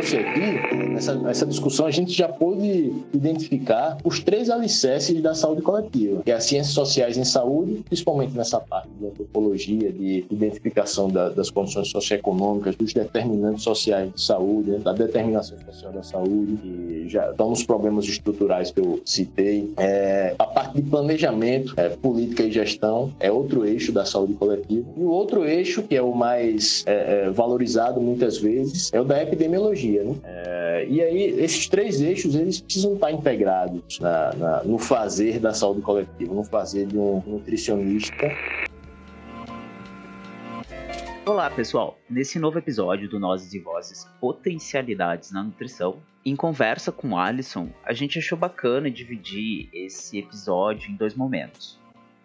trouxe aqui, nessa, discussão, a gente já pôde identificar os três alicerces da saúde coletiva, que é as ciências sociais em saúde, principalmente nessa parte de antropologia, de identificação da, das condições socioeconômicas, dos determinantes sociais de saúde, né, da determinação social da saúde, já estão nos problemas estruturais que eu citei. É, a parte de planejamento, é, política e gestão é outro eixo da saúde coletiva. E o outro eixo, que é o mais é, é valorizado muitas vezes, é o da epidemiologia. Né? É, e aí, esses três eixos, eles precisam estar integrados na, na, no fazer da saúde coletiva, no fazer de um nutricionista Olá, pessoal! Nesse novo episódio do Nozes e Vozes Potencialidades na Nutrição, em conversa com Alisson, a gente achou bacana dividir esse episódio em dois momentos.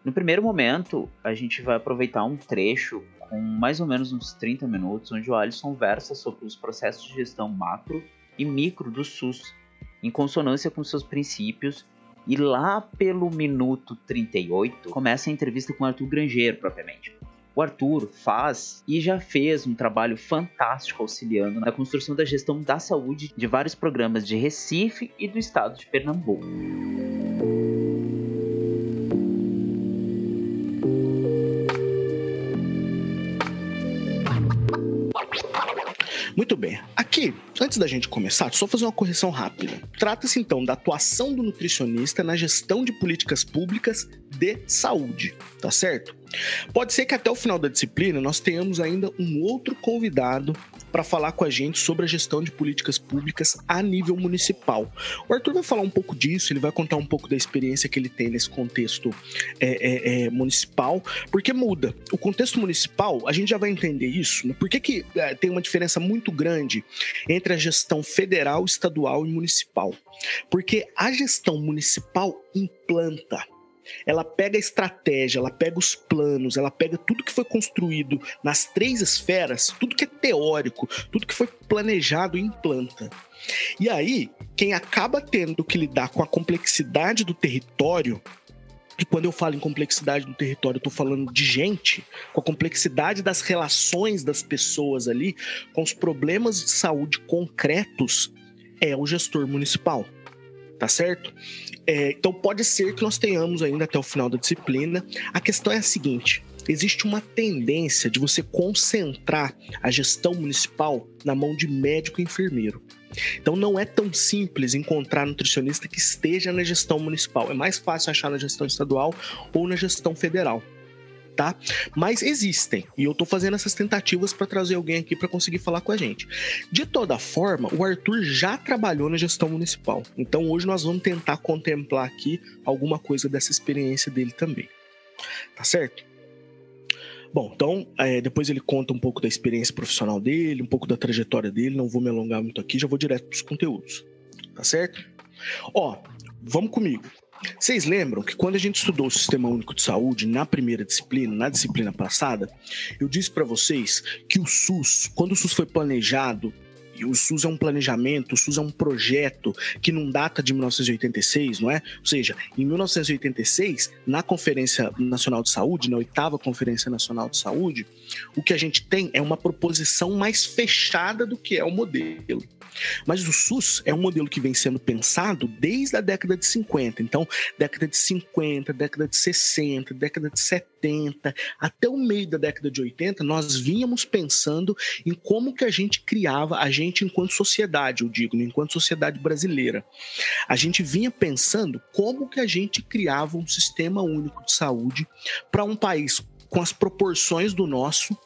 No primeiro momento, a gente vai aproveitar um trecho com mais ou menos uns 30 minutos, onde o Alisson versa sobre os processos de gestão macro e micro do SUS, em consonância com seus princípios, e lá pelo minuto 38 começa a entrevista com Arthur Grangeiro, propriamente. O Arthur faz e já fez um trabalho fantástico auxiliando na construção da gestão da saúde de vários programas de Recife e do estado de Pernambuco. Muito bem. Aqui, antes da gente começar, só fazer uma correção rápida. Trata-se então da atuação do nutricionista na gestão de políticas públicas de saúde, tá certo? Pode ser que até o final da disciplina nós tenhamos ainda um outro convidado para falar com a gente sobre a gestão de políticas públicas a nível municipal. O Arthur vai falar um pouco disso, ele vai contar um pouco da experiência que ele tem nesse contexto é, é, é, municipal, porque muda. O contexto municipal, a gente já vai entender isso. Né? Por que, que é, tem uma diferença muito grande entre a gestão federal, estadual e municipal? Porque a gestão municipal implanta ela pega a estratégia, ela pega os planos, ela pega tudo que foi construído nas três esferas, tudo que é teórico, tudo que foi planejado e implanta. E aí, quem acaba tendo que lidar com a complexidade do território e quando eu falo em complexidade do território, eu estou falando de gente, com a complexidade das relações das pessoas ali, com os problemas de saúde concretos, é o gestor municipal tá certo? É, então pode ser que nós tenhamos ainda até o final da disciplina. A questão é a seguinte: existe uma tendência de você concentrar a gestão municipal na mão de médico e enfermeiro. Então não é tão simples encontrar nutricionista que esteja na gestão municipal. É mais fácil achar na gestão estadual ou na gestão federal tá? Mas existem, e eu tô fazendo essas tentativas para trazer alguém aqui para conseguir falar com a gente. De toda forma, o Arthur já trabalhou na gestão municipal, então hoje nós vamos tentar contemplar aqui alguma coisa dessa experiência dele também. Tá certo? Bom, então é, depois ele conta um pouco da experiência profissional dele, um pouco da trajetória dele, não vou me alongar muito aqui, já vou direto para os conteúdos. Tá certo? Ó, vamos comigo. Vocês lembram que quando a gente estudou o Sistema Único de Saúde na primeira disciplina, na disciplina passada, eu disse para vocês que o SUS, quando o SUS foi planejado, e o SUS é um planejamento, o SUS é um projeto que não data de 1986, não é? Ou seja, em 1986, na Conferência Nacional de Saúde, na oitava Conferência Nacional de Saúde, o que a gente tem é uma proposição mais fechada do que é o modelo. Mas o SUS é um modelo que vem sendo pensado desde a década de 50. Então, década de 50, década de 60, década de 70, até o meio da década de 80, nós vínhamos pensando em como que a gente criava, a gente enquanto sociedade, eu digo, enquanto sociedade brasileira. A gente vinha pensando como que a gente criava um sistema único de saúde para um país com as proporções do nosso,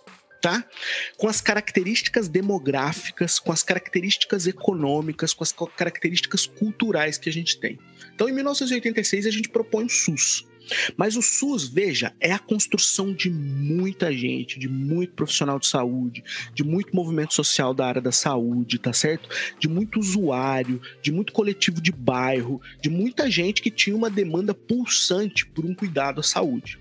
tá? Com as características demográficas, com as características econômicas, com as características culturais que a gente tem. Então, em 1986, a gente propõe o SUS. Mas o SUS, veja, é a construção de muita gente, de muito profissional de saúde, de muito movimento social da área da saúde, tá certo? De muito usuário, de muito coletivo de bairro, de muita gente que tinha uma demanda pulsante por um cuidado à saúde.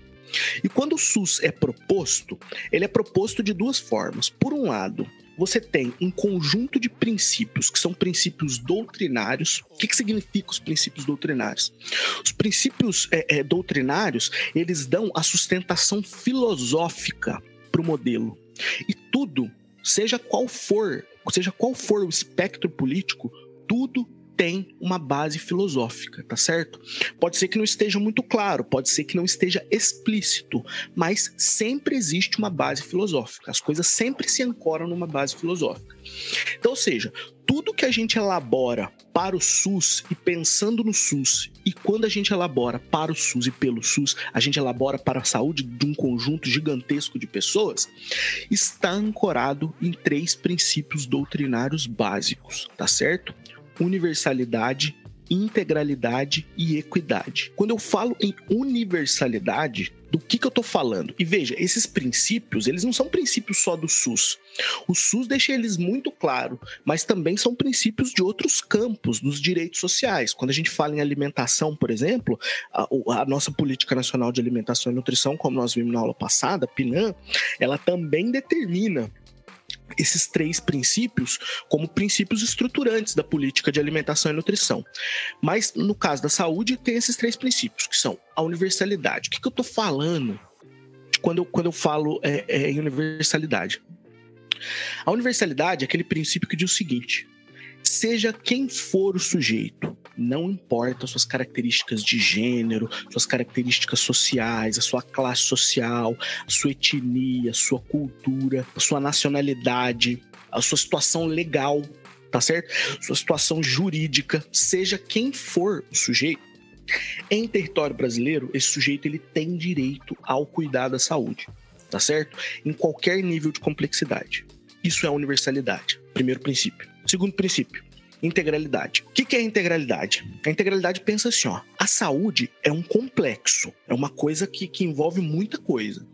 E quando o SUS é proposto, ele é proposto de duas formas. Por um lado, você tem um conjunto de princípios que são princípios doutrinários. O que, que significa os princípios doutrinários? Os princípios é, é, doutrinários eles dão a sustentação filosófica para o modelo. E tudo seja qual for, seja qual for o espectro político, tudo tem uma base filosófica, tá certo? Pode ser que não esteja muito claro, pode ser que não esteja explícito, mas sempre existe uma base filosófica. As coisas sempre se ancoram numa base filosófica. Então, ou seja, tudo que a gente elabora para o SUS e pensando no SUS, e quando a gente elabora para o SUS e pelo SUS, a gente elabora para a saúde de um conjunto gigantesco de pessoas, está ancorado em três princípios doutrinários básicos, tá certo? Universalidade, integralidade e equidade. Quando eu falo em universalidade, do que, que eu estou falando? E veja, esses princípios, eles não são princípios só do SUS. O SUS deixa eles muito claro, mas também são princípios de outros campos dos direitos sociais. Quando a gente fala em alimentação, por exemplo, a, a nossa Política Nacional de Alimentação e Nutrição, como nós vimos na aula passada, PNAM, ela também determina esses três princípios como princípios estruturantes da política de alimentação e nutrição. Mas no caso da saúde, tem esses três princípios, que são a universalidade. O que, que eu estou falando quando eu, quando eu falo é, é, em universalidade? A universalidade é aquele princípio que diz o seguinte: seja quem for o sujeito, não importa suas características de gênero, suas características sociais, a sua classe social, a sua etnia, a sua cultura, a sua nacionalidade, a sua situação legal, tá certo? Sua situação jurídica, seja quem for o sujeito, em território brasileiro, esse sujeito ele tem direito ao cuidado da saúde, tá certo? Em qualquer nível de complexidade. Isso é a universalidade. Primeiro princípio. Segundo princípio, integralidade. O que é integralidade? A integralidade pensa assim: ó, a saúde é um complexo, é uma coisa que, que envolve muita coisa.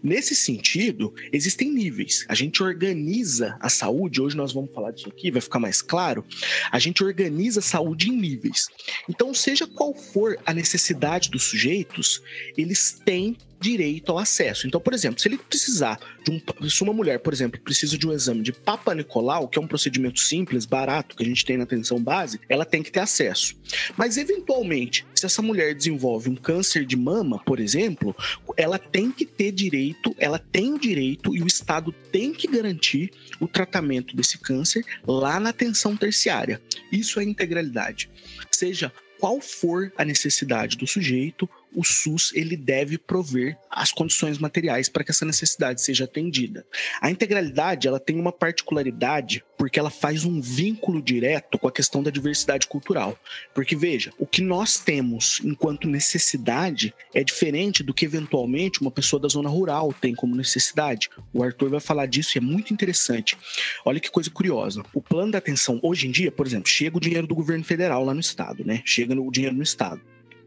Nesse sentido, existem níveis. A gente organiza a saúde, hoje nós vamos falar disso aqui, vai ficar mais claro. A gente organiza a saúde em níveis. Então, seja qual for a necessidade dos sujeitos, eles têm direito ao acesso. Então, por exemplo, se ele precisar de um. Se uma mulher, por exemplo, precisa de um exame de Papa Nicolau, que é um procedimento simples, barato, que a gente tem na atenção base, ela tem que ter acesso. Mas, eventualmente, se essa mulher desenvolve um câncer de mama, por exemplo, ela tem que ter direito, ela tem o direito e o Estado tem que garantir o tratamento desse câncer lá na atenção terciária. Isso é integralidade. Seja qual for a necessidade do sujeito, o SUS ele deve prover as condições materiais para que essa necessidade seja atendida. A integralidade ela tem uma particularidade porque ela faz um vínculo direto com a questão da diversidade cultural. Porque veja, o que nós temos enquanto necessidade é diferente do que eventualmente uma pessoa da zona rural tem como necessidade. O Arthur vai falar disso e é muito interessante. Olha que coisa curiosa. O plano da atenção hoje em dia, por exemplo, chega o dinheiro do governo federal lá no estado, né? Chega o dinheiro no estado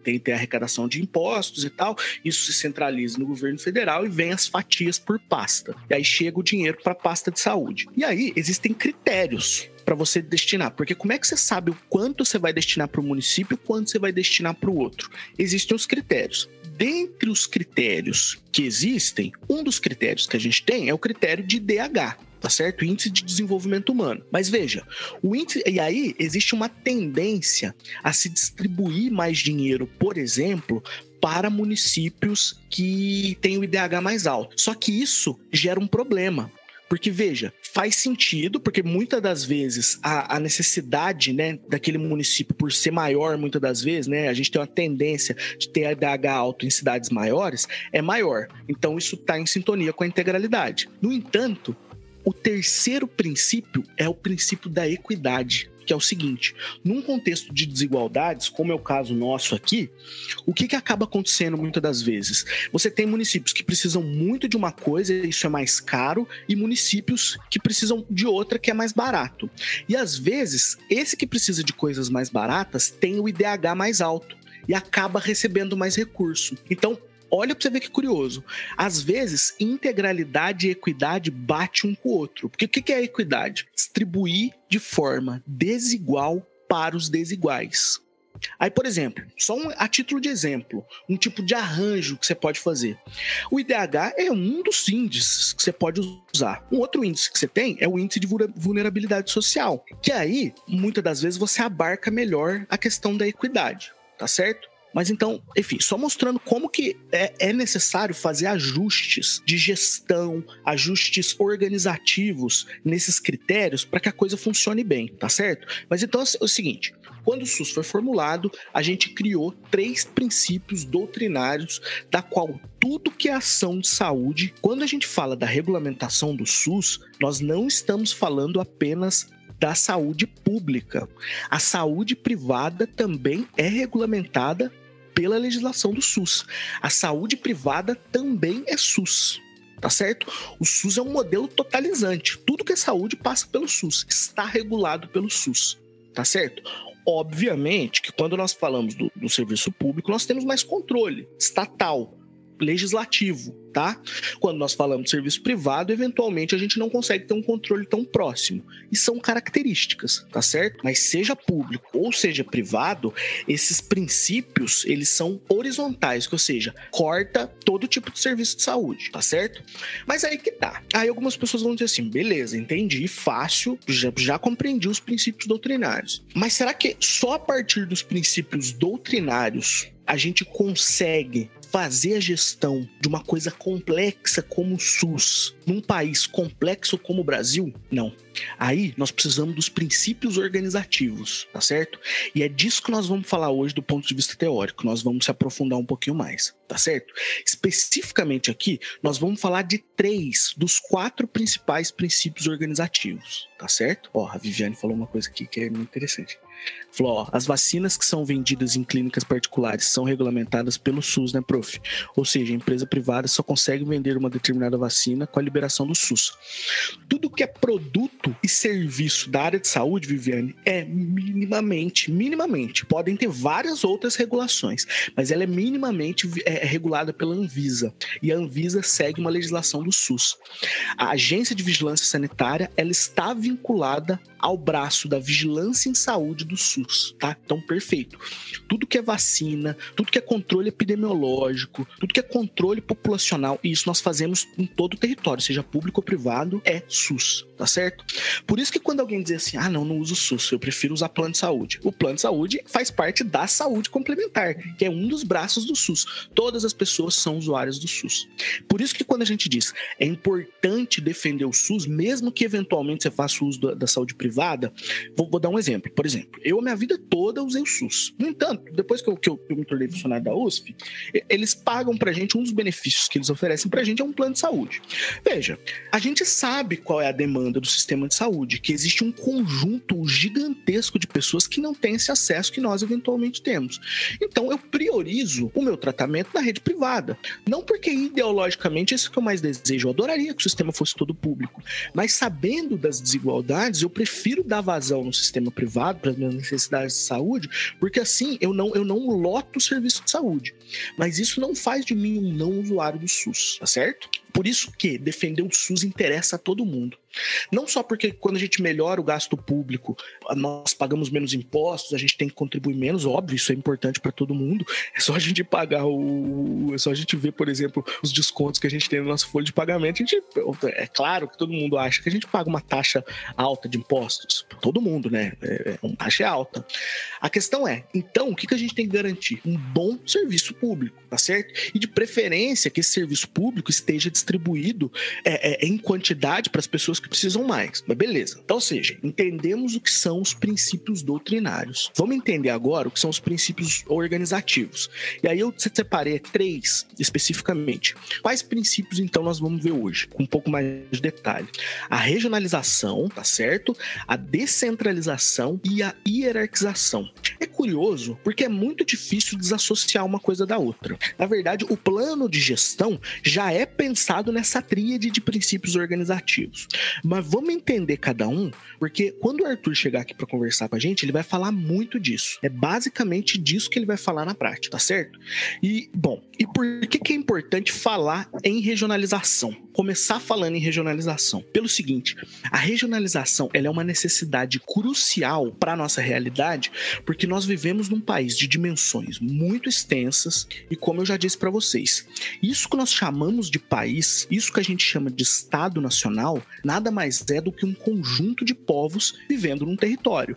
tem, tem arrecadação de impostos e tal, isso se centraliza no governo federal e vem as fatias por pasta. E aí chega o dinheiro para a pasta de saúde. E aí existem critérios para você destinar. Porque como é que você sabe o quanto você vai destinar para o município e quanto você vai destinar para o outro? Existem os critérios. Dentre os critérios que existem, um dos critérios que a gente tem é o critério de DH, tá certo? Índice de desenvolvimento humano. Mas veja, o índice e aí existe uma tendência a se distribuir mais dinheiro, por exemplo, para municípios que têm o IDH mais alto. Só que isso gera um problema. Porque, veja, faz sentido, porque muitas das vezes a, a, necessidade né, daquele município, por ser maior, muitas das vezes, né, a gente tem uma tendência de ter IDH alto em cidades maiores, é maior. Então, isso está em sintonia com a integralidade. No entanto, o terceiro princípio é o princípio da equidade, que é o seguinte: num contexto de desigualdades, como é o caso nosso aqui, o que, que acaba acontecendo muitas das vezes? Você tem municípios que precisam muito de uma coisa, isso é mais caro, e municípios que precisam de outra que é mais barato. E às vezes, esse que precisa de coisas mais baratas tem o IDH mais alto e acaba recebendo mais recurso. Então, Olha para você ver que curioso. Às vezes, integralidade e equidade bate um com o outro. Porque o que é equidade? Distribuir de forma desigual para os desiguais. Aí, por exemplo, só um, a título de exemplo, um tipo de arranjo que você pode fazer. O IDH é um dos índices que você pode usar. Um outro índice que você tem é o índice de vulnerabilidade social, que aí, muitas das vezes, você abarca melhor a questão da equidade, tá certo? Mas então, enfim, só mostrando como que é, é necessário fazer ajustes de gestão, ajustes organizativos nesses critérios para que a coisa funcione bem, tá certo? Mas então é o seguinte: quando o SUS foi formulado, a gente criou três princípios doutrinários da qual tudo que é ação de saúde, quando a gente fala da regulamentação do SUS, nós não estamos falando apenas da saúde pública. A saúde privada também é regulamentada pela legislação do SUS. A saúde privada também é SUS tá certo? O SUS é um modelo totalizante. Tudo que é saúde passa pelo SUS, está regulado pelo SUS, tá certo? Obviamente que quando nós falamos do, do serviço público, nós temos mais controle estatal, legislativo, tá? Quando nós falamos de serviço privado, eventualmente a gente não consegue ter um controle tão próximo. E são características, tá certo? Mas seja público ou seja privado, esses princípios, eles são horizontais, ou seja, corta todo tipo de serviço de saúde, tá certo? Mas aí que tá. Aí algumas pessoas vão dizer assim, beleza, entendi, fácil, já, já compreendi os princípios doutrinários. Mas será que só a partir dos princípios doutrinários a gente consegue fazer a gestão de uma coisa complexa como o SUS num país complexo como o Brasil? Não. Aí nós precisamos dos princípios organizativos, tá certo? E é disso que nós vamos falar hoje do ponto de vista teórico. Nós vamos se aprofundar um pouquinho mais, tá certo? Especificamente aqui, nós vamos falar de três dos quatro principais princípios organizativos, tá certo? Ó, a Viviane falou uma coisa aqui que é muito interessante. Falou, ó, as vacinas que são vendidas em clínicas particulares são regulamentadas pelo SUS, né, prof? Ou seja, a empresa privada só consegue vender uma determinada vacina com a liberação do SUS. Tudo que é produto e serviço da área de saúde, Viviane, é minimamente, minimamente, podem ter várias outras regulações, mas ela é minimamente é, regulada pela Anvisa. E a Anvisa segue uma legislação do SUS. A Agência de Vigilância Sanitária, ela está vinculada ao braço da vigilância em saúde do SUS, tá? Então, perfeito. Tudo que é vacina, tudo que é controle epidemiológico, tudo que é controle populacional, e isso nós fazemos em todo o território, seja público ou privado, é SUS, tá certo? Por isso que quando alguém diz assim, ah, não, não uso SUS, eu prefiro usar plano de saúde. O plano de saúde faz parte da saúde complementar, que é um dos braços do SUS. Todas as pessoas são usuárias do SUS. Por isso que quando a gente diz, é importante defender o SUS, mesmo que eventualmente você faça uso da, da saúde privada, vou, vou, dar um exemplo. Por exemplo, eu a minha vida toda usei o SUS. No entanto, depois que eu, que eu, eu me tornei funcionário da USP, eles pagam pra gente, um dos benefícios que eles oferecem pra gente é um plano de saúde. Veja, a gente sabe qual é a demanda do sistema de saúde, que existe um conjunto gigantesco de pessoas que não têm esse acesso que nós eventualmente temos. Então, eu priorizo o meu tratamento na rede privada. Não porque ideologicamente isso é que eu mais desejo, eu adoraria que o sistema fosse todo público, mas sabendo das desigualdades, eu prefiro prefiro dar vazão no sistema privado para as minhas necessidades de saúde, porque assim eu não, eu não loto o serviço de saúde. Mas isso não faz de mim um não usuário do SUS, tá certo? Por isso que defender o SUS interessa a todo mundo. Não só porque quando a gente melhora o gasto público, nós pagamos menos impostos, a gente tem que contribuir menos, óbvio, isso é importante para todo mundo. É só a gente pagar o. É só a gente ver, por exemplo, os descontos que a gente tem no nosso folha de pagamento. A gente, é claro que todo mundo acha que a gente paga uma taxa alta de impostos. Todo mundo, né? É, é uma taxa alta. A questão é, então, o que a gente tem que garantir? Um bom serviço público, tá certo? E de preferência que esse serviço público esteja distribuído é, é, em quantidade para as pessoas que que precisam mais. Mas beleza. Então, ou seja, entendemos o que são os princípios doutrinários. Vamos entender agora o que são os princípios organizativos. E aí eu separei três especificamente. Quais princípios então nós vamos ver hoje? Com um pouco mais de detalhe. A regionalização, tá certo? A descentralização e a hierarquização. É curioso porque é muito difícil desassociar uma coisa da outra. Na verdade, o plano de gestão já é pensado nessa tríade de princípios organizativos. Mas vamos entender cada um, porque quando o Arthur chegar aqui para conversar com a gente, ele vai falar muito disso. É basicamente disso que ele vai falar na prática, tá certo? E, bom, e por que, que é importante falar em regionalização? Começar falando em regionalização. Pelo seguinte, a regionalização ela é uma necessidade crucial para nossa realidade, porque nós vivemos num país de dimensões muito extensas e, como eu já disse para vocês, isso que nós chamamos de país, isso que a gente chama de Estado Nacional, nada mais é do que um conjunto de povos vivendo num território.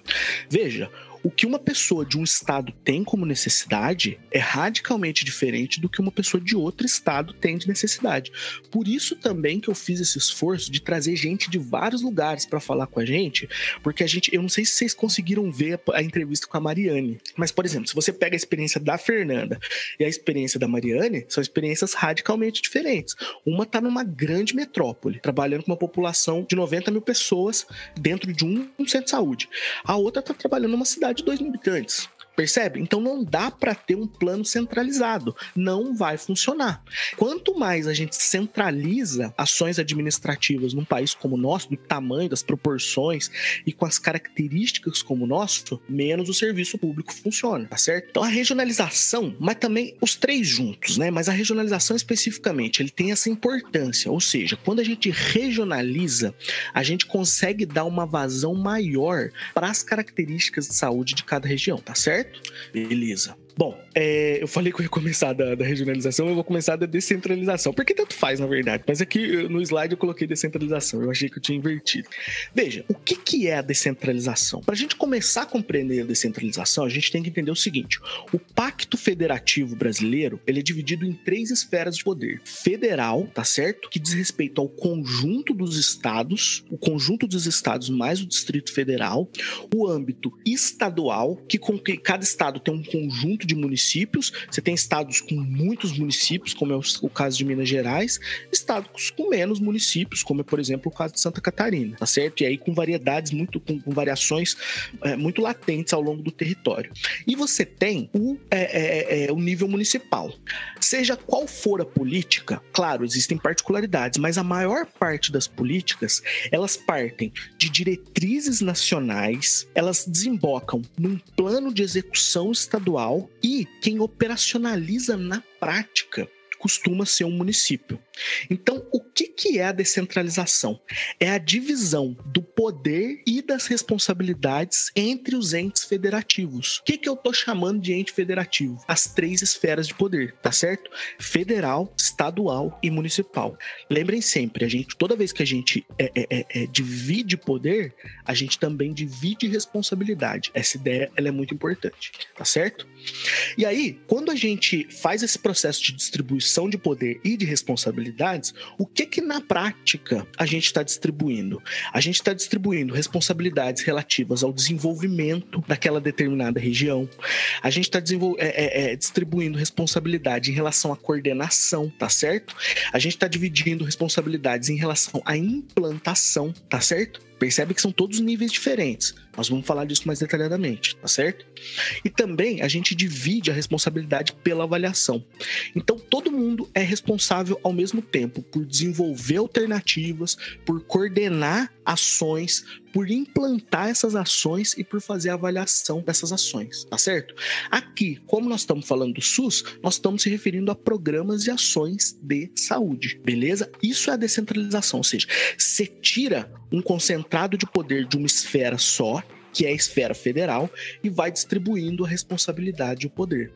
Veja, o que uma pessoa de um estado tem como necessidade é radicalmente diferente do que uma pessoa de outro estado tem de necessidade. Por isso também que eu fiz esse esforço de trazer gente de vários lugares para falar com a gente, porque a gente, eu não sei se vocês conseguiram ver a, a entrevista com a Mariane, mas por exemplo, se você pega a experiência da Fernanda e a experiência da Mariane, são experiências radicalmente diferentes. Uma está numa grande metrópole, trabalhando com uma população de 90 mil pessoas dentro de um, centro de saúde. A outra está trabalhando numa cidade de 2 mil habitantes. Percebe? Então não dá para ter um plano centralizado. Não vai funcionar. Quanto mais a gente centraliza ações administrativas num país como o nosso, do tamanho, das proporções e com as características como o nosso, menos o serviço público funciona, tá certo? Então a regionalização, mas também os três juntos, né? Mas a regionalização especificamente, ele tem essa importância. Ou seja, quando a gente regionaliza, a gente consegue dar uma vazão maior para as características de saúde de cada região, tá certo? Beleza. Bom, é, eu falei que eu ia começar da, da, regionalização, eu vou começar da descentralização. Porque tanto faz, na verdade. Mas aqui no slide eu coloquei descentralização. Eu achei que eu tinha invertido. Veja, o que, que é a descentralização? Para a gente começar a compreender a descentralização, a gente tem que entender o seguinte: o Pacto Federativo Brasileiro ele é dividido em três esferas de poder: federal, tá certo? Que diz respeito ao conjunto dos estados, o conjunto dos estados mais o Distrito Federal, o âmbito estadual, que com que cada estado tem um conjunto de municípios. Você tem estados com muitos municípios, como é o caso de Minas Gerais, estados com menos municípios, como é, por exemplo, o caso de Santa Catarina, tá certo? E aí com variedades muito, com, com variações é, muito latentes ao longo do território. E você tem o, é, é, é, é o nível municipal. Seja qual for a política, claro, existem particularidades, mas a maior parte das políticas, elas partem de diretrizes nacionais, elas desembocam num plano de execução estadual e quem operacionaliza na prática costuma ser um município. Então, o que, que é a descentralização? É a divisão do poder e das responsabilidades entre os entes federativos. O que, que eu estou chamando de ente federativo? As três esferas de poder, tá certo? Federal, estadual e municipal. Lembrem sempre, a gente, toda vez que a gente é, é, é, é divide poder, a gente também divide responsabilidade. Essa ideia ela é muito importante, tá certo? E aí, quando a gente faz esse processo de distribuição de poder e de responsabilidades, o que que na prática a gente está distribuindo? A gente está distribuindo responsabilidades relativas ao desenvolvimento daquela determinada região. A gente está é, é, é, distribuindo responsabilidade em relação à coordenação, tá certo? A gente está dividindo responsabilidades em relação à implantação, tá certo? Percebe que são todos níveis diferentes. Nós vamos falar disso mais detalhadamente, tá certo? E também a gente divide a responsabilidade pela avaliação. Então todo mundo é responsável ao mesmo tempo por desenvolver alternativas, por coordenar ações, por implantar essas ações e por fazer a avaliação dessas ações, tá certo? Aqui, como nós estamos falando do SUS, nós estamos se referindo a programas e ações de saúde, beleza? Isso é a descentralização, ou seja, você tira um concentrado de poder de uma esfera só que é a esfera federal, e vai distribuindo a responsabilidade e o poder.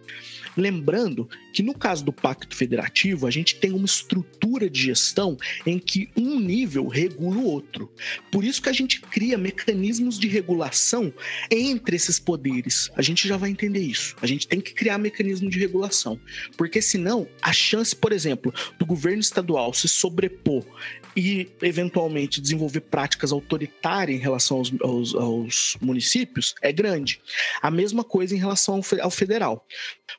Lembrando que no caso do Pacto Federativo, a gente tem uma estrutura de gestão em que um nível regula o outro. Por isso que a gente cria mecanismos de regulação entre esses poderes. A gente já vai entender isso. A gente tem que criar mecanismo de regulação, porque senão a chance, por exemplo, do governo estadual se sobrepor e eventualmente desenvolver práticas autoritárias em relação aos, aos, aos municípios é grande. A mesma coisa em relação ao, federal.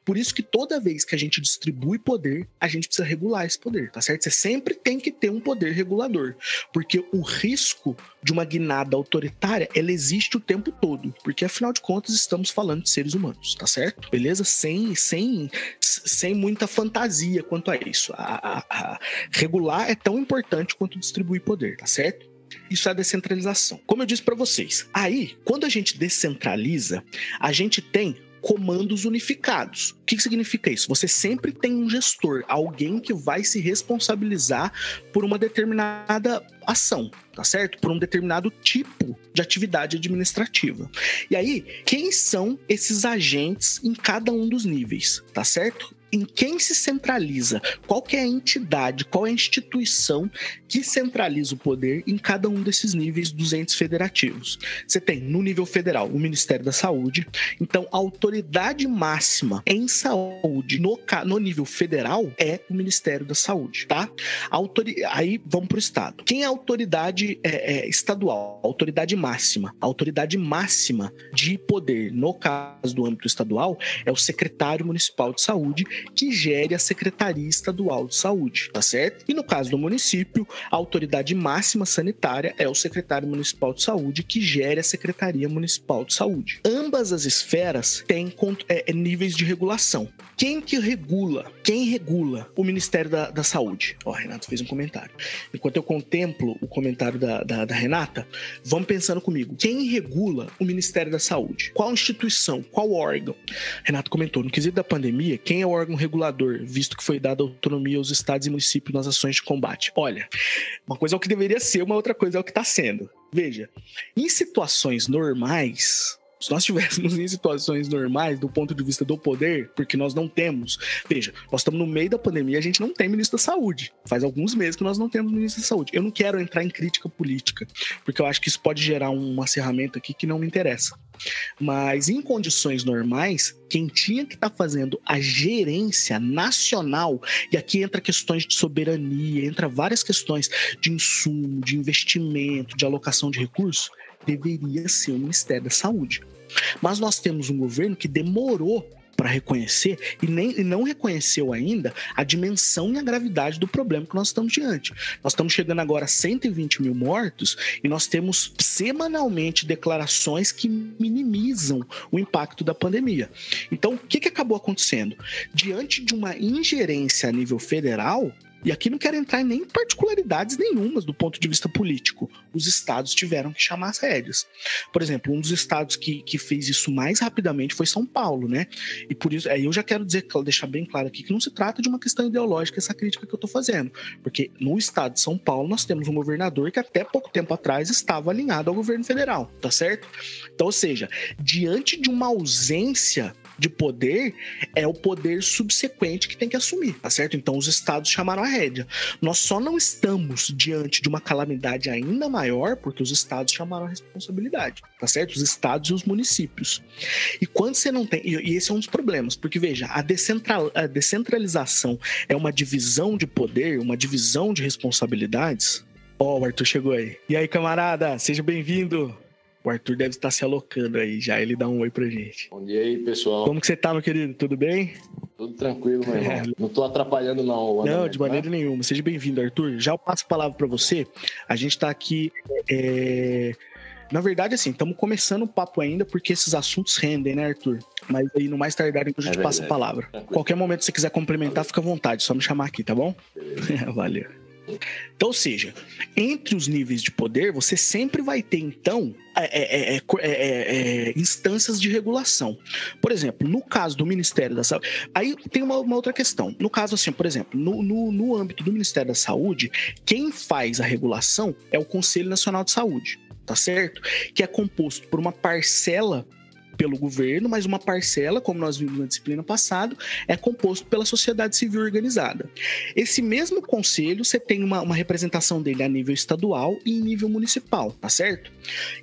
Por isso que toda vez que a gente distribui poder, a gente precisa regular esse poder, tá certo? Você sempre tem que ter um poder regulador, porque o risco de uma guinada autoritária, ela existe o tempo todo, porque afinal de contas estamos falando de seres humanos, tá certo? Beleza? Sem, sem, sem muita fantasia quanto a isso. A, a, a regular é tão importante quanto distribuir poder, tá certo? Isso é descentralização. Como eu disse para vocês, aí, quando a gente descentraliza, a gente tem comandos unificados. O que, significa isso? Você sempre tem um gestor, alguém que vai se responsabilizar por uma determinada ação, tá certo? Por um determinado tipo de atividade administrativa. E aí, quem são esses agentes em cada um dos níveis, tá certo? Em quem se centraliza? Qual que é a entidade, qual é a instituição que centraliza o poder em cada um desses níveis dos entes federativos? Você tem, no nível federal, o Ministério da Saúde. Então, a autoridade máxima em saúde no, no nível federal é o Ministério da Saúde, tá? Autori Aí, vamos para o Estado. Quem é a autoridade é, é, estadual? A autoridade máxima. A autoridade máxima de poder, no caso do âmbito estadual, é o secretário municipal de saúde, que gere a Secretaria Estadual de Saúde, tá certo? E no caso do município, a autoridade máxima sanitária é o secretário municipal de saúde, que gere a Secretaria Municipal de Saúde. Ambas as esferas têm é, é, níveis de regulação. Quem que regula? Quem regula o Ministério da, da Saúde? Ó, oh, Renato fez um comentário. Enquanto eu contemplo o comentário da, da, da Renata, vamos pensando comigo. Quem regula o Ministério da Saúde? Qual instituição? Qual órgão? Renato comentou, no quesito da pandemia, quem é o órgão regulador, visto que foi dada autonomia aos estados e municípios nas ações de combate? Olha, uma coisa é o que deveria ser, uma outra coisa é o que está sendo. Veja, em situações normais, se nós estivéssemos em situações normais do ponto de vista do poder, porque nós não temos. Veja, nós estamos no meio da pandemia, a gente não tem ministro da saúde. Faz alguns meses que nós não temos ministro da saúde. Eu não quero entrar em crítica política, porque eu acho que isso pode gerar um acerramento aqui que não me interessa. Mas em condições normais, quem tinha que estar tá fazendo a gerência nacional, e aqui entra questões de soberania, entra várias questões de insumo, de investimento, de alocação de recursos, deveria ser o Ministério da Saúde. Mas nós temos um governo que demorou para reconhecer e, nem, e não reconheceu ainda a dimensão e a gravidade do problema que nós estamos diante. Nós estamos chegando agora a 120 mil mortos e nós temos semanalmente declarações que minimizam o impacto da pandemia. Então, o que, que acabou acontecendo? Diante de uma ingerência a nível federal, e aqui não quero entrar nem em particularidades nenhumas do ponto de vista político. Os estados tiveram que chamar as rédeas. Por exemplo, um dos estados que, que fez isso mais rapidamente foi São Paulo, né? E por isso, aí eu já quero dizer, deixar bem claro aqui que não se trata de uma questão ideológica essa crítica que eu estou fazendo. Porque no estado de São Paulo nós temos um governador que até pouco tempo atrás estava alinhado ao governo federal, tá certo? Então, ou seja, diante de uma ausência de poder é o poder subsequente que tem que assumir, tá certo? Então os estados chamaram a rédea. Nós só não estamos diante de uma calamidade ainda maior porque os estados chamaram a responsabilidade, tá certo? Os estados e os municípios. E quando você não tem, e esse é um dos problemas, porque veja, a, a descentralização é uma divisão de poder, uma divisão de responsabilidades. Ó, oh, o Arthur chegou aí. E aí, camarada, seja bem-vindo. O Arthur deve estar se alocando aí já. Ele dá um oi pra gente. Bom dia aí, pessoal. Como que você tá, meu querido? Tudo bem? Tudo tranquilo, meu irmão. É. Não tô atrapalhando, não. Não, de maneira né? nenhuma. Seja bem-vindo, Arthur. Já eu passo a palavra para você. A gente tá aqui. É... Na verdade, assim, estamos começando o papo ainda porque esses assuntos rendem, né, Arthur? Mas aí no mais tardar, então a gente é passa a palavra. Tranquilo. Qualquer momento que você quiser complementar, Valeu. fica à vontade. Só me chamar aqui, tá bom? Valeu. Então, ou seja, entre os níveis de poder, você sempre vai ter, então, é, é, é, instâncias de regulação. Por exemplo, no caso do Ministério da Saúde, aí tem uma, uma outra questão. No caso, assim, por exemplo, no, no, no âmbito do Ministério da Saúde, quem faz a regulação é o Conselho Nacional de Saúde tá certo? Que é composto por uma parcela pelo governo, mas uma parcela, como nós vimos na disciplina passada, é composto pela sociedade civil organizada. Esse mesmo conselho, você tem uma, uma representação dele a nível estadual e em nível municipal, tá certo?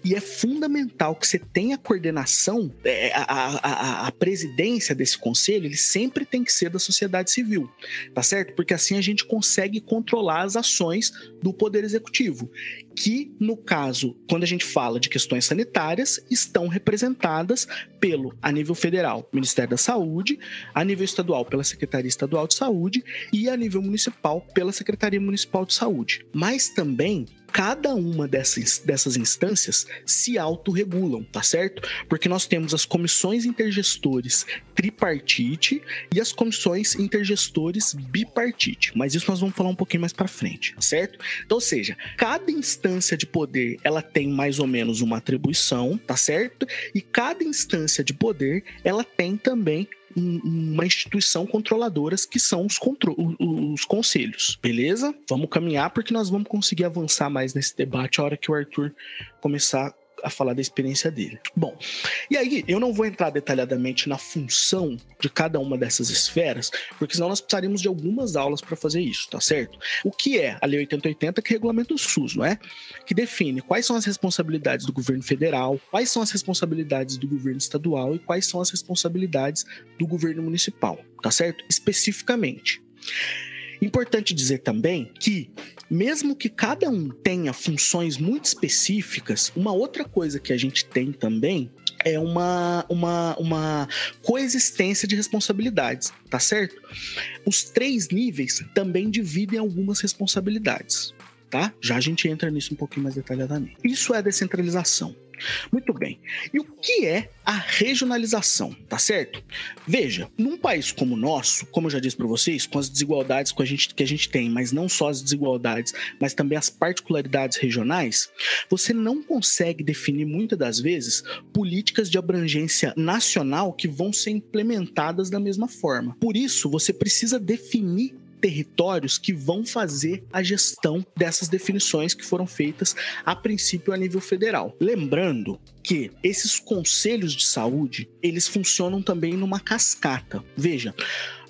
E é fundamental que você tenha coordenação, é, a, a, a, presidência desse conselho, ele sempre tem que ser da sociedade civil, tá certo? Porque assim a gente consegue controlar as ações do poder executivo que, no caso, quando a gente fala de questões sanitárias, estão representadas pelo, a nível federal, Ministério da Saúde, a nível estadual, pela Secretaria Estadual de Saúde e a nível municipal, pela Secretaria Municipal de Saúde. Mas também cada uma dessas, dessas instâncias se autorregulam, tá certo? Porque nós temos as comissões intergestores tripartite e as comissões intergestores bipartite, mas isso nós vamos falar um pouquinho mais para frente, tá certo? Então, ou seja, cada instância de poder, ela tem mais ou menos uma atribuição, tá certo? E cada instância de poder, ela tem também uma instituição controladora que são os, contro os conselhos, beleza? Vamos caminhar porque nós vamos conseguir avançar mais nesse debate a hora que o Arthur começar a falar da experiência dele. Bom, e aí eu não vou entrar detalhadamente na função de cada uma dessas esferas, porque senão nós precisaríamos de algumas aulas para fazer isso, tá certo? O que é a Lei 8080 que regulamenta o SUS, não é? Que define quais são as responsabilidades do governo federal, quais são as responsabilidades do governo estadual e quais são as responsabilidades do governo municipal, tá certo? Especificamente. Importante dizer também que, mesmo que cada um tenha funções muito específicas, uma outra coisa que a gente tem também é uma, uma, uma coexistência de responsabilidades, tá certo? Os três níveis também dividem algumas responsabilidades, tá? Já a gente entra nisso um pouquinho mais detalhadamente. Isso é descentralização. Muito bem. E o que é a regionalização, tá certo? Veja, num país como o nosso, como eu já disse para vocês, com as desigualdades que a, gente, que a gente tem, mas não só as desigualdades, mas também as particularidades regionais, você não consegue definir muitas das vezes políticas de abrangência nacional que vão ser implementadas da mesma forma. Por isso, você precisa definir territórios que vão fazer a gestão dessas definições que foram feitas a princípio a nível federal. Lembrando que esses conselhos de saúde, eles funcionam também numa cascata. Veja,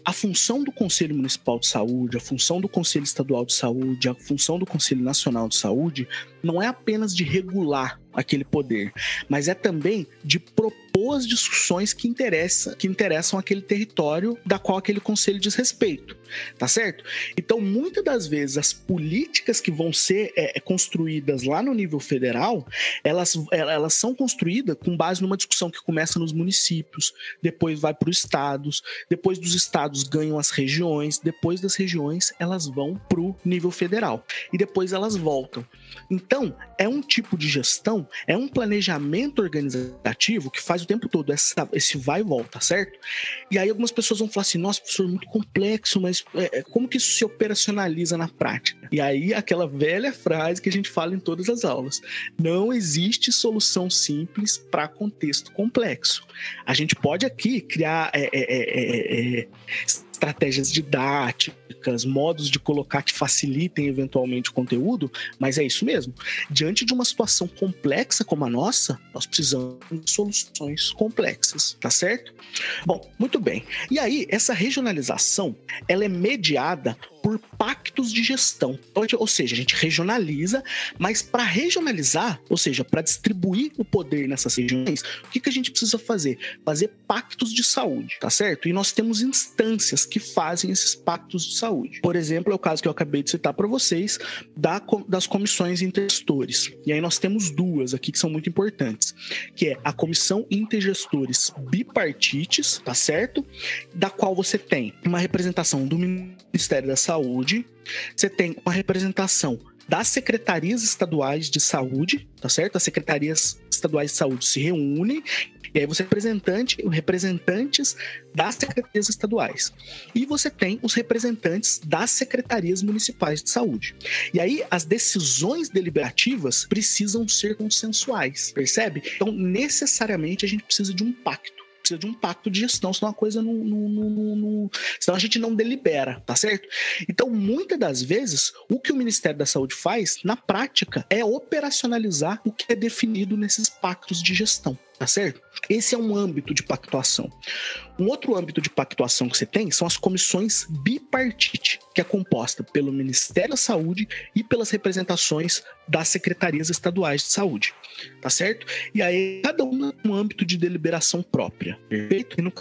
a função do Conselho Municipal de Saúde, a função do Conselho Estadual de Saúde, a função do Conselho Nacional de Saúde não é apenas de regular aquele poder, mas é também de propor as discussões que, interessa, que interessam aquele território da qual aquele conselho diz respeito, tá certo? Então, muitas das vezes, as políticas que vão ser é, é construídas lá no nível federal, elas, elas são construídas com base numa discussão que começa nos municípios, depois vai para os estados, depois dos estados ganham as regiões, depois das regiões elas vão para o nível federal e depois elas voltam. Então, é um tipo de gestão, é um planejamento organizativo que faz o tempo todo essa, esse vai e volta, certo? E aí algumas pessoas vão falar assim: nossa, professor, muito complexo, mas é, é, como que isso se operacionaliza na prática? E aí aquela velha frase que a gente fala em todas as aulas: não existe solução simples para contexto complexo. A gente pode aqui criar é, é, é, é estratégias didáticas, modos de colocar que facilitem eventualmente o conteúdo, mas é isso mesmo. Diante de uma situação complexa como a nossa, nós precisamos de soluções complexas, tá certo? Bom, muito bem. E aí, essa regionalização, ela é mediada por pactos de gestão. Ou seja, a gente regionaliza, mas para regionalizar, ou seja, para distribuir o poder nessas regiões, o que, que a gente precisa fazer? Fazer pactos de saúde, tá certo? E nós temos instâncias que fazem esses pactos de saúde. Por exemplo, é o caso que eu acabei de citar para vocês da, das comissões intergestores. E aí nós temos duas aqui que são muito importantes, que é a comissão intergestores bipartites, tá certo? Da qual você tem uma representação do Ministério da Saúde Saúde, você tem uma representação das secretarias estaduais de saúde, tá certo? As secretarias estaduais de saúde se reúnem e aí você representante, representantes das secretarias estaduais. E você tem os representantes das secretarias municipais de saúde. E aí as decisões deliberativas precisam ser consensuais, percebe? Então, necessariamente a gente precisa de um pacto precisa de um pacto de gestão, senão a coisa não, não, não, não, senão a gente não delibera, tá certo? Então, muitas das vezes, o que o Ministério da Saúde faz, na prática, é operacionalizar o que é definido nesses pactos de gestão tá certo? Esse é um âmbito de pactuação. Um outro âmbito de pactuação que você tem são as comissões bipartite, que é composta pelo Ministério da Saúde e pelas representações das secretarias estaduais de saúde, tá certo? E aí cada uma um âmbito de deliberação própria, perfeito? Então,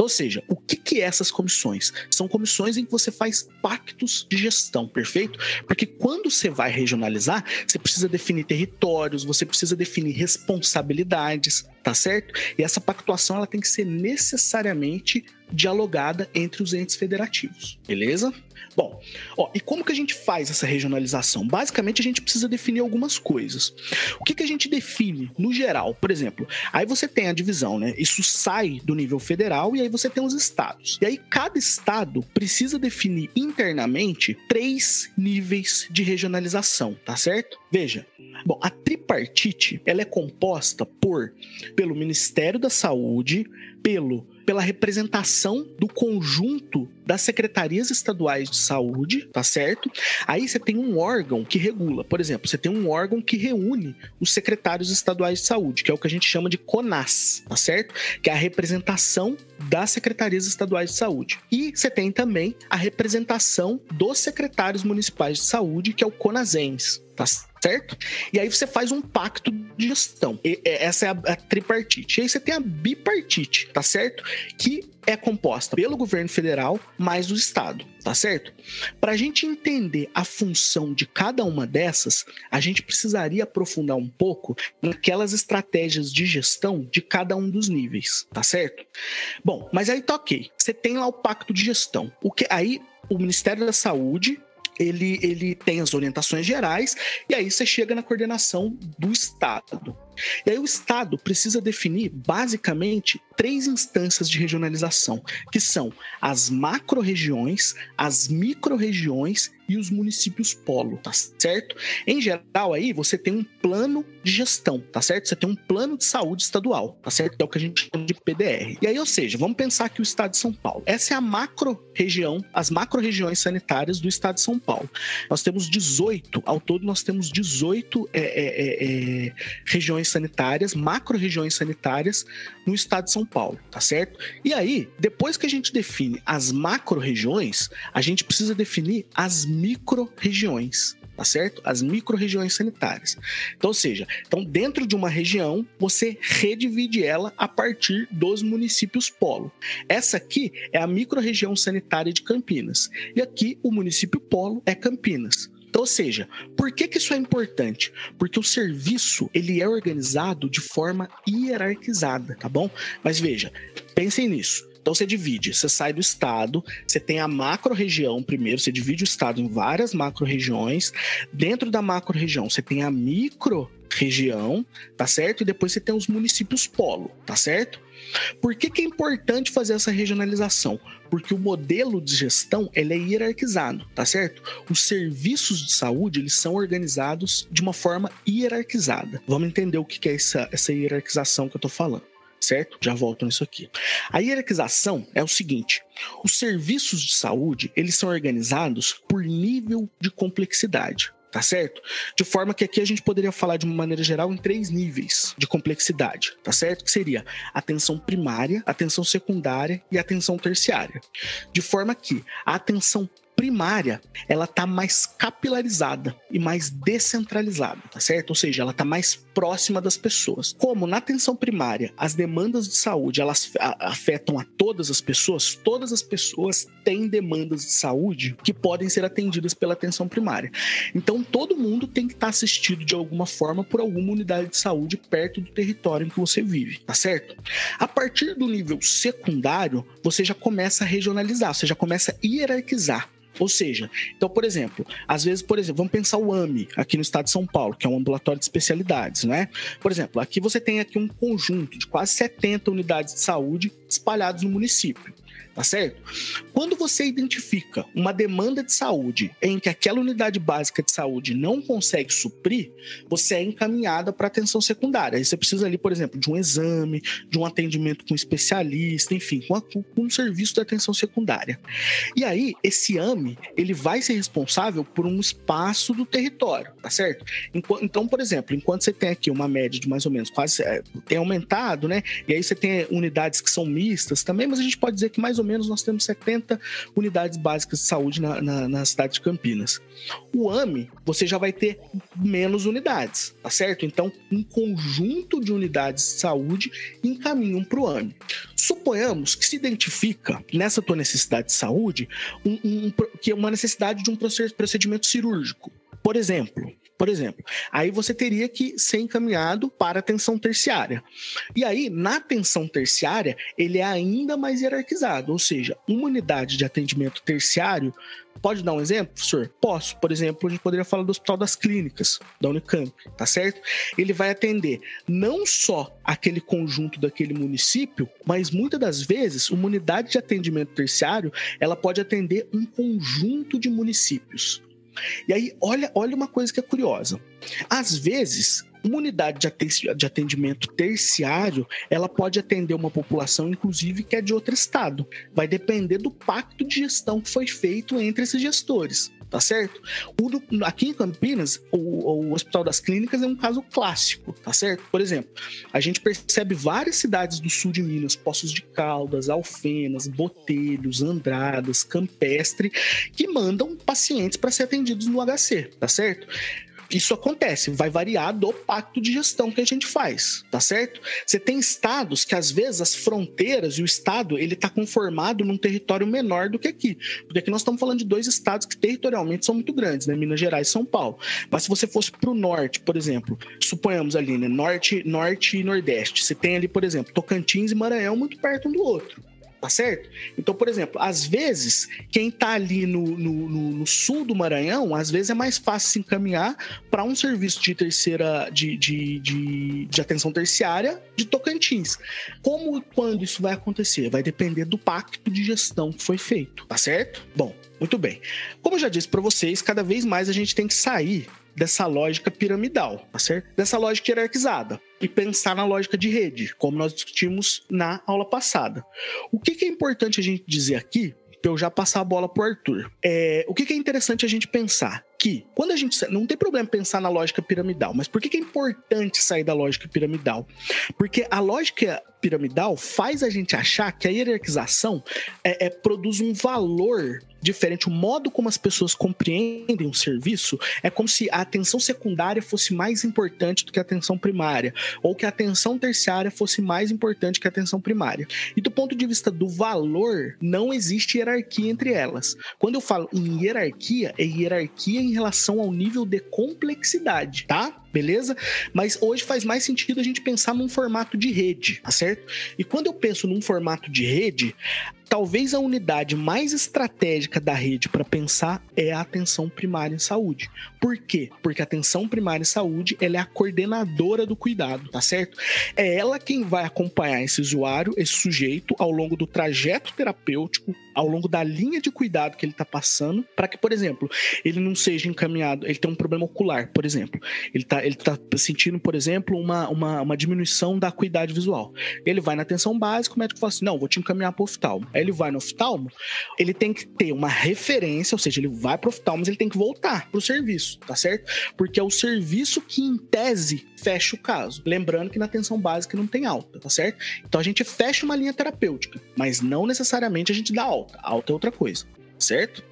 ou seja, o que que é essas comissões? São comissões em que você faz pactos de gestão, perfeito? Porque quando você vai regionalizar, você precisa definir territórios, você precisa definir responsabilidades, tá certo? E essa pactuação ela tem que ser necessariamente dialogada entre os entes federativos, beleza? Bom, ó, e como que a gente faz essa regionalização? Basicamente, a gente precisa definir algumas coisas. O que, que a gente define no geral? Por exemplo, aí você tem a divisão, né? Isso sai do nível federal e aí você tem os estados. E aí cada estado precisa definir internamente três níveis de regionalização, tá certo? Veja, bom, a tripartite ela é composta por pelo Ministério da Saúde, pelo pela representação do conjunto das secretarias estaduais de saúde, tá certo? Aí você tem um órgão que regula. Por exemplo, você tem um órgão que reúne os secretários estaduais de saúde, que é o que a gente chama de CONAS, tá certo? Que é a representação das secretarias estaduais de saúde. E você tem também a representação dos secretários municipais de saúde, que é o CONASEMS, tá certo? E aí você faz um pacto de gestão. E, essa é a, a tripartite. E aí você tem a bipartite, tá certo? Que é composta pelo governo federal mais o estado, tá certo? Para a gente entender a função de cada uma dessas, a gente precisaria aprofundar um pouco naquelas estratégias de gestão de cada um dos níveis, tá certo? Bom, mas aí tá ok. Você tem lá o pacto de gestão. O que aí o Ministério da Saúde ele, ele tem as orientações gerais e aí você chega na coordenação do Estado. E aí o Estado precisa definir basicamente três instâncias de regionalização, que são as macro-regiões, as micro-regiões e os municípios polo, tá certo? Em geral aí você tem um plano de gestão, tá certo? Você tem um plano de saúde estadual, tá certo? Que é o que a gente chama de PDR. E aí, ou seja, vamos pensar aqui o estado de São Paulo. Essa é a macro-região, as macro-regiões sanitárias do estado de São Paulo. Nós temos 18, ao todo nós temos 18 é, é, é, é, regiões sanitárias, macro-regiões sanitárias no estado de São Paulo, tá certo? E aí, depois que a gente define as macro-regiões, a gente precisa definir as micro-regiões tá certo? As micro-regiões sanitárias. Então, ou seja, então dentro de uma região, você redivide ela a partir dos municípios polo. Essa aqui é a micro-região sanitária de Campinas. E aqui o município polo é Campinas. Então, ou seja, por que, que isso é importante? Porque o serviço ele é organizado de forma hierarquizada, tá bom? Mas veja, pensem nisso. Então você divide, você sai do estado, você tem a macro-região primeiro, você divide o estado em várias macro-regiões. Dentro da macro-região, você tem a micro-região, tá certo? E depois você tem os municípios polo, tá certo? Por que, que é importante fazer essa regionalização? Porque o modelo de gestão ele é hierarquizado, tá certo? Os serviços de saúde eles são organizados de uma forma hierarquizada. Vamos entender o que é essa, essa hierarquização que eu tô falando certo? Já volto nisso aqui. A hierarquização é o seguinte: os serviços de saúde eles são organizados por nível de complexidade tá certo? De forma que aqui a gente poderia falar de uma maneira geral em três níveis de complexidade, tá certo? Que seria atenção primária, atenção secundária e atenção terciária. De forma que a atenção primária, ela tá mais capilarizada e mais descentralizada, tá certo? Ou seja, ela tá mais próxima das pessoas. Como na atenção primária, as demandas de saúde, elas afetam a todas as pessoas, todas as pessoas têm demandas de saúde que podem ser atendidas pela atenção primária. Então, todo mundo tem que estar tá assistido de alguma forma por alguma unidade de saúde perto do território em que você vive, tá certo? A partir do nível secundário, você já começa a regionalizar, você já começa a hierarquizar. Ou seja, então, por exemplo, às vezes, por exemplo, vamos pensar o AMI aqui no estado de São Paulo, que é um ambulatório de especialidades, né? Por exemplo, aqui você tem aqui um conjunto de quase 70 unidades de saúde espalhadas no município tá certo? Quando você identifica uma demanda de saúde em que aquela unidade básica de saúde não consegue suprir, você é encaminhada para atenção secundária. Aí você precisa ali, por exemplo, de um exame, de um atendimento com especialista, enfim, com, a, com um serviço de atenção secundária. E aí, esse AME, ele vai ser responsável por um espaço do território, tá certo? Então, por exemplo, enquanto você tem aqui uma média de mais ou menos quase é, tem aumentado, né? E aí você tem unidades que são mistas também, mas a gente pode dizer que mais ou menos nós temos 70 unidades básicas de saúde na, na, na cidade de Campinas. O AME, você já vai ter menos unidades, tá certo? Então, um conjunto de unidades de saúde encaminham para o AME. Suponhamos que se identifica nessa tua necessidade de saúde um, um, que é uma necessidade de um procedimento cirúrgico. Por exemplo, por exemplo. Aí você teria que ser encaminhado para atenção terciária. E aí, na atenção terciária, ele é ainda mais hierarquizado, ou seja, uma unidade de atendimento terciário Pode dar um exemplo, professor? Posso. Por exemplo, a gente poderia falar do Hospital das Clínicas, da Unicamp, tá certo? Ele vai atender não só aquele conjunto daquele município, mas muitas das vezes uma unidade de atendimento terciário, ela pode atender um conjunto de municípios. E aí, olha, olha uma coisa que é curiosa. Às vezes, uma unidade de atendimento terciário, ela pode atender uma população, inclusive, que é de outro estado. Vai depender do pacto de gestão que foi feito entre esses gestores tá certo? O, aqui em Campinas, o, o, Hospital das Clínicas é um caso clássico, tá certo? Por exemplo, a gente percebe várias cidades do sul de Minas, Poços de Caldas, Alfenas, Botelhos, Andradas, Campestre, que mandam pacientes para ser atendidos no HC, tá certo? Isso acontece, vai variar do pacto de gestão que a gente faz, tá certo? Você tem estados que às vezes as fronteiras e o estado ele está conformado num território menor do que aqui, porque aqui nós estamos falando de dois estados que territorialmente são muito grandes, né? Minas Gerais e São Paulo. Mas se você fosse para o norte, por exemplo, suponhamos ali, né? Norte, norte e nordeste, você tem ali, por exemplo, Tocantins e Maranhão muito perto um do outro tá certo? Então, por exemplo, às vezes, quem tá ali no, no, no, no sul do Maranhão, às vezes é mais fácil se encaminhar para um serviço de terceira, de, de, de, de, atenção terciária de Tocantins. Como e quando isso vai acontecer? Vai depender do pacto de gestão que foi feito, tá certo? Bom, muito bem. Como eu já disse para vocês, cada vez mais a gente tem que sair dessa lógica piramidal, tá certo? Dessa lógica hierarquizada e pensar na lógica de rede, como nós discutimos na aula passada. O que, que é importante a gente dizer aqui, para eu já passar a bola para o Arthur? É, o que, que é interessante a gente pensar? que quando a gente não tem problema pensar na lógica piramidal, mas por que, que é importante sair da lógica piramidal? Porque a lógica piramidal faz a gente achar que a hierarquização é, é, produz um valor diferente. O modo como as pessoas compreendem o serviço é como se a atenção secundária fosse mais importante do que a atenção primária, ou que a atenção terciária fosse mais importante que a atenção primária. E do ponto de vista do valor, não existe hierarquia entre elas. Quando eu falo em hierarquia, é hierarquia em relação ao nível de complexidade, tá? Beleza? Mas hoje faz mais sentido a gente pensar num formato de rede, tá certo? E quando eu penso num formato de rede, talvez a unidade mais estratégica da rede para pensar é a atenção primária em saúde. Por quê? Porque a atenção primária em saúde ela é a coordenadora do cuidado, tá certo? É ela quem vai acompanhar esse usuário, esse sujeito, ao longo do trajeto terapêutico, ao longo da linha de cuidado que ele está passando, para que, por exemplo, ele não seja encaminhado, ele tem um problema ocular, por exemplo, ele está ele tá sentindo, por exemplo, uma, uma, uma diminuição da acuidade visual. Ele vai na atenção básica, o médico fala assim: não, vou te encaminhar para o oftalmo. Aí ele vai no oftalmo, ele tem que ter uma referência, ou seja, ele vai para o oftalmo, mas ele tem que voltar para o serviço, tá certo? Porque é o serviço que, em tese, fecha o caso. Lembrando que na atenção básica não tem alta, tá certo? Então a gente fecha uma linha terapêutica, mas não necessariamente a gente dá alta. Alta é outra coisa, certo?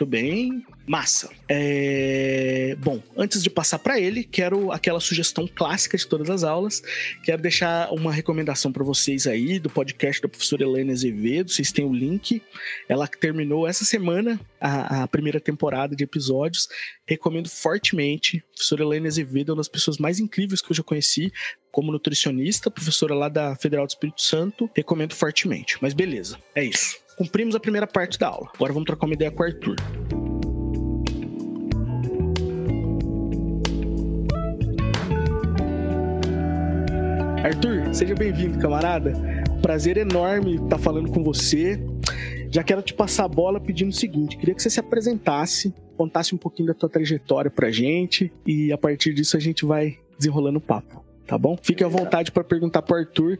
Muito bem. Massa. É... Bom, antes de passar para ele, quero aquela sugestão clássica de todas as aulas. Quero deixar uma recomendação para vocês aí do podcast da professora Helena Azevedo. Vocês têm o link. Ela terminou essa semana a, a primeira temporada de episódios. Recomendo fortemente. A professora Helena Azevedo é uma das pessoas mais incríveis que eu já conheci como nutricionista, professora lá da Federal do Espírito Santo. Recomendo fortemente. Mas beleza, é isso. Cumprimos a primeira parte da aula. Agora vamos trocar uma ideia com o Arthur. Arthur, seja bem-vindo, camarada. Prazer enorme estar falando com você. Já quero te passar a bola pedindo o seguinte: queria que você se apresentasse, contasse um pouquinho da tua trajetória pra gente e a partir disso a gente vai desenrolando o papo tá bom? Fique à vontade para perguntar pro Arthur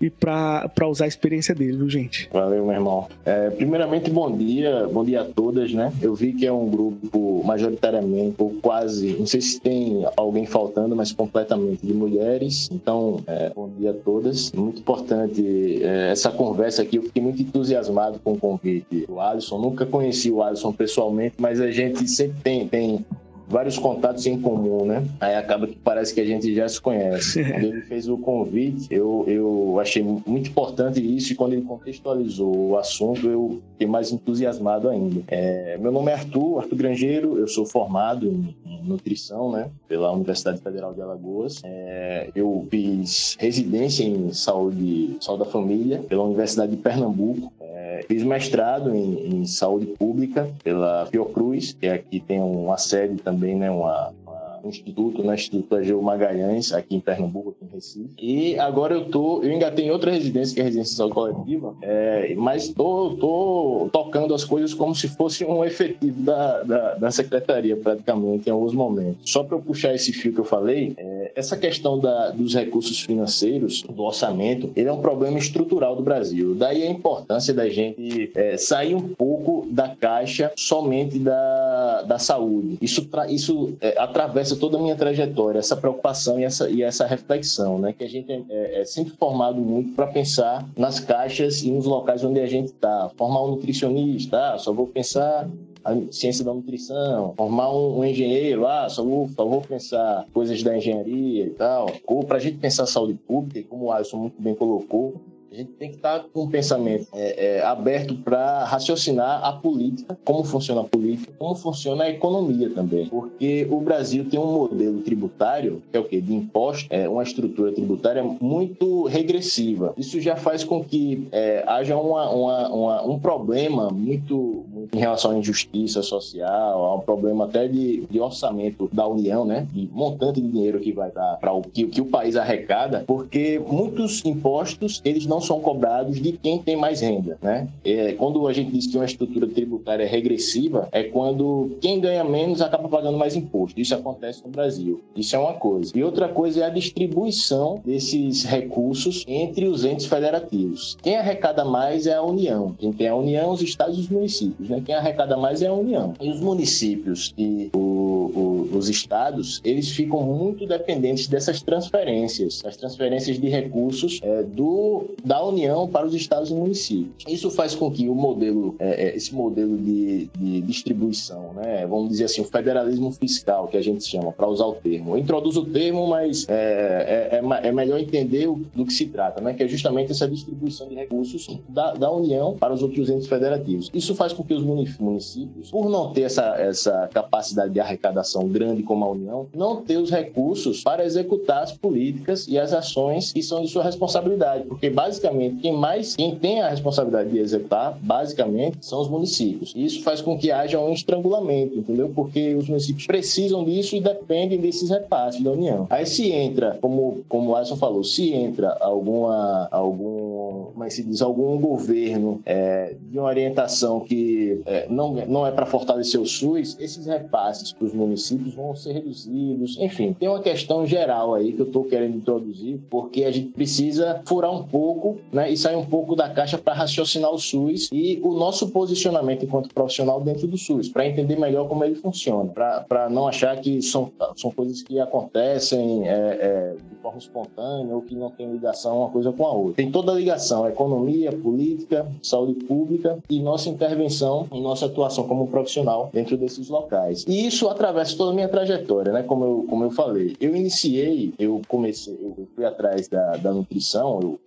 e para usar a experiência dele, viu, gente? Valeu, meu irmão. É, primeiramente, bom dia, bom dia a todas, né? Eu vi que é um grupo majoritariamente, ou quase, não sei se tem alguém faltando, mas completamente de mulheres. Então, é, bom dia a todas. Muito importante é, essa conversa aqui. Eu fiquei muito entusiasmado com o convite do Alisson. Nunca conheci o Alisson pessoalmente, mas a gente sempre tem, tem vários contatos em comum, né? Aí acaba que parece que a gente já se conhece. Quando ele fez o convite, eu, eu achei muito importante isso e quando ele contextualizou o assunto, eu fiquei mais entusiasmado ainda. É, meu nome é Arthur, Arthur Grangeiro, eu sou formado em, em nutrição, né? Pela Universidade Federal de Alagoas. É, eu fiz residência em saúde, saúde da família pela Universidade de Pernambuco. É, fiz mestrado em, em, saúde pública pela Fiocruz, que aqui tem uma sede também, né, uma, uma no Instituto, no Instituto Ageu Magalhães, aqui em Pernambuco, aqui em Recife. E agora eu tô, eu engatei em outra residência, que é a residência saúde coletiva, é, mas tô, tô tocando as coisas como se fosse um efetivo da, da, da secretaria, praticamente, em alguns momentos. Só para eu puxar esse fio que eu falei, é, essa questão da, dos recursos financeiros, do orçamento, ele é um problema estrutural do Brasil. Daí a importância da gente é, sair um pouco da caixa somente da, da saúde. Isso, isso é, atravessa toda a minha trajetória, essa preocupação e essa, e essa reflexão, né? Que a gente é, é, sempre formado muito para pensar nas caixas e nos locais onde a gente está. Formar um nutricionista, ah, só vou pensar a ciência da nutrição, formar um, um engenheiro, ah, só vou, só vou pensar coisas da engenharia e tal. Ou para a gente pensar saúde pública, e como o Alisson muito bem colocou, a gente tem que estar com um pensamento é, é, aberto para raciocinar a política, como funciona a política, como funciona a economia também. Porque o Brasil tem um modelo tributário, que é o quê? De imposto, é uma estrutura tributária muito regressiva. Isso já faz com que é, haja uma, uma, uma, um problema muito, muito, em relação à injustiça social, a um problema até de, de orçamento da União, né? De montante de dinheiro que vai para o que, que o país arrecada, porque muitos impostos eles não são cobrados de quem tem mais renda, né? É, quando a gente diz que uma estrutura tributária é regressiva, é quando quem ganha menos acaba pagando mais imposto. Isso acontece no Brasil. Isso é uma coisa. E outra coisa é a distribuição desses recursos entre os entes federativos. Quem arrecada mais é a União. Quem tem a União, os estados e os municípios, né? Quem arrecada mais é a União. E os municípios e o, o, os estados, eles ficam muito dependentes dessas transferências, das transferências de recursos é, do da União para os estados e municípios. Isso faz com que o modelo, é, é, esse modelo de, de, distribuição, né, vamos dizer assim, o federalismo fiscal, que a gente chama, para usar o termo. Introduzo o termo, mas é, é, é, é melhor entender do que se trata, né, que é justamente essa distribuição de recursos da, da União para os outros entes federativos. Isso faz com que os municípios, por não ter essa, essa capacidade de arrecadação grande como a União, não ter os recursos para executar as políticas e as ações que são de sua responsabilidade, porque basicamente basicamente, quem mais, quem tem a responsabilidade de executar, basicamente, são os municípios. Isso faz com que haja um estrangulamento, entendeu? Porque os municípios precisam disso e dependem desses repasses da União. Aí se entra, como, como o Alisson falou, se entra alguma, algum, como é que se diz, algum governo é, de uma orientação que é, não, não é para fortalecer o SUS, esses repasses para os municípios vão ser reduzidos. Enfim, tem uma questão geral aí que eu estou querendo introduzir, porque a gente precisa furar um pouco né, e sair um pouco da caixa para raciocinar o SUS e o nosso posicionamento enquanto profissional dentro do SUS, para entender melhor como ele funciona, para não achar que são, são coisas que acontecem é, é, de forma espontânea ou que não tem ligação uma coisa com a outra. Tem toda a ligação, economia, política, saúde pública e nossa intervenção e nossa atuação como profissional dentro desses locais. E isso atravessa toda a minha trajetória, né? Como eu, como eu falei. Eu iniciei, eu comecei, eu fui atrás da, da nutrição, eu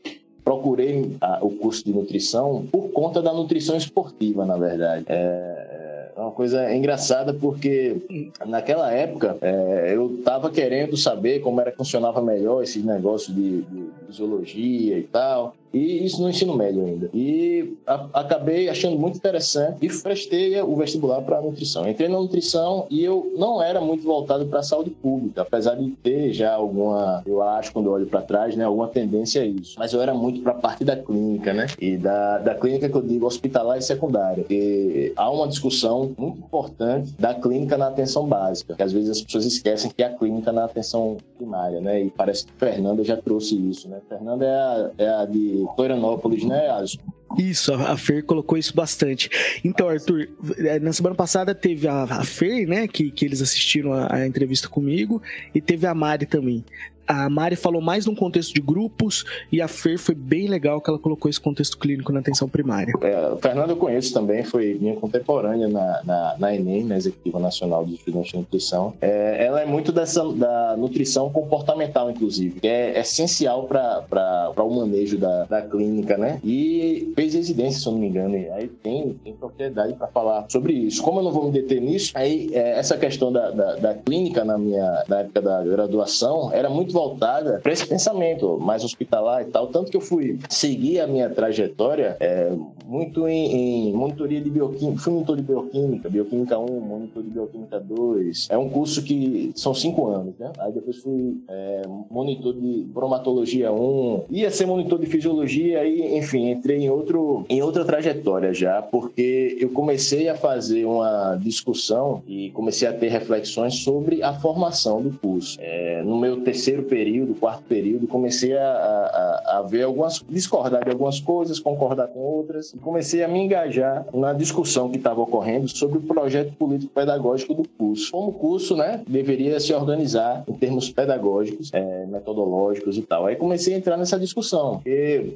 procurei a, o curso de nutrição por conta da nutrição esportiva, na verdade. É, é uma coisa engraçada porque naquela época é, eu estava querendo saber como era que funcionava melhor esse negócio de, de fisiologia e tal. E isso no ensino médio ainda. E a, acabei achando muito interessante e prestei o vestibular para nutrição. Entrei na nutrição e eu não era muito voltado para a saúde pública, apesar de ter já alguma, eu acho, quando eu olho para trás, né, alguma tendência a isso. Mas eu era muito para a parte da clínica, né? E da, da clínica que eu digo hospitalar e secundária. Porque há uma discussão muito importante da clínica na atenção básica, que às vezes as pessoas esquecem que é a clínica na atenção primária, né? E parece que Fernanda já trouxe isso, né? Fernanda é a, é a de Florianópolis, né, Alisson? Isso, a Fer colocou isso bastante. Então, Arthur, é, na semana passada teve a, Fer, né, que, que eles assistiram a, a entrevista comigo, e teve a Mari também a Mari falou mais num contexto de grupos e a Fer foi bem legal que ela colocou esse contexto clínico na atenção primária. É, o Fernando eu conheço também, foi minha contemporânea na, na, na ENEM, na Executiva Nacional de Estudantes de Nutrição. É, ela é muito dessa da nutrição comportamental, inclusive, que é essencial para o manejo da, da clínica, né? E fez residência, se eu não me engano, e aí tem, tem propriedade para falar sobre isso. Como eu não vou me deter nisso, aí é, essa questão da, da, da clínica na minha na época da graduação era muito voltada para esse pensamento mais hospitalar e tal. Tanto que eu fui seguir a minha trajetória é, muito em, em monitoria de bioquímica. Fui monitor de bioquímica, bioquímica 1, monitor de bioquímica 2. É um curso que são cinco anos, né? Aí depois fui é, monitor de bromatologia 1. Ia ser monitor de fisiologia, aí, enfim, entrei em, outro, em outra trajetória já, porque eu comecei a fazer uma discussão e comecei a ter reflexões sobre a formação do curso. É, no meu terceiro período, quarto período, comecei a, a, a ver algumas, discordar de algumas coisas, concordar com outras, e comecei a me engajar na discussão que estava ocorrendo sobre o projeto político-pedagógico do curso. Como o curso, né, deveria se organizar em termos pedagógicos, é, metodológicos e tal. Aí comecei a entrar nessa discussão, porque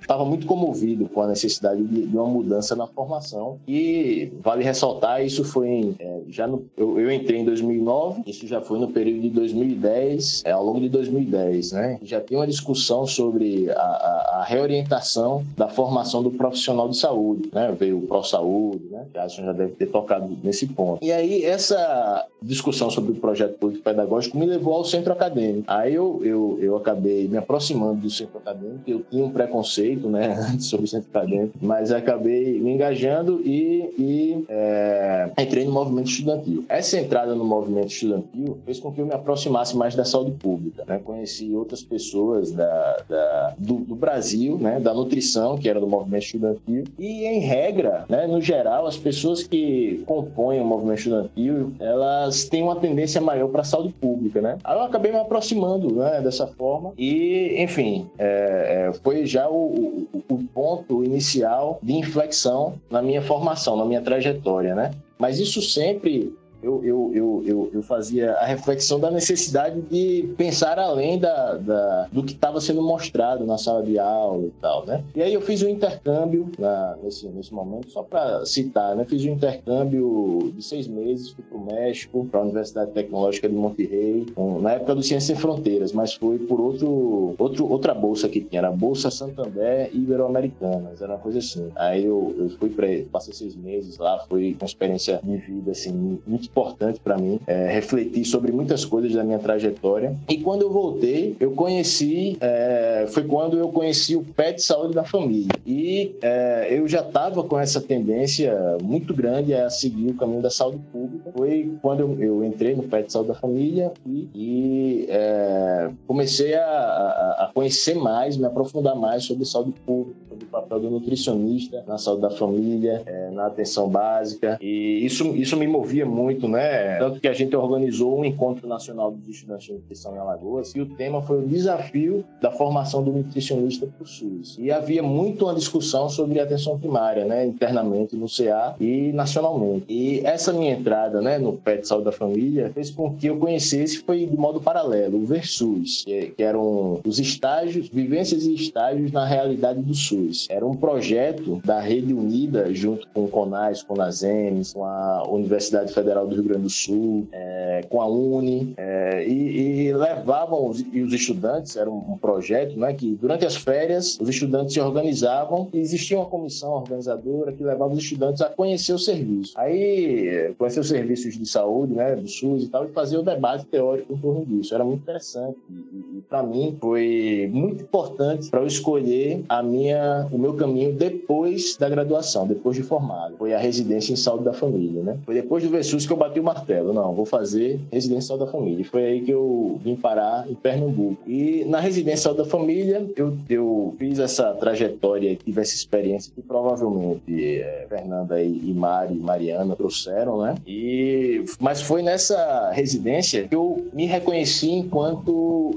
estava é, muito comovido com a necessidade de, de, uma mudança na formação. E vale ressaltar, isso foi em, é, já no, eu, eu, entrei em 2009, isso já foi no período de 2010, é, ao longo de 2010, né? Já tinha uma discussão sobre a, a, a reorientação da formação do profissional de saúde, né? Veio o Pro-Saúde, né? Que a já deve ter tocado nesse ponto. E aí, essa discussão sobre o projeto político-pedagógico me levou ao centro acadêmico. Aí eu, eu, eu acabei me aproximando do centro acadêmico, eu tinha um preconceito, né, sobre o centro acadêmico, mas acabei me engajando e, e é, entrei no movimento estudantil. Essa entrada no movimento estudantil fez com que eu me aproximasse mais da saúde pública, né? Conheci outras pessoas da, da do, do, Brasil, né, da nutrição, que era do movimento estudantil, e em regra, né, no geral, as pessoas que compõem o movimento estudantil, elas têm uma tendência maior para a saúde pública, né? Aí eu acabei me aproximando, né, dessa forma e, enfim, é, é, foi já o, o, o ponto inicial de inflexão na minha formação, na minha trajetória, né? Mas isso sempre eu, eu, eu, eu, eu fazia a reflexão da necessidade de pensar além da, da do que estava sendo mostrado na sala de aula e tal, né? E aí eu fiz um intercâmbio na, nesse, nesse momento, só para citar, né? Fiz um intercâmbio de seis meses, fui para o México, para a Universidade Tecnológica de Monterrey, na época do Ciências Sem Fronteiras, mas foi por outro, outro, outra bolsa que tinha, era a Bolsa Santander Ibero-Americanas, era uma coisa assim. Aí eu, eu fui para passei seis meses lá, foi uma experiência de vida, assim, muito importante para mim, é, refletir sobre muitas coisas da minha trajetória. E quando eu voltei, eu conheci, é, foi quando eu conheci o PET Saúde da Família. E é, eu já estava com essa tendência muito grande a seguir o caminho da saúde pública. Foi quando eu, eu entrei no PET Saúde da Família e, e é, comecei a, a, a conhecer mais, me aprofundar mais sobre saúde pública, papel do nutricionista na saúde da família, é, na atenção básica. E isso, isso me movia muito né? Tanto que a gente organizou um encontro nacional dos estudantes de nutrição em Alagoas e o tema foi o desafio da formação do nutricionista para o SUS. E havia muito uma discussão sobre atenção primária, né? Internamente no CA e nacionalmente. E essa minha entrada, né, no PET Saúde da Família fez com que eu conhecesse, foi de modo paralelo, o VERSUS, que, que eram os estágios, vivências e estágios na realidade do SUS. Era um projeto da Rede Unida, junto com o CONAS, com a ZENES, com a Universidade Federal do Rio Grande do Sul, é, com a Uni, é, e, e, levavam, os, e os estudantes, era um, um, projeto, né, que durante as férias os estudantes se organizavam e existia uma comissão organizadora que levava os estudantes a conhecer o serviço. Aí, conhecer os serviços de saúde, né, do SUS e tal, e fazer o debate teórico em torno disso. Era muito interessante e, e para mim foi muito importante para eu escolher a minha, o meu caminho depois da graduação, depois de formado. Foi a residência em saúde da família, né? Foi depois do Versus que eu bati o martelo. Não, vou fazer residência da família. Foi aí que eu vim parar em Pernambuco. E na residência da família, eu, eu fiz essa trajetória, tive essa experiência que provavelmente é, Fernanda e, e Mari Mariana trouxeram, né? E, mas foi nessa residência que eu me reconheci enquanto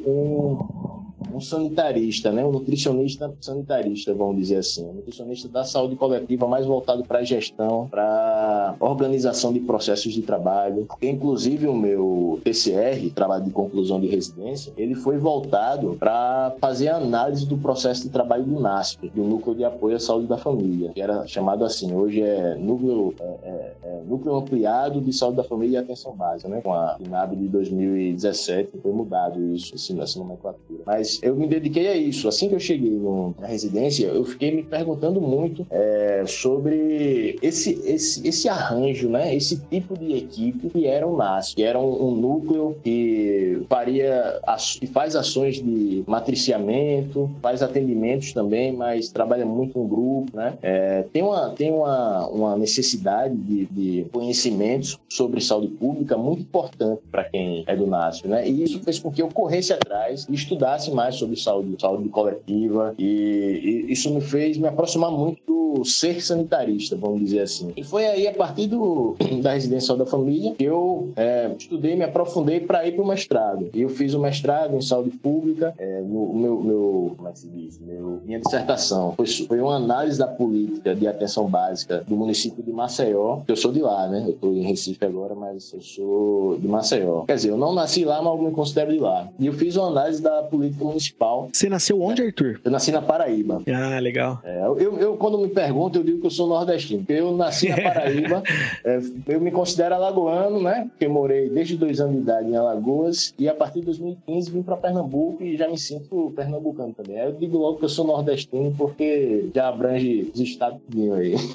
um um sanitarista, né? um nutricionista sanitarista, vamos dizer assim. Um nutricionista da saúde coletiva mais voltado para gestão, para organização de processos de trabalho. Porque, inclusive, o meu TCR, trabalho de conclusão de residência, ele foi voltado para fazer análise do processo de trabalho do NASP, do Núcleo de Apoio à Saúde da Família, que era chamado assim, hoje é Núcleo, é, é, é núcleo Ampliado de Saúde da Família e Atenção Básica, né? com a INAB de 2017, foi mudado isso, assim, essa nomenclatura. Mas eu me dediquei a isso. Assim que eu cheguei no, na residência, eu fiquei me perguntando muito é, sobre esse, esse, esse arranjo, né? Esse tipo de equipe que era o NAS, que era um, um núcleo que faria, que faz ações de matriciamento, faz atendimentos também, mas trabalha muito em grupo, né? É, tem uma, tem uma, uma necessidade de, de conhecimentos sobre saúde pública muito importante para quem é do NASF, né? E isso fez com que eu corresse atrás e estudasse mais sobre saúde, saúde coletiva e, e isso me fez me aproximar muito do ser sanitarista, vamos dizer assim. E foi aí, a partir do, da residência da família, que eu é, estudei, me aprofundei para ir para o mestrado. E eu fiz o mestrado em saúde pública, é, no, meu, meu, como é que se diz? Meu, minha dissertação foi, foi uma análise da política de atenção básica do município de Maceió, que eu sou de lá, né? Eu estou em Recife agora, mas eu sou de Maceió. Quer dizer, eu não nasci lá, mas eu me considero de lá. E eu fiz uma análise da política municipal. Você nasceu onde, Arthur? Eu nasci na Paraíba. Ah, legal. É, eu, eu, quando me perguntam, eu digo que eu sou nordestino. Porque eu nasci na Paraíba, é, eu me considero alagoano, né? Porque morei desde dois anos de idade em Alagoas e a partir de 2015 vim para Pernambuco e já me sinto pernambucano também. Eu digo logo que eu sou nordestino porque já abrange os estados aí.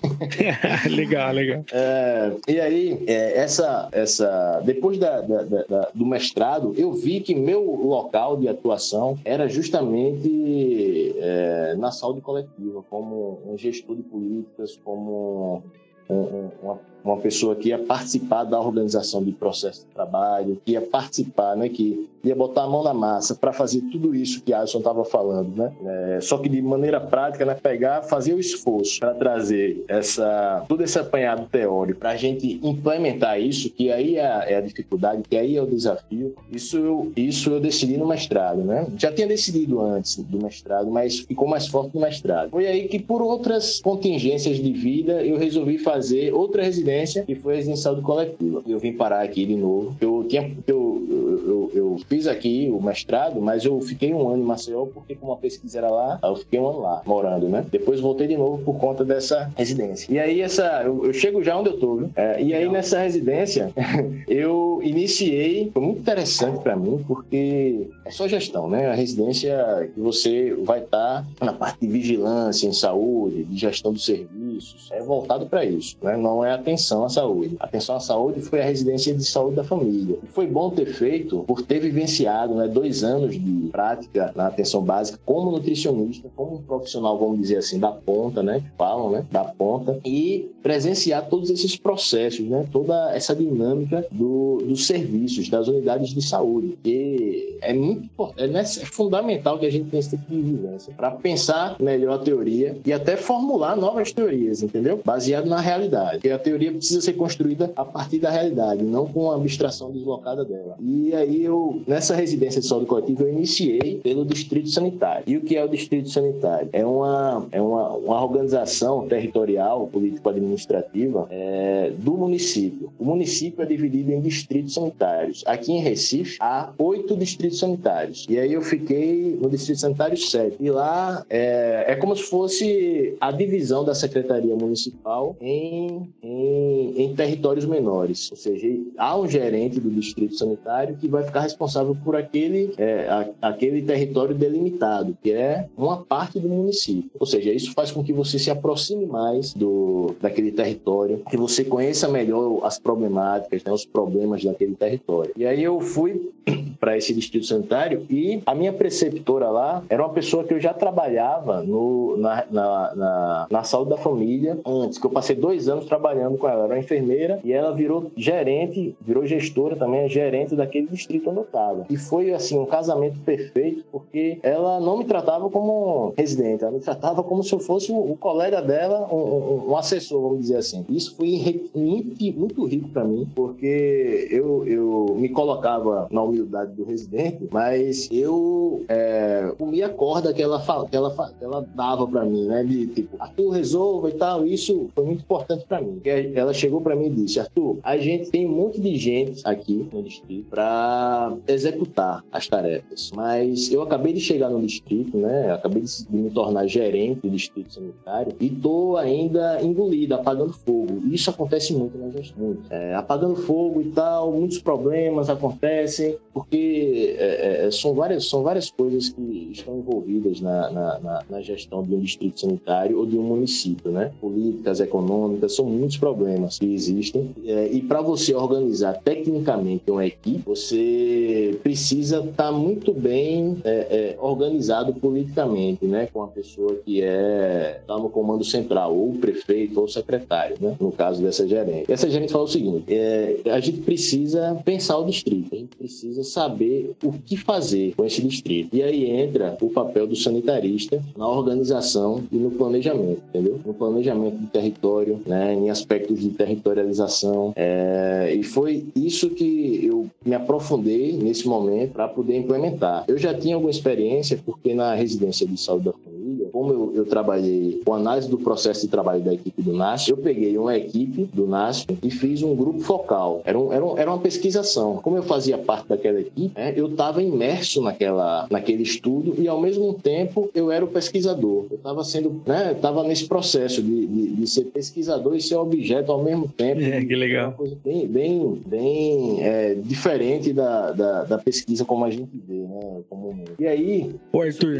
legal, legal. É, e aí, é, essa, essa, depois da, da, da, do mestrado, eu vi que meu local de atuação era justamente é, na saúde coletiva, como um gestor de políticas, como um, um, uma uma pessoa que ia participar da organização de processo de trabalho, que ia participar, né, que ia botar a mão na massa para fazer tudo isso que Alisson estava falando, né? É, só que de maneira prática, né, pegar, fazer o esforço para trazer essa todo esse apanhado teórico para a gente implementar isso, que aí é a, é a, dificuldade, que aí é o desafio. Isso eu, isso eu decidi no mestrado, né? Já tinha decidido antes do mestrado, mas ficou mais forte no mestrado. Foi aí que por outras contingências de vida eu resolvi fazer outra residência residência, que foi a residência de coletiva. Eu vim parar aqui de novo. Eu tinha, eu, eu, eu, eu, fiz aqui o mestrado, mas eu fiquei um ano em Maceió porque como a pesquisa era lá, eu fiquei um ano lá, morando, né? Depois voltei de novo por conta dessa residência. E aí essa, eu, eu chego já onde eu tô, viu? É, e aí nessa residência, eu iniciei, foi muito interessante para mim, porque é só gestão, né? A residência que você vai estar tá na parte de vigilância em saúde, de gestão dos serviços, é voltado para isso, né? Não é atenção atenção à saúde. Atenção à saúde foi a residência de saúde da família. E foi bom ter feito por ter vivenciado né, dois anos de prática na atenção básica como nutricionista, como um profissional, vamos dizer assim, da ponta, né? Falam, né? Da ponta. E presenciar todos esses processos, né? Toda essa dinâmica do, dos serviços, das unidades de saúde. Que é muito é, é fundamental que a gente tenha esse tipo de vivência para pensar melhor a teoria e até formular novas teorias, entendeu? Baseado na realidade. Porque a teoria precisa ser construída a partir da realidade, não com a abstração deslocada dela. E aí eu, nessa residência de saúde coletiva, eu iniciei pelo distrito sanitário. E o que é o distrito sanitário? É uma, é uma, uma organização territorial, político-administrativa é, do município. O município é dividido em distritos sanitários. Aqui em Recife, há oito distritos sanitários. E aí eu fiquei no distrito sanitário 7. E lá é, é como se fosse a divisão da Secretaria Municipal em, em em, territórios menores. Ou seja, há um gerente do distrito sanitário que vai ficar responsável por aquele, é, a, aquele território delimitado, que é uma parte do município. Ou seja, isso faz com que você se aproxime mais do, daquele território, que você conheça melhor as problemáticas, né, os problemas daquele território. E aí eu fui para esse distrito sanitário e a minha preceptora lá era uma pessoa que eu já trabalhava no, na, na, na, na saúde da família antes, que eu passei dois anos trabalhando com ela. Era enfermeira e ela virou gerente, virou gestora também, gerente daquele distrito onde eu estava. E foi, assim, um casamento perfeito porque ela não me tratava como residente, ela me tratava como se eu fosse o, colega dela, um, um, assessor, vamos dizer assim. Isso foi muito, muito rico para mim, porque eu, eu me colocava na humildade do residente, mas eu é, comia a corda que ela, que ela, que ela dava para mim, né? De tipo, Arthur, resolva e tal. Isso foi muito importante para mim. Porque ela chegou para mim e disse: Arthur, a gente tem um monte de gente aqui no distrito para executar as tarefas, mas eu acabei de chegar no distrito, né? Acabei de me tornar gerente do distrito sanitário e tô ainda engolido, apagando fogo. Isso acontece muito na gestão. É, apagando fogo e tal, muitos problemas acontecem porque é, é, são, várias, são várias coisas que estão envolvidas na, na, na, na gestão de um distrito sanitário ou de um município, né? Políticas, econômicas, são muitos problemas que existem. É, e para você organizar tecnicamente uma equipe, você precisa estar tá muito bem é, é, organizado politicamente, né? Com a pessoa que é está no comando central, ou o prefeito ou o secretário, né? No caso dessa gerente. Essa gerente falou o seguinte: é, a gente precisa pensar o distrito, a gente precisa saber o que fazer com esse distrito. E aí entra o papel do sanitarista na organização e no planejamento, entendeu? No planejamento do território, né? Em aspectos de territorialização. É, e foi isso que eu me aprofundei nesse momento para poder implementar. Eu já tinha alguma experiência, porque na residência de saúde da família, como eu, eu trabalhei com análise do processo de trabalho da equipe do NASP, eu peguei uma equipe do NASP e fiz um grupo focal. Era, um, era, um, era uma pesquisação. Como eu fazia parte daquela equipe, né, eu estava imerso naquela, naquele estudo e, ao mesmo tempo, eu era o pesquisador. Eu estava sendo, né, estava nesse processo de, de, de, ser pesquisador e ser objeto ao mesmo tempo. É, que legal. Uma coisa bem, bem, bem é, diferente da, da, da, pesquisa como a gente vê, né, comumente. E aí... Ô, Arthur,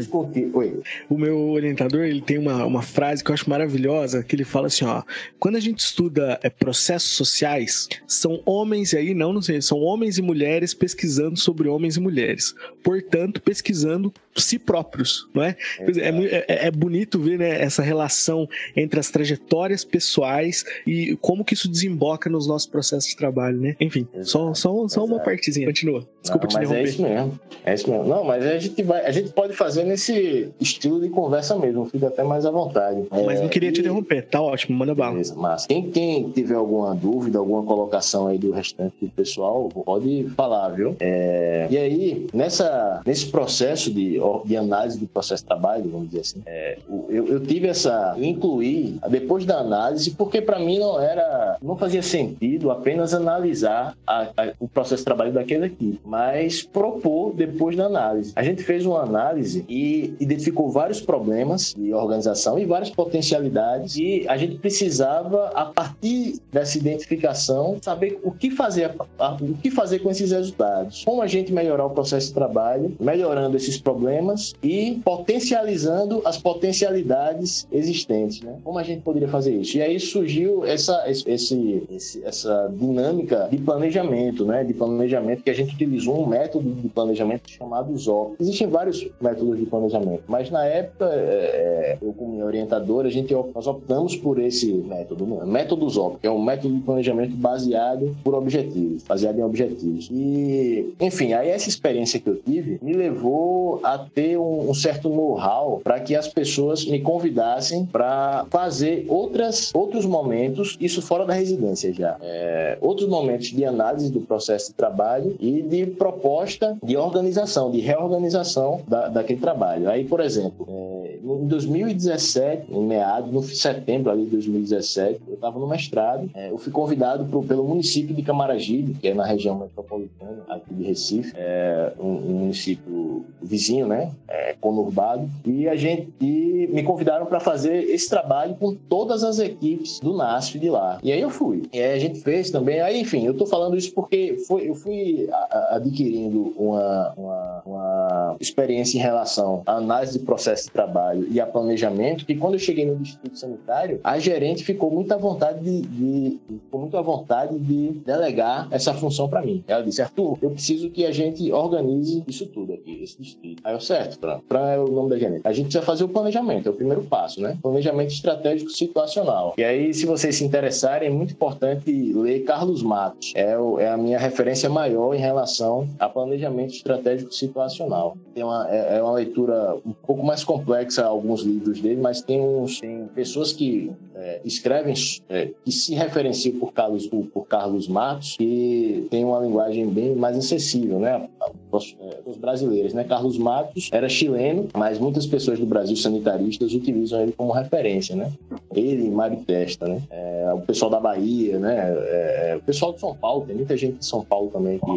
Oi. o meu orientador, ele tem uma, uma frase que eu acho maravilhosa, que ele fala assim, ó, quando a gente estuda é, processos sociais, são homens, e aí não, não sei, são homens e mulheres pesquisando sobre homens e mulheres. Portanto, pesquisando si próprios, não é? É, é, é, é bonito ver né, essa relação entre as trajetórias pessoais e como que isso desemboca nos nossos processos de trabalho, né? Enfim, exato, só, só, só uma partezinha. Continua. Desculpa não, te interromper. É isso mesmo. É isso mesmo. Não, mas a gente vai, a gente pode fazer nesse estilo de conversa mesmo, fica até mais à vontade. Mas não queria e... te interromper, tá ótimo, manda bala. Beleza, mas quem, quem tiver alguma dúvida, alguma colocação aí do restante do pessoal, pode falar, viu? É... E aí, nessa, nesse processo de, de análise do processo de trabalho, vamos dizer assim, é, eu, eu tive essa. incluir depois da análise, porque para mim não era. não fazia sentido apenas analisar a, a, o processo de trabalho daquele equipe, mas propor depois da análise. A gente fez uma análise e identificou vários problemas de organização e várias potencialidades e a gente precisava, a partir dessa identificação, saber o que fazer, o que fazer com esses resultados. Como a gente melhorar o processo de trabalho, melhorando esses problemas e potencializando as potencialidades existentes, né? Como a gente poderia fazer isso? E aí surgiu essa, esse, esse, essa dinâmica de planejamento, né? De planejamento que a gente utilizou um método de planejamento chamado ZOP. Existem vários métodos de planejamento, mas na época, é, eu como minha orientadora, a gente, nós optamos por esse método, né? método ZOP, que é um método de planejamento baseado por objetivos, baseado em objetivos. E, enfim, aí essa experiência que eu tive me levou a ter um, um certo know-how para que as pessoas me convidassem para fazer outras, outros momentos, isso fora da residência já, é, outros momentos de análise do processo de trabalho e de proposta de organização, de reorganização da, daquele trabalho. Aí, por exemplo, é, em 2017, em meados, no setembro ali de 2017, eu estava no mestrado, é, eu fui convidado pro, pelo município de Camaragibe, que é na região metropolitana aqui de Recife, é, um, um, município vizinho, né, é, conurbado, e a gente e me convidaram para fazer esse trabalho com todas as equipes do NASF de lá. E aí eu fui. E aí a gente fez também. Aí, enfim, eu estou falando isso porque foi, eu fui adquirindo uma, uma, uma experiência em relação à análise de processo de trabalho e a planejamento, que quando eu cheguei no distrito sanitário, a gerente ficou muito à vontade de, de ficou muito à vontade de delegar essa função para mim. Ela disse, Arthur, eu preciso que a gente organize isso tudo aqui, esse distrito. Aí eu, certo, Fran. Fran é o nome da gerente. A gente precisa fazer o planejamento, é o primeiro passo, né? Planejamento estratégico situacional. E aí, se vocês se interessarem, é muito importante ler Carlos Matos. É, o, é a minha referência maior em relação a planejamento estratégico situacional. Tem uma, é, é uma leitura um pouco mais complexa alguns livros dele, mas tem, uns, tem pessoas que é, escrevem, é, que se referenciam por Carlos, por Carlos Matos, que tem uma linguagem bem mais acessível, né? Os, é, os brasileiros, né? Carlos Matos era chileno, mas muitas pessoas do Brasil sanitaristas utilizam ele como referência, né? Ele e Mário Testa, né? É, o pessoal da Bahia, né? É, o pessoal de São Paulo, tem muita gente de São Paulo também que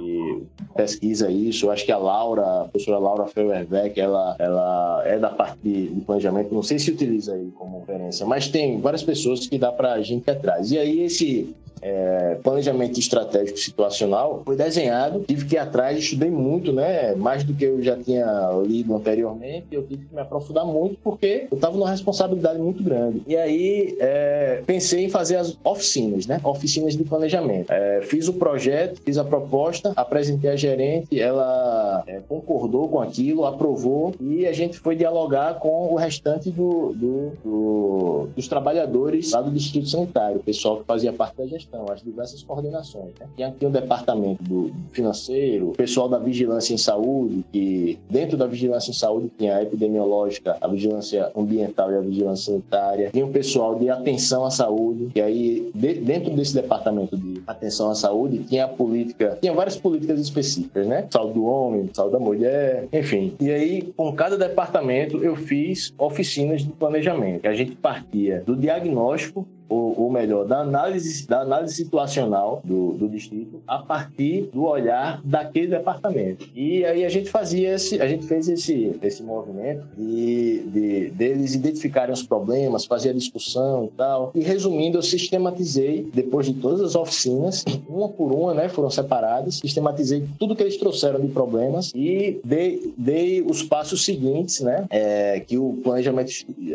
que pesquisa isso. Eu acho que a Laura, a professora Laura Feuerbeck, ela, ela é da parte de, planejamento, não sei se utiliza aí como referência, mas tem várias pessoas que dá para a gente ir atrás. E aí esse é, planejamento estratégico situacional foi desenhado. Tive que ir atrás, estudei muito, né? Mais do que eu já tinha lido anteriormente. Eu tive que me aprofundar muito porque eu estava numa responsabilidade muito grande. E aí é, pensei em fazer as oficinas, né? Oficinas de planejamento. É, fiz o projeto, fiz a proposta, apresentei a gerente, ela é, concordou com aquilo, aprovou e a gente foi dialogar com o restante do, do, do, dos trabalhadores lá do Distrito Sanitário, o pessoal que fazia parte da gestão, as diversas coordenações. Né? Tinha aqui o departamento do financeiro, o pessoal da vigilância em saúde, que dentro da vigilância em saúde tinha a epidemiológica, a vigilância ambiental e a vigilância sanitária, tinha o pessoal de atenção à saúde, e aí de, dentro desse departamento de atenção à saúde tinha a política, tinha várias políticas específicas, né? Saúde do homem, saúde da mulher, enfim. E aí, com cada departamento, eu fiz oficinas de planejamento. A gente partia do diagnóstico ou, ou melhor, da análise, da análise situacional do, do distrito a partir do olhar daquele departamento. E aí a gente fazia esse, a gente fez esse, esse movimento de, de deles identificarem os problemas, fazer a discussão e tal. E resumindo, eu sistematizei, depois de todas as oficinas, uma por uma, né, foram separadas, sistematizei tudo que eles trouxeram de problemas e dei, dei os passos seguintes, né, é, que o planejamento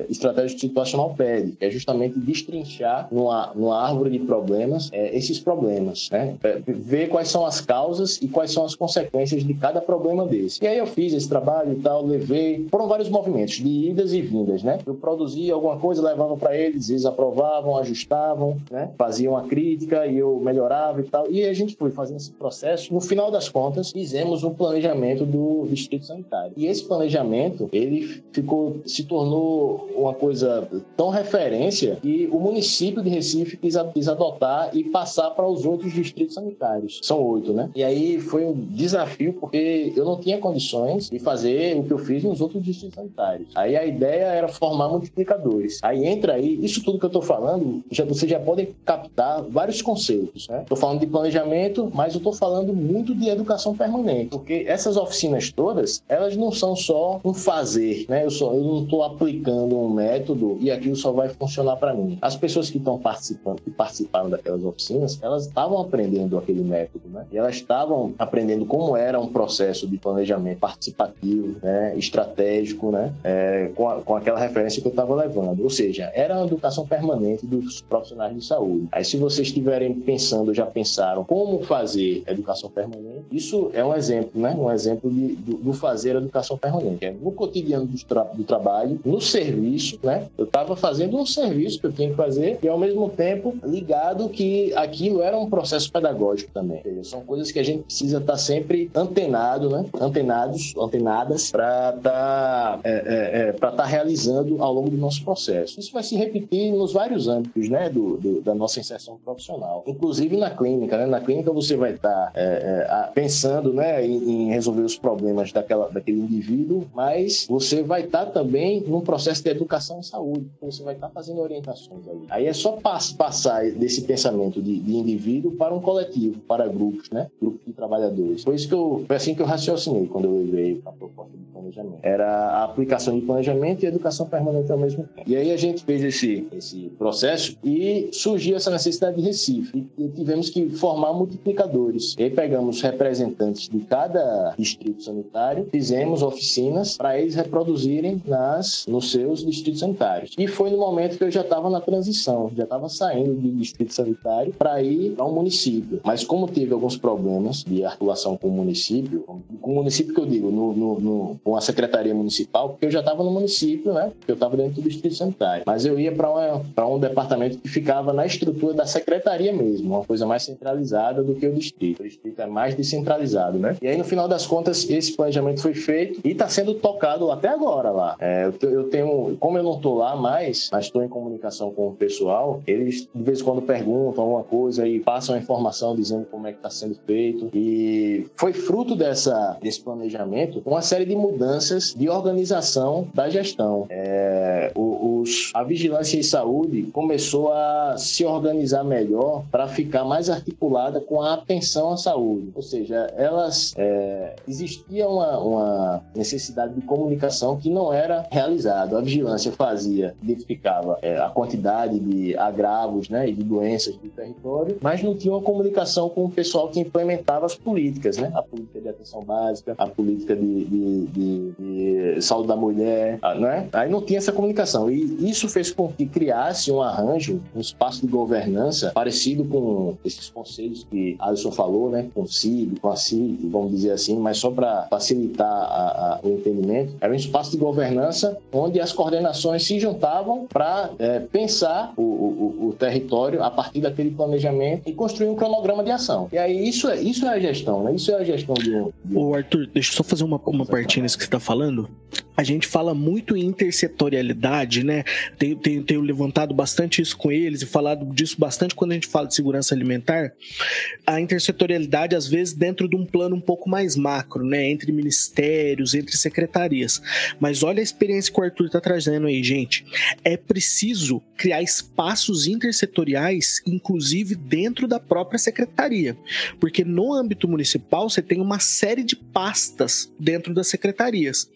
estratégico situacional pede, que é justamente destrinchar identificar numa, numa árvore de problemas é, esses problemas, né? É, ver quais são as causas e quais são as consequências de cada problema desse. E aí eu fiz esse trabalho e tal, levei. Foram vários movimentos de idas e vindas, né? Eu produzia alguma coisa, levava para eles, eles aprovavam, ajustavam, né? Faziam a crítica e eu melhorava e tal. E a gente foi fazendo esse processo. No final das contas, fizemos um planejamento do distrito sanitário. E esse planejamento, ele ficou, se tornou uma coisa tão referência que o município município de Recife quis, quis adotar e passar para os outros distritos sanitários. São oito, né? E aí foi um desafio porque eu não tinha condições de fazer o que eu fiz nos outros distritos sanitários. Aí a ideia era formar multiplicadores. Aí entra aí, isso tudo que eu estou falando, já, vocês já podem captar vários conceitos, né? Estou falando de planejamento, mas eu estou falando muito de educação permanente, porque essas oficinas todas, elas não são só um fazer, né? Eu, só, eu não estou aplicando um método e aquilo só vai funcionar para mim. As pessoas pessoas que estão participando, que participaram daquelas oficinas, elas estavam aprendendo aquele método, né? E elas estavam aprendendo como era um processo de planejamento participativo, né? estratégico, né? É, com, a, com aquela referência que eu estava levando. Ou seja, era uma educação permanente dos profissionais de saúde. Aí, se vocês estiverem pensando, já pensaram como fazer educação permanente, isso é um exemplo, né? Um exemplo de, do, do fazer educação permanente. É no cotidiano do, tra do trabalho, no serviço, né? Eu estava fazendo um serviço que eu tinha que fazer e ao mesmo tempo ligado que aquilo era um processo pedagógico também. São coisas que a gente precisa estar tá sempre antenado, né? Antenados, antenadas para estar tá, é, é, é, para estar tá realizando ao longo do nosso processo. Isso vai se repetir nos vários âmbitos, né? Do, do da nossa inserção profissional, inclusive na clínica. Né? Na clínica você vai estar é, é pensando, né? Em, em, resolver os problemas daquela, daquele indivíduo, mas você vai estar também num processo de educação em saúde. Você vai estar fazendo orientações ali. Aí é só passar desse pensamento de, de, indivíduo para um coletivo, para grupos, né? Grupos de trabalhadores. Foi isso que eu, foi assim que eu raciocinei quando eu levei a proposta de planejamento. Era a aplicação de planejamento e educação permanente ao mesmo tempo. E aí a gente fez esse, esse processo e surgiu essa necessidade de Recife. E, e tivemos que formar multiplicadores. E aí pegamos representantes de cada distrito sanitário, fizemos oficinas para eles reproduzirem nas, nos seus distritos sanitários. E foi no momento que eu já estava na transição já estava saindo do distrito sanitário para ir um município. Mas como teve alguns problemas de articulação com o município, com o município que eu digo, no, no, no com a secretaria municipal, porque eu já estava no município, né? Eu estava dentro do distrito sanitário. Mas eu ia para um departamento que ficava na estrutura da secretaria mesmo, uma coisa mais centralizada do que o distrito. O distrito é mais descentralizado, né? E aí, no final das contas, esse planejamento foi feito e está sendo tocado até agora lá. É, eu, eu tenho, como eu não estou lá mais, mas estou em comunicação com o pessoal pessoal, eles de vez em quando perguntam alguma coisa e passam a informação dizendo como é que está sendo feito. E foi fruto dessa, desse planejamento uma série de mudanças de organização da gestão. É, os, a vigilância em saúde começou a se organizar melhor para ficar mais articulada com a atenção à saúde. Ou seja, elas é, existia uma, uma necessidade de comunicação que não era realizada. A vigilância fazia, identificava é, a quantidade de agravos né, e de doenças do território, mas não tinha uma comunicação com o pessoal que implementava as políticas, né? A política de atenção básica, a política de, de, de, de saúde da mulher, né? Aí não tinha essa comunicação. E isso fez com que criasse um arranjo, um espaço de governança parecido com esses conselhos que Alisson falou, né? Com o CIB, com a CIB, vamos dizer assim, mas só para facilitar a, a, o entendimento. Era um espaço de governança onde as coordenações se juntavam para é, pensar o, o, o, território a partir daquele planejamento e construir um cronograma de ação. E aí isso é, isso é a gestão, né? Isso é a gestão de um. Ô, Arthur, deixa eu só fazer uma, uma partinha nisso que você está falando a gente fala muito em intersetorialidade, né? Tenho, tenho, tenho, levantado bastante isso com eles e falado disso bastante quando a gente fala de segurança alimentar. A intersetorialidade, às vezes, dentro de um plano um pouco mais macro, né? Entre ministérios, entre secretarias. Mas olha a experiência que o Arthur está trazendo aí, gente. É preciso criar espaços intersetoriais, inclusive dentro da própria secretaria. Porque no âmbito municipal, você tem uma série de pastas dentro das secretarias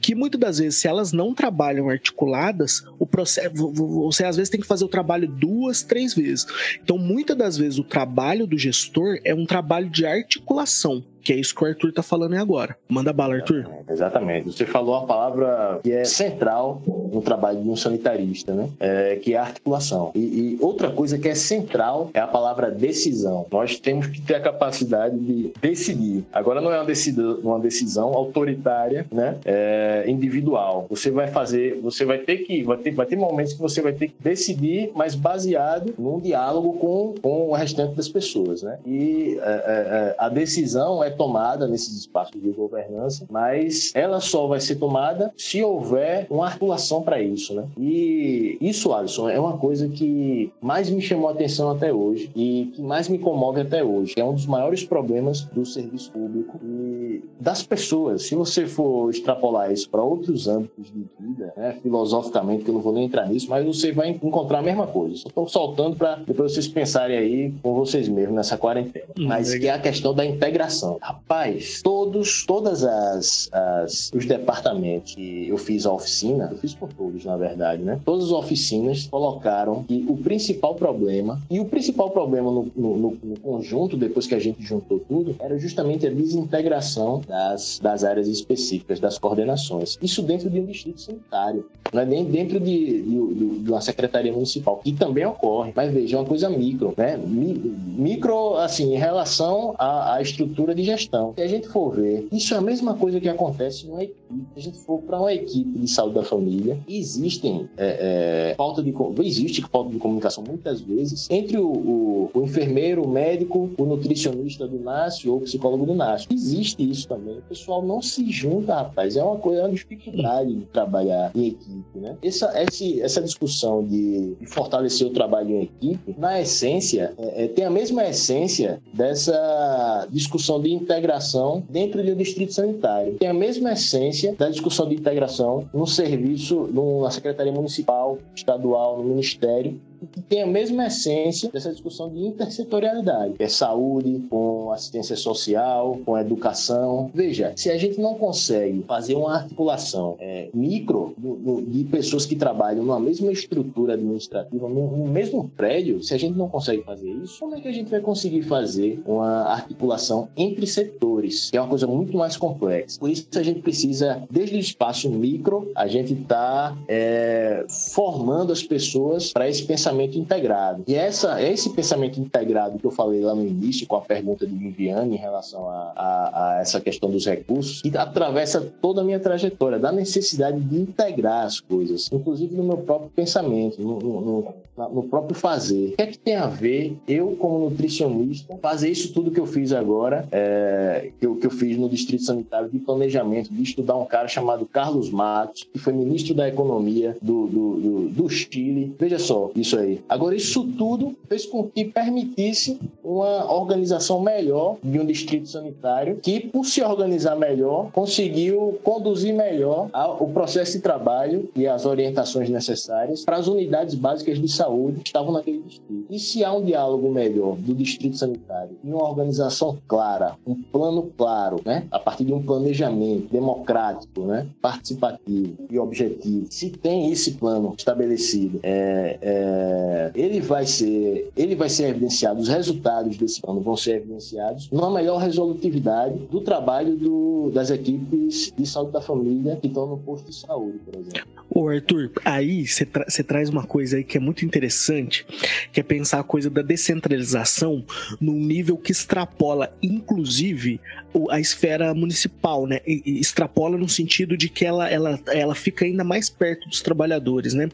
que muitas das vezes, se elas não trabalham articuladas, o processo, você às vezes tem que fazer o trabalho duas, três vezes. Então, muitas das vezes, o trabalho do gestor é um trabalho de articulação. Que é isso que o Arthur tá falando agora. Manda bala, Arthur. Exatamente. Você falou a palavra que é central no trabalho de um sanitarista, né? É, que é a articulação. E, e, outra coisa que é central é a palavra decisão. Nós temos que ter a capacidade de decidir. Agora não é uma decisão, uma decisão autoritária, né? É individual. Você vai fazer, você vai ter que, vai ter, vai ter momentos que você vai ter que decidir, mas baseado num diálogo com, com o restante das pessoas, né? E é, é, é a decisão é é tomada nesses espaços de governança, mas ela só vai ser tomada se houver uma articulação para isso, né? E isso, Alisson, é uma coisa que mais me chamou a atenção até hoje e que mais me comove até hoje, é um dos maiores problemas do serviço público e das pessoas. Se você for extrapolar isso para outros âmbitos de vida, né, filosoficamente, que eu não vou nem entrar nisso, mas você vai encontrar a mesma coisa. Só estou soltando para depois vocês pensarem aí com vocês mesmos nessa quarentena. Hum, mas que é a questão da integração. Rapaz, todos, todas as, as os departamentos que eu fiz a oficina, eu fiz por todos, na verdade, né? Todas as oficinas colocaram que o principal problema, e o principal problema no, no, no conjunto, depois que a gente juntou tudo, era justamente a desintegração das, das áreas específicas, das coordenações. Isso dentro de um distrito sanitário, não é nem dentro de, de, de uma secretaria municipal, que também ocorre, mas veja, é uma coisa micro, né? Micro, assim, em relação à, à estrutura de gestão. Se a gente for ver, isso é a mesma coisa que acontece numa equipe. Se a gente for para uma equipe de saúde da família, existem é, é, falta de existe falta de comunicação muitas vezes entre o, o, o, enfermeiro, o médico, o nutricionista do NASF ou o psicólogo do NASF. Existe isso também. O pessoal não se junta, rapaz. É uma coisa, é uma dificuldade de trabalhar em equipe, né? Essa, essa, essa discussão de, de fortalecer o trabalho em equipe, na essência, é, é tem a mesma essência dessa discussão de integração dentro de um distrito sanitário. Tem a mesma essência da discussão de integração no serviço, na Secretaria Municipal, Estadual, no Ministério, que tem a mesma essência dessa discussão de intersetorialidade. É saúde, com assistência social, com educação. Veja, se a gente não consegue fazer uma articulação é, micro do, do, de pessoas que trabalham numa mesma estrutura administrativa, no, no, mesmo prédio, se a gente não consegue fazer isso, como é que a gente vai conseguir fazer uma articulação entre setores, que é uma coisa muito mais complexa? Por isso a gente precisa, desde o espaço micro, a gente está é, formando as pessoas para esse pensamento pensamento integrado. E essa, esse pensamento integrado que eu falei lá no início, com a pergunta de Viviane em relação a, a, a essa questão dos recursos, que atravessa toda a minha trajetória, da necessidade de integrar as coisas, inclusive no meu próprio pensamento, no, no, no próprio fazer. O que é que tem a ver eu, como nutricionista, fazer isso tudo que eu fiz agora, é, que, eu, que eu fiz no Distrito Sanitário de Planejamento, de estudar um cara chamado Carlos Matos, que foi ministro da Economia do, do, do, do Chile. Veja só, isso aí. Agora, isso tudo fez com que permitisse uma organização melhor de um distrito sanitário que, por se organizar melhor, conseguiu conduzir melhor o processo de trabalho e as orientações necessárias para as unidades básicas de saúde que estavam naquele distrito. E se há um diálogo melhor do distrito sanitário e uma organização clara, um plano claro, né, a partir de um planejamento democrático, né, participativo e objetivo, se tem esse plano estabelecido, é, é, ele vai ser, ele vai ser evidenciado, os resultados desse plano vão ser evidenciados numa melhor resolutividade do trabalho do, das equipes de saúde da família que estão no posto de saúde, por exemplo. Ô Arthur, aí você tra traz uma coisa aí que é muito interessante, que é pensar a coisa da descentralização num nível que extrapola, inclusive, a esfera municipal, né? E extrapola no sentido de que ela, ela, ela fica ainda mais perto dos trabalhadores, né?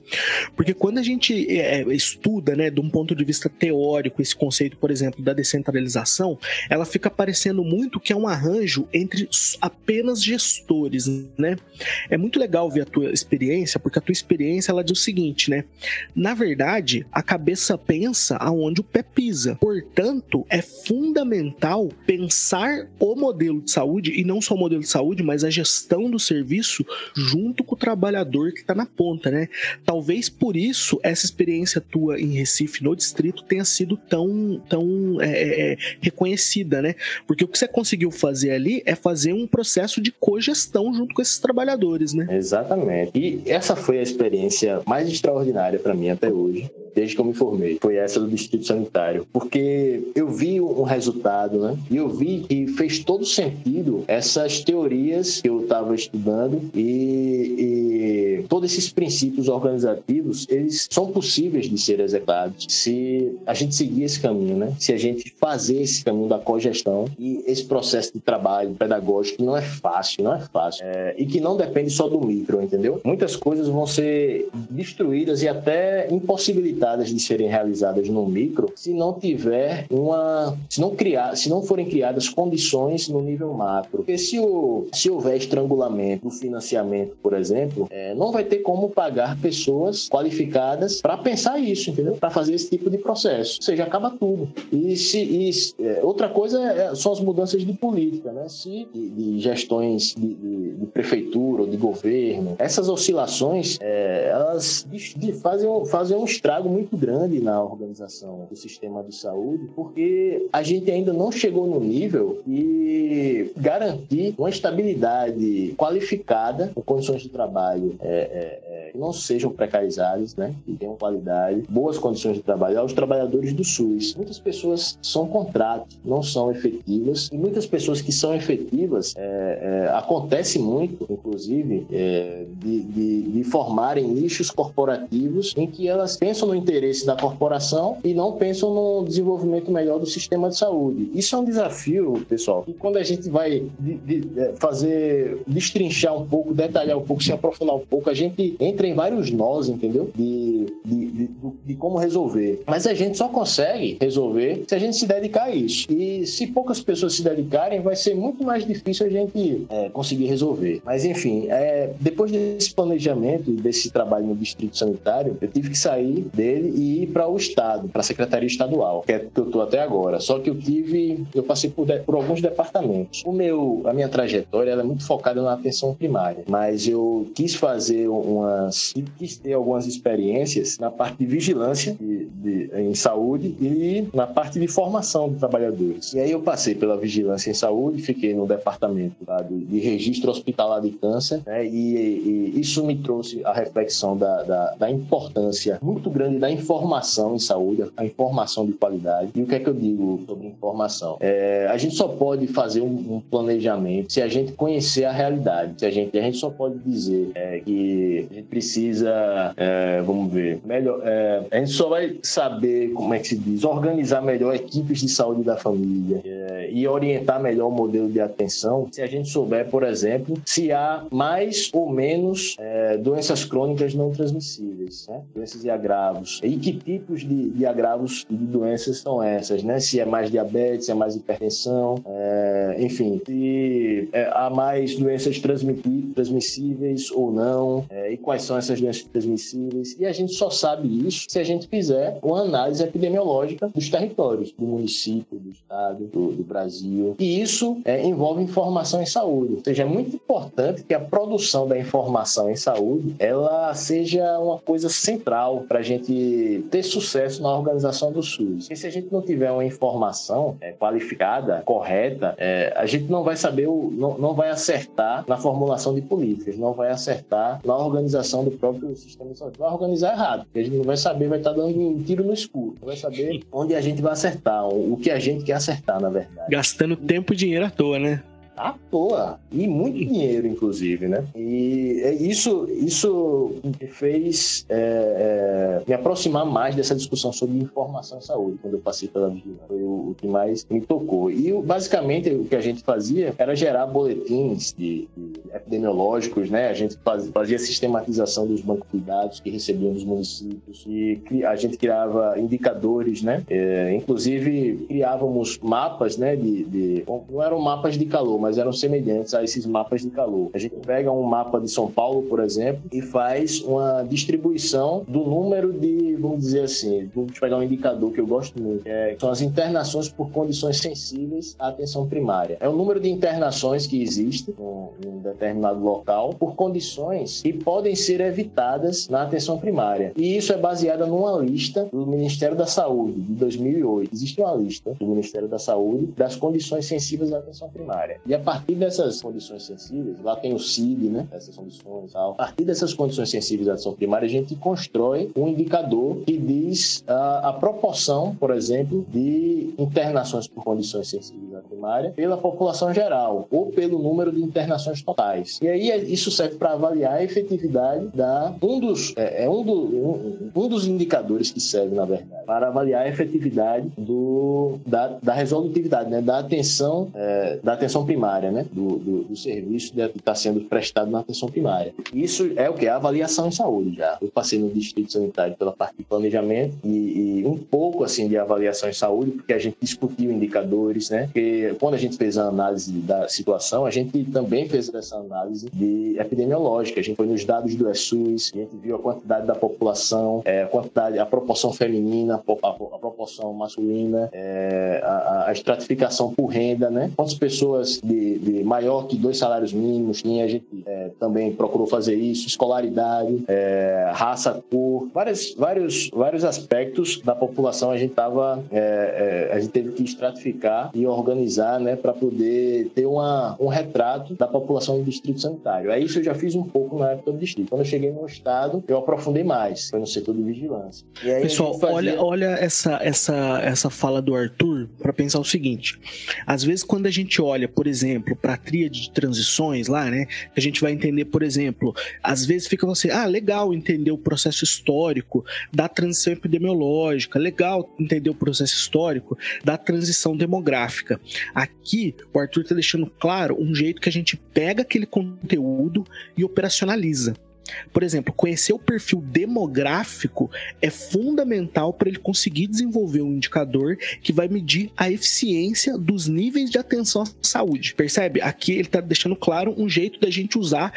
Porque quando a gente é, estuda, né, de um ponto de vista teórico, esse conceito, por exemplo, da descentralização, ela fica parecendo muito que é um arranjo entre apenas gestores, né? É muito legal ver a tua experiência, porque a tua experiência ela diz o seguinte, né? Na verdade, a cabeça pensa aonde o pé pisa. Portanto, é fundamental pensar o modelo de saúde e não só o modelo de saúde, mas a gestão do serviço junto com o trabalhador que está na ponta, né? Talvez por isso essa experiência tua em Recife, no distrito, tenha sido tão, tão é, é, é reconhecida, né? Porque o que você conseguiu fazer ali é fazer um processo de cogestão junto com esses trabalhadores, né? Exatamente. E essa foi a experiência mais extraordinária para mim até hoje desde que eu me formei. Foi essa do Distrito Sanitário. Porque eu vi um resultado, né? E eu vi que fez todo sentido essas teorias que eu estava estudando e, e todos esses princípios organizativos, eles são possíveis de ser executados se a gente seguir esse caminho, né? Se a gente fazer esse caminho da cogestão e esse processo de trabalho pedagógico não é fácil, não é fácil. É, e que não depende só do micro, entendeu? Muitas coisas vão ser destruídas e até impossibilitadas de serem realizadas no micro se não tiver uma. se não criar, se não forem criadas condições no nível macro. Porque se, o, se houver estrangulamento do financiamento, por exemplo, é, não vai ter como pagar pessoas qualificadas para pensar isso, entendeu? Para fazer esse tipo de processo. Ou seja, acaba tudo. E se e, é, outra coisa é, são as mudanças de política, né? Se de, de gestões de, de, de, prefeitura ou de governo, essas oscilações é, elas fazem, fazem um estrago muito grande na organização do sistema de saúde, porque a gente ainda não chegou no nível de garantir uma estabilidade qualificada com condições de trabalho é, é, não sejam precarizadas, né? que tenham qualidade, boas condições de trabalho aos trabalhadores do SUS. Muitas pessoas são contratos, não são efetivas, e muitas pessoas que são efetivas, é, é, acontece muito, inclusive, é, de, de, de formarem nichos corporativos em que elas pensam no interesse da corporação e não pensam no desenvolvimento melhor do sistema de saúde. Isso é um desafio, pessoal. E quando a gente vai de, de, é, fazer, destrinchar um pouco, detalhar um pouco, se aprofundar um pouco, a gente entra em vários nós, entendeu? De, de, de como resolver. Mas a gente só consegue resolver se a gente se dedicar a isso. E se poucas pessoas se dedicarem, vai ser muito mais difícil a gente é, conseguir resolver. Mas enfim, é, depois desse planejamento, desse trabalho no distrito sanitário, eu tive que sair dele e ir para o Estado, para a Secretaria Estadual, que é que eu estou até agora. Só que eu tive, eu passei por, por alguns departamentos. O meu, a minha trajetória é muito focada na atenção primária, mas eu quis fazer umas, quis ter algumas experiências na parte de vigilância de, de, em saúde e na parte de formação de trabalhadores. E aí eu passei pela vigilância em saúde, fiquei no departamento tá, de, de, registro hospitalar de câncer, né, e, e, isso me trouxe a reflexão da, da, da importância muito grande da informação em saúde, a informação de qualidade. E o que é que eu digo sobre informação? É, a gente só pode fazer um, um, planejamento se a gente conhecer a realidade. Se a gente, a gente só pode dizer é, que precisa, é, vamos ver, melhor. É, a gente só vai saber como é que se diz, organizar melhor equipes de saúde da família, é, e orientar melhor o modelo de atenção se a gente souber, por exemplo, se há mais ou menos é, doenças crônicas não transmissíveis, né? doenças e agravos. E que tipos de, de agravos e de doenças são essas, né? Se é mais diabetes, se é mais hipertensão, é, enfim, se é, há mais doenças transmissíveis ou não, e quais são essas doenças transmissíveis. E a gente só sabe isso se a gente fizer uma análise epidemiológica dos territórios, do município, do estado, do, do Brasil. E isso é, envolve informação em saúde. Ou seja, é muito importante que a produção da informação em saúde ela seja uma coisa central para a gente ter sucesso na organização do SUS. Porque se a gente não tiver uma informação é, qualificada, correta, é, a gente não vai saber, o, não, não vai acertar na formulação de políticas, não vai acertar na organização do próprio sistema de saúde. Vai organizar errado, porque a gente não vai saber, vai estar dando um tiro no escuro, não vai saber onde a gente vai acertar, o que a gente quer acertar, na verdade. Gastando tempo e dinheiro à toa, né? À toa. E muito dinheiro, inclusive, né? E é isso, isso me fez é, é, me aproximar mais dessa discussão sobre informação em saúde, quando eu passei pela vigilância. Foi o, o, que mais me tocou. E basicamente o que a gente fazia era gerar boletins de, de epidemiológicos, né? A gente fazia, fazia sistematização dos bancos de dados que recebiam dos municípios e a gente criava indicadores, né? É, inclusive criávamos mapas, né? De, de, não eram mapas de calor, mas eram semelhantes a esses mapas de calor. A gente pega um mapa de São Paulo, por exemplo, e faz uma distribuição do número de, vamos dizer assim, vamos pegar um indicador que eu gosto muito, que é, são as internações por condições sensíveis à atenção primária. É o número de internações que existe em um determinado local por condições que podem ser evitadas na atenção primária. E isso é baseado numa lista do Ministério da Saúde de 2008. Existe uma lista do Ministério da Saúde das condições sensíveis à atenção primária. E a partir dessas condições sensíveis, lá tem o CID, né? Essas condições tal. A partir dessas condições sensíveis à atenção primária, a gente constrói um indicador que diz a, a proporção, por exemplo, de internações por condições sensíveis à primária pela população geral ou pelo número de internações totais. E aí é, isso serve para avaliar a efetividade da um dos é, é um, do, um, um, dos indicadores que serve na verdade para avaliar a efetividade do da, da resolutividade, né? Da atenção é, da atenção primária né? Do, do, do serviço que está sendo prestado na atenção primária. Isso é o que? A avaliação em saúde já. Eu passei no distrito sanitário pela parte de planejamento e, e, um pouco assim de avaliação em saúde, porque a gente discutiu indicadores, né? Quando a gente fez a análise da situação, a gente também fez essa análise de epidemiológica. A gente foi nos dados do ESUS, a gente viu a quantidade da população, é, a quantidade, a proporção feminina, a, a, proporção masculina, é, a, a estratificação por renda, né? Quantas pessoas de, de maior que dois salários mínimos tinha, a gente é, também procurou fazer isso, escolaridade, é, raça, cor, vários, vários, vários aspectos da população a gente tava, é, é a gente teve que estratificar e organizar, né, para poder ter uma, um retrato da população do distrito sanitário. Aí isso eu já fiz um pouco na época do distrito. Quando eu cheguei no estado, eu aprofundei mais, foi no setor de vigilância. Pessoal, fazia... olha, olha essa, essa, essa fala do Arthur para pensar o seguinte: às vezes quando a gente olha, por exemplo, para a tríade de transições lá, né? A gente vai entender, por exemplo, às vezes fica você, ah, legal entender o processo histórico da transição epidemiológica, legal entender o processo histórico da transição demográfica. Aqui, o Arthur está deixando claro um jeito que a gente pega aquele conteúdo e operacionaliza. Por exemplo, conhecer o perfil demográfico é fundamental para ele conseguir desenvolver um indicador que vai medir a eficiência dos níveis de atenção à saúde. Percebe? Aqui ele está deixando claro um jeito da gente usar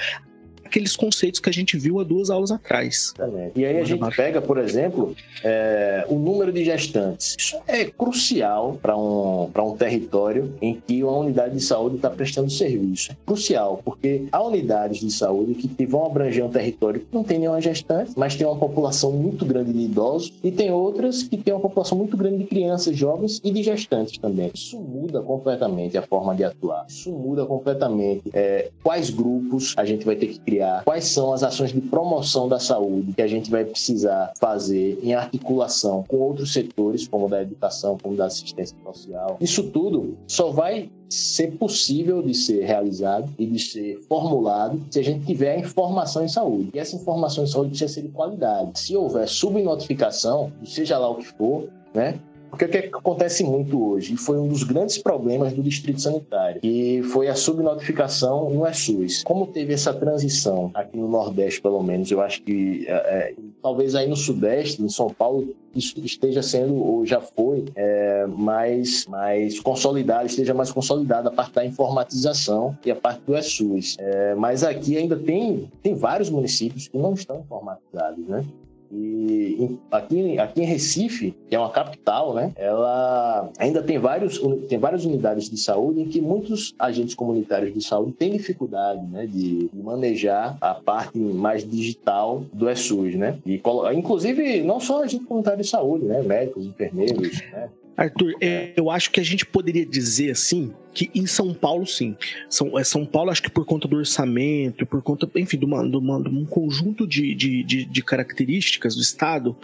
aqueles conceitos que a gente viu há duas aulas atrás. E aí a gente pega, por exemplo, é, o número de gestantes. Isso é crucial para um, um território em que uma unidade de saúde está prestando serviço. É crucial, porque há unidades de saúde que vão abranger um território que não tem nenhuma gestante, mas tem uma população muito grande de idosos, e tem outras que tem uma população muito grande de crianças, jovens e de gestantes também. Isso muda completamente a forma de atuar. Isso muda completamente é, quais grupos a gente vai ter que criar criar, quais são as ações de promoção da saúde que a gente vai precisar fazer em articulação com outros setores, como da educação, como da assistência social. Isso tudo só vai ser possível de ser realizado e de ser formulado se a gente tiver informação em saúde. E essa informação em saúde precisa ser de qualidade. Se houver subnotificação, seja lá o que for, né? Porque o que acontece muito hoje, e foi um dos grandes problemas do distrito sanitário, que foi a subnotificação no SUS. Como teve essa transição aqui no Nordeste, pelo menos, eu acho que é, é, talvez aí no Sudeste, em São Paulo, isso esteja sendo, ou já foi, é, mais, mais consolidado, esteja mais consolidada a parte da informatização e a parte do SUS. É, mas aqui ainda tem, tem vários municípios que não estão informatizados, né? E aqui, aqui em Recife, que é uma capital, né, ela ainda tem, vários, tem várias unidades de saúde em que muitos agentes comunitários de saúde têm dificuldade né, de manejar a parte mais digital do SUS. Né? E, inclusive, não só agente comunitário de saúde, né, médicos, enfermeiros, né, Arthur, eu acho que a gente poderia dizer assim que em São Paulo, sim. São, é, São Paulo, acho que por conta do orçamento, por conta, enfim, de, uma, de, uma, de um conjunto de, de, de, de características do Estado,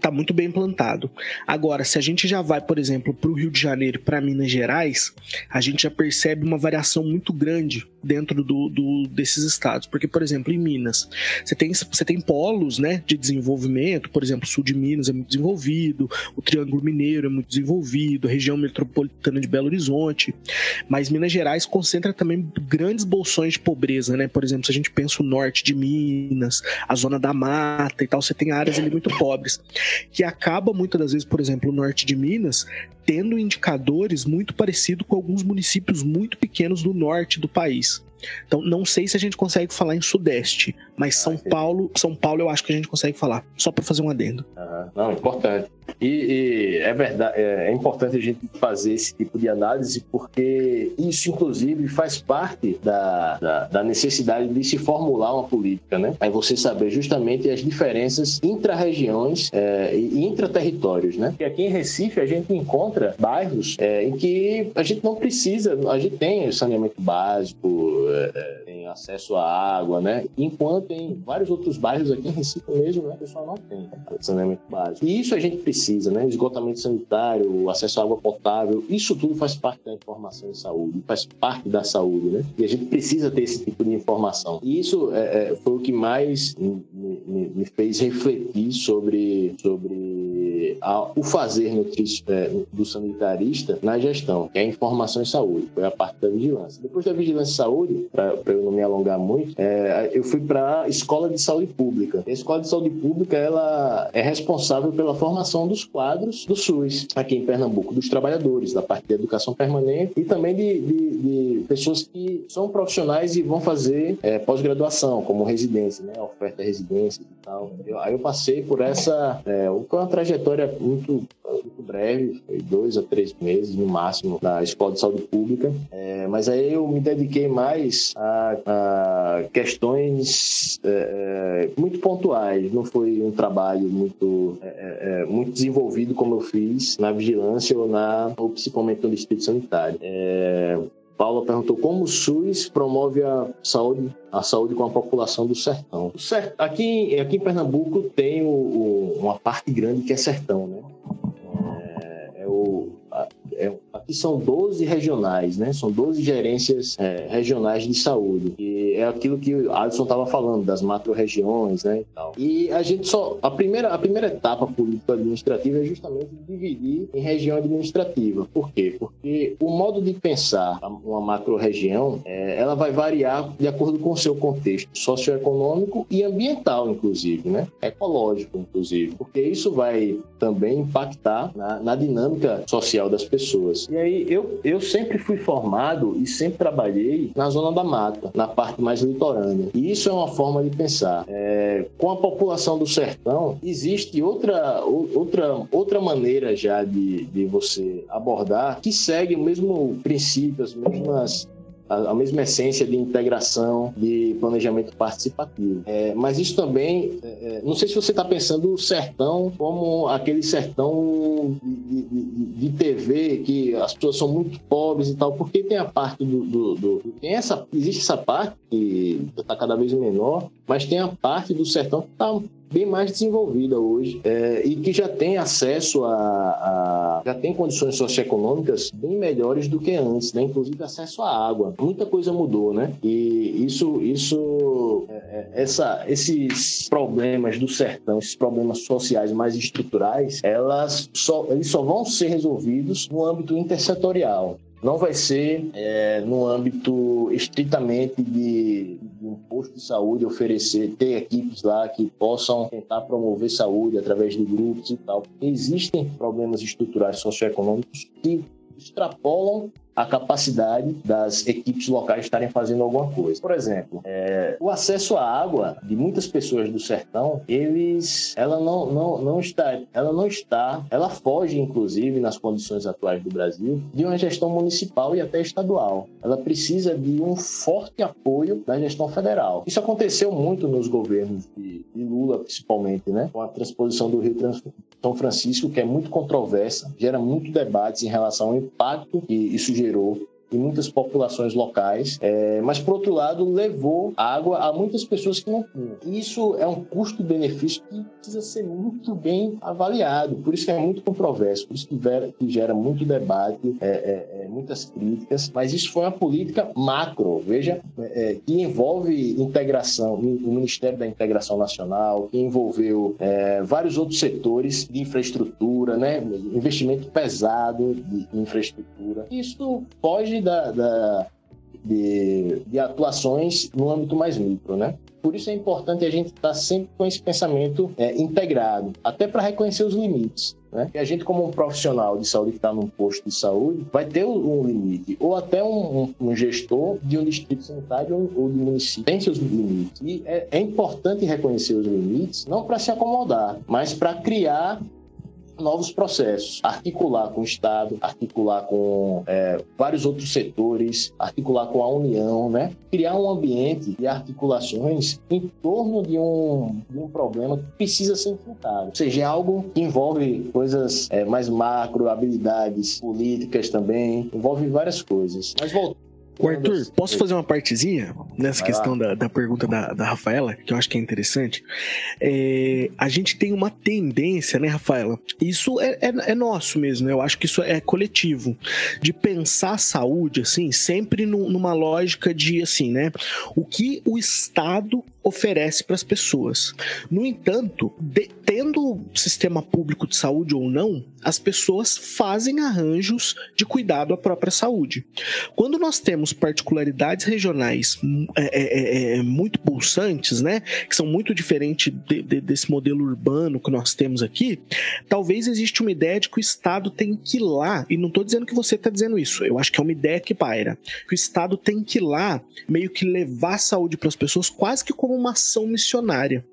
está muito bem implantado. Agora, se a gente já vai, por exemplo, para o Rio de Janeiro, para Minas Gerais, a gente já percebe uma variação muito grande dentro do, do, desses estados. Porque, por exemplo, em Minas, você tem, você tem polos né, de desenvolvimento, por exemplo, o sul de Minas é muito desenvolvido, o Triângulo Mineiro é muito desenvolvido, a região metropolitana de Belo Horizonte, mas Minas Gerais concentra também grandes bolsões de pobreza, né? Por exemplo, se a gente pensa o norte de Minas, a zona da mata e tal, você tem áreas ali muito pobres, que acaba muitas das vezes, por exemplo, o norte de Minas, tendo indicadores muito parecidos com alguns municípios muito pequenos do norte do país. peace. Então, não sei se a gente consegue falar em Sudeste, mas São ah, Paulo, São Paulo eu acho que a gente consegue falar, só para fazer um adendo. Uhum. Não, importante. E, e, é verdade, é, é, importante a gente fazer esse tipo de análise, porque isso, inclusive, faz parte da, da, da necessidade de se formular uma política, né? Aí você saber justamente as diferenças intra-regiões é, e intra-territórios, né? E aqui em Recife a gente encontra bairros é, em que a gente não precisa, a gente tem saneamento básico, é, é, tem acesso à água, né? Enquanto em vários outros bairros aqui em Recife mesmo, né, o pessoal não tem saneamento básico. E isso a gente precisa, né? Esgotamento sanitário, acesso à água potável, isso tudo faz parte da informação em saúde, faz parte da saúde, né? E a gente precisa ter esse tipo de informação. E isso é, é foi o que mais me, me, me fez refletir sobre, sobre a, o fazer nutrício, é, do sanitarista na gestão, que é a informação em saúde, foi a parte da vigilância. Depois da vigilância em saúde, para eu não me alongar muito, é, eu fui para a Escola de Saúde Pública. A Escola de Saúde Pública ela é responsável pela formação dos quadros do SUS aqui em Pernambuco, dos trabalhadores, da parte de educação permanente e também de, de, de pessoas que são profissionais e vão fazer é, pós-graduação, como residência, né? oferta residência e tal. Eu, aí eu passei por essa. É, uma trajetória muito, muito breve, foi dois a três meses no máximo, na Escola de Saúde Pública. É, mas aí eu me dediquei mais a, questões é, é, muito pontuais. Não foi um trabalho muito, é, é, é, muito desenvolvido como eu fiz na vigilância ou, na, ou principalmente no distrito sanitário. É, Paula perguntou como o SUS promove a saúde, a saúde com a população do sertão. Aqui, aqui em Pernambuco tem o, o, uma parte grande que é sertão, né? Aqui são 12 regionais, né? São 12 gerências é, regionais de saúde. E é aquilo que o Alisson estava falando, das macro-regiões, né? E, tal. e a gente só. A primeira, a primeira etapa político-administrativa é justamente dividir em região administrativa. Por quê? Porque o modo de pensar uma macro-região, é, ela vai variar de acordo com o seu contexto socioeconômico e ambiental, inclusive, né? Ecológico, inclusive. Porque isso vai também impactar na, na dinâmica social das pessoas. E aí eu, eu sempre fui formado e sempre trabalhei na zona da mata, na parte mais litorânea. E isso é uma forma de pensar. É, com a população do sertão, existe outra, outra, outra maneira já de, de você abordar que segue o mesmo princípio, as mesmas a, a mesma essência de integração, de planejamento participativo. É, mas isso também, é, é não sei se você está pensando o sertão como aquele sertão de, de, de, TV que as pessoas são muito pobres e tal, porque tem a parte do, do, do tem essa existe essa parte que está cada vez menor mas tem a parte do sertão que está bem mais desenvolvida hoje é, e que já tem acesso a, a, já tem condições socioeconômicas bem melhores do que antes, né? Inclusive acesso à água. Muita coisa mudou, né? E isso, isso, é, é essa, esses problemas do sertão, esses problemas sociais mais estruturais, elas só, eles só vão ser resolvidos no âmbito intersetorial não vai ser é, no âmbito estritamente de, de, um posto de saúde oferecer, ter equipes lá que possam tentar promover saúde através de grupos e tal. Existem problemas estruturais socioeconômicos que extrapolam a capacidade das equipes locais estarem fazendo alguma coisa. Por exemplo, é, o acesso à água de muitas pessoas do sertão, eles, ela não, não, não está, ela não está, ela foge inclusive nas condições atuais do Brasil de uma gestão municipal e até estadual. Ela precisa de um forte apoio da gestão federal. Isso aconteceu muito nos governos de, de Lula, principalmente, né? Com a transposição do Rio Trans são Francisco, que é muito controversa, gera muito debates em relação ao impacto que isso gerou gerou em muitas populações locais, é, mas por outro lado levou água a muitas pessoas que não tinham. Isso é um custo-benefício que precisa ser muito bem avaliado, por isso que é muito controverso, por isso que, vera, que gera muito debate, é, é, é muitas críticas, mas isso foi uma política macro, veja, é, é, que envolve integração, o Ministério da Integração Nacional, que envolveu vários outros setores de infraestrutura, né, investimento pesado de infraestrutura. Isso pode da, da de, de, atuações no âmbito mais micro, né? Por isso é importante a gente estar tá sempre com esse pensamento é, integrado, até para reconhecer os limites. Né? E a gente, como um profissional de saúde que está num posto de saúde, vai ter um limite, ou até um, um, um gestor de um distrito sanitário ou, de município tem seus limites. E é, é importante reconhecer os limites, não para se acomodar, mas para criar novos processos, articular com o Estado, articular com é, vários outros setores, articular com a União, né? Criar um ambiente de articulações em torno de um, de um problema que precisa ser enfrentado. Ou seja, é algo que envolve coisas é, mais macro, habilidades políticas também, envolve várias coisas. Mas voltando o Arthur, posso fazer uma partezinha nessa Vai questão da, da, pergunta da, da, Rafaela, que eu acho que é interessante? É, a gente tem uma tendência, né, Rafaela? Isso é, é, é, nosso mesmo, né? eu acho que isso é coletivo, de pensar a saúde, assim, sempre numa lógica de, assim, né? O que o Estado oferece para as pessoas. No entanto, de, tendo sistema público de saúde ou não, as pessoas fazem arranjos de cuidado à própria saúde. Quando nós temos particularidades regionais hum, é, é, é, é, muito pulsantes, né, que são muito diferentes de, de, desse modelo urbano que nós temos aqui, talvez existe uma ideia de que o Estado tem que ir lá, e não estou dizendo que você está dizendo isso, eu acho que é uma ideia que paira, que o Estado tem que ir lá meio que levar saúde para as pessoas quase que como como uma ação missionária.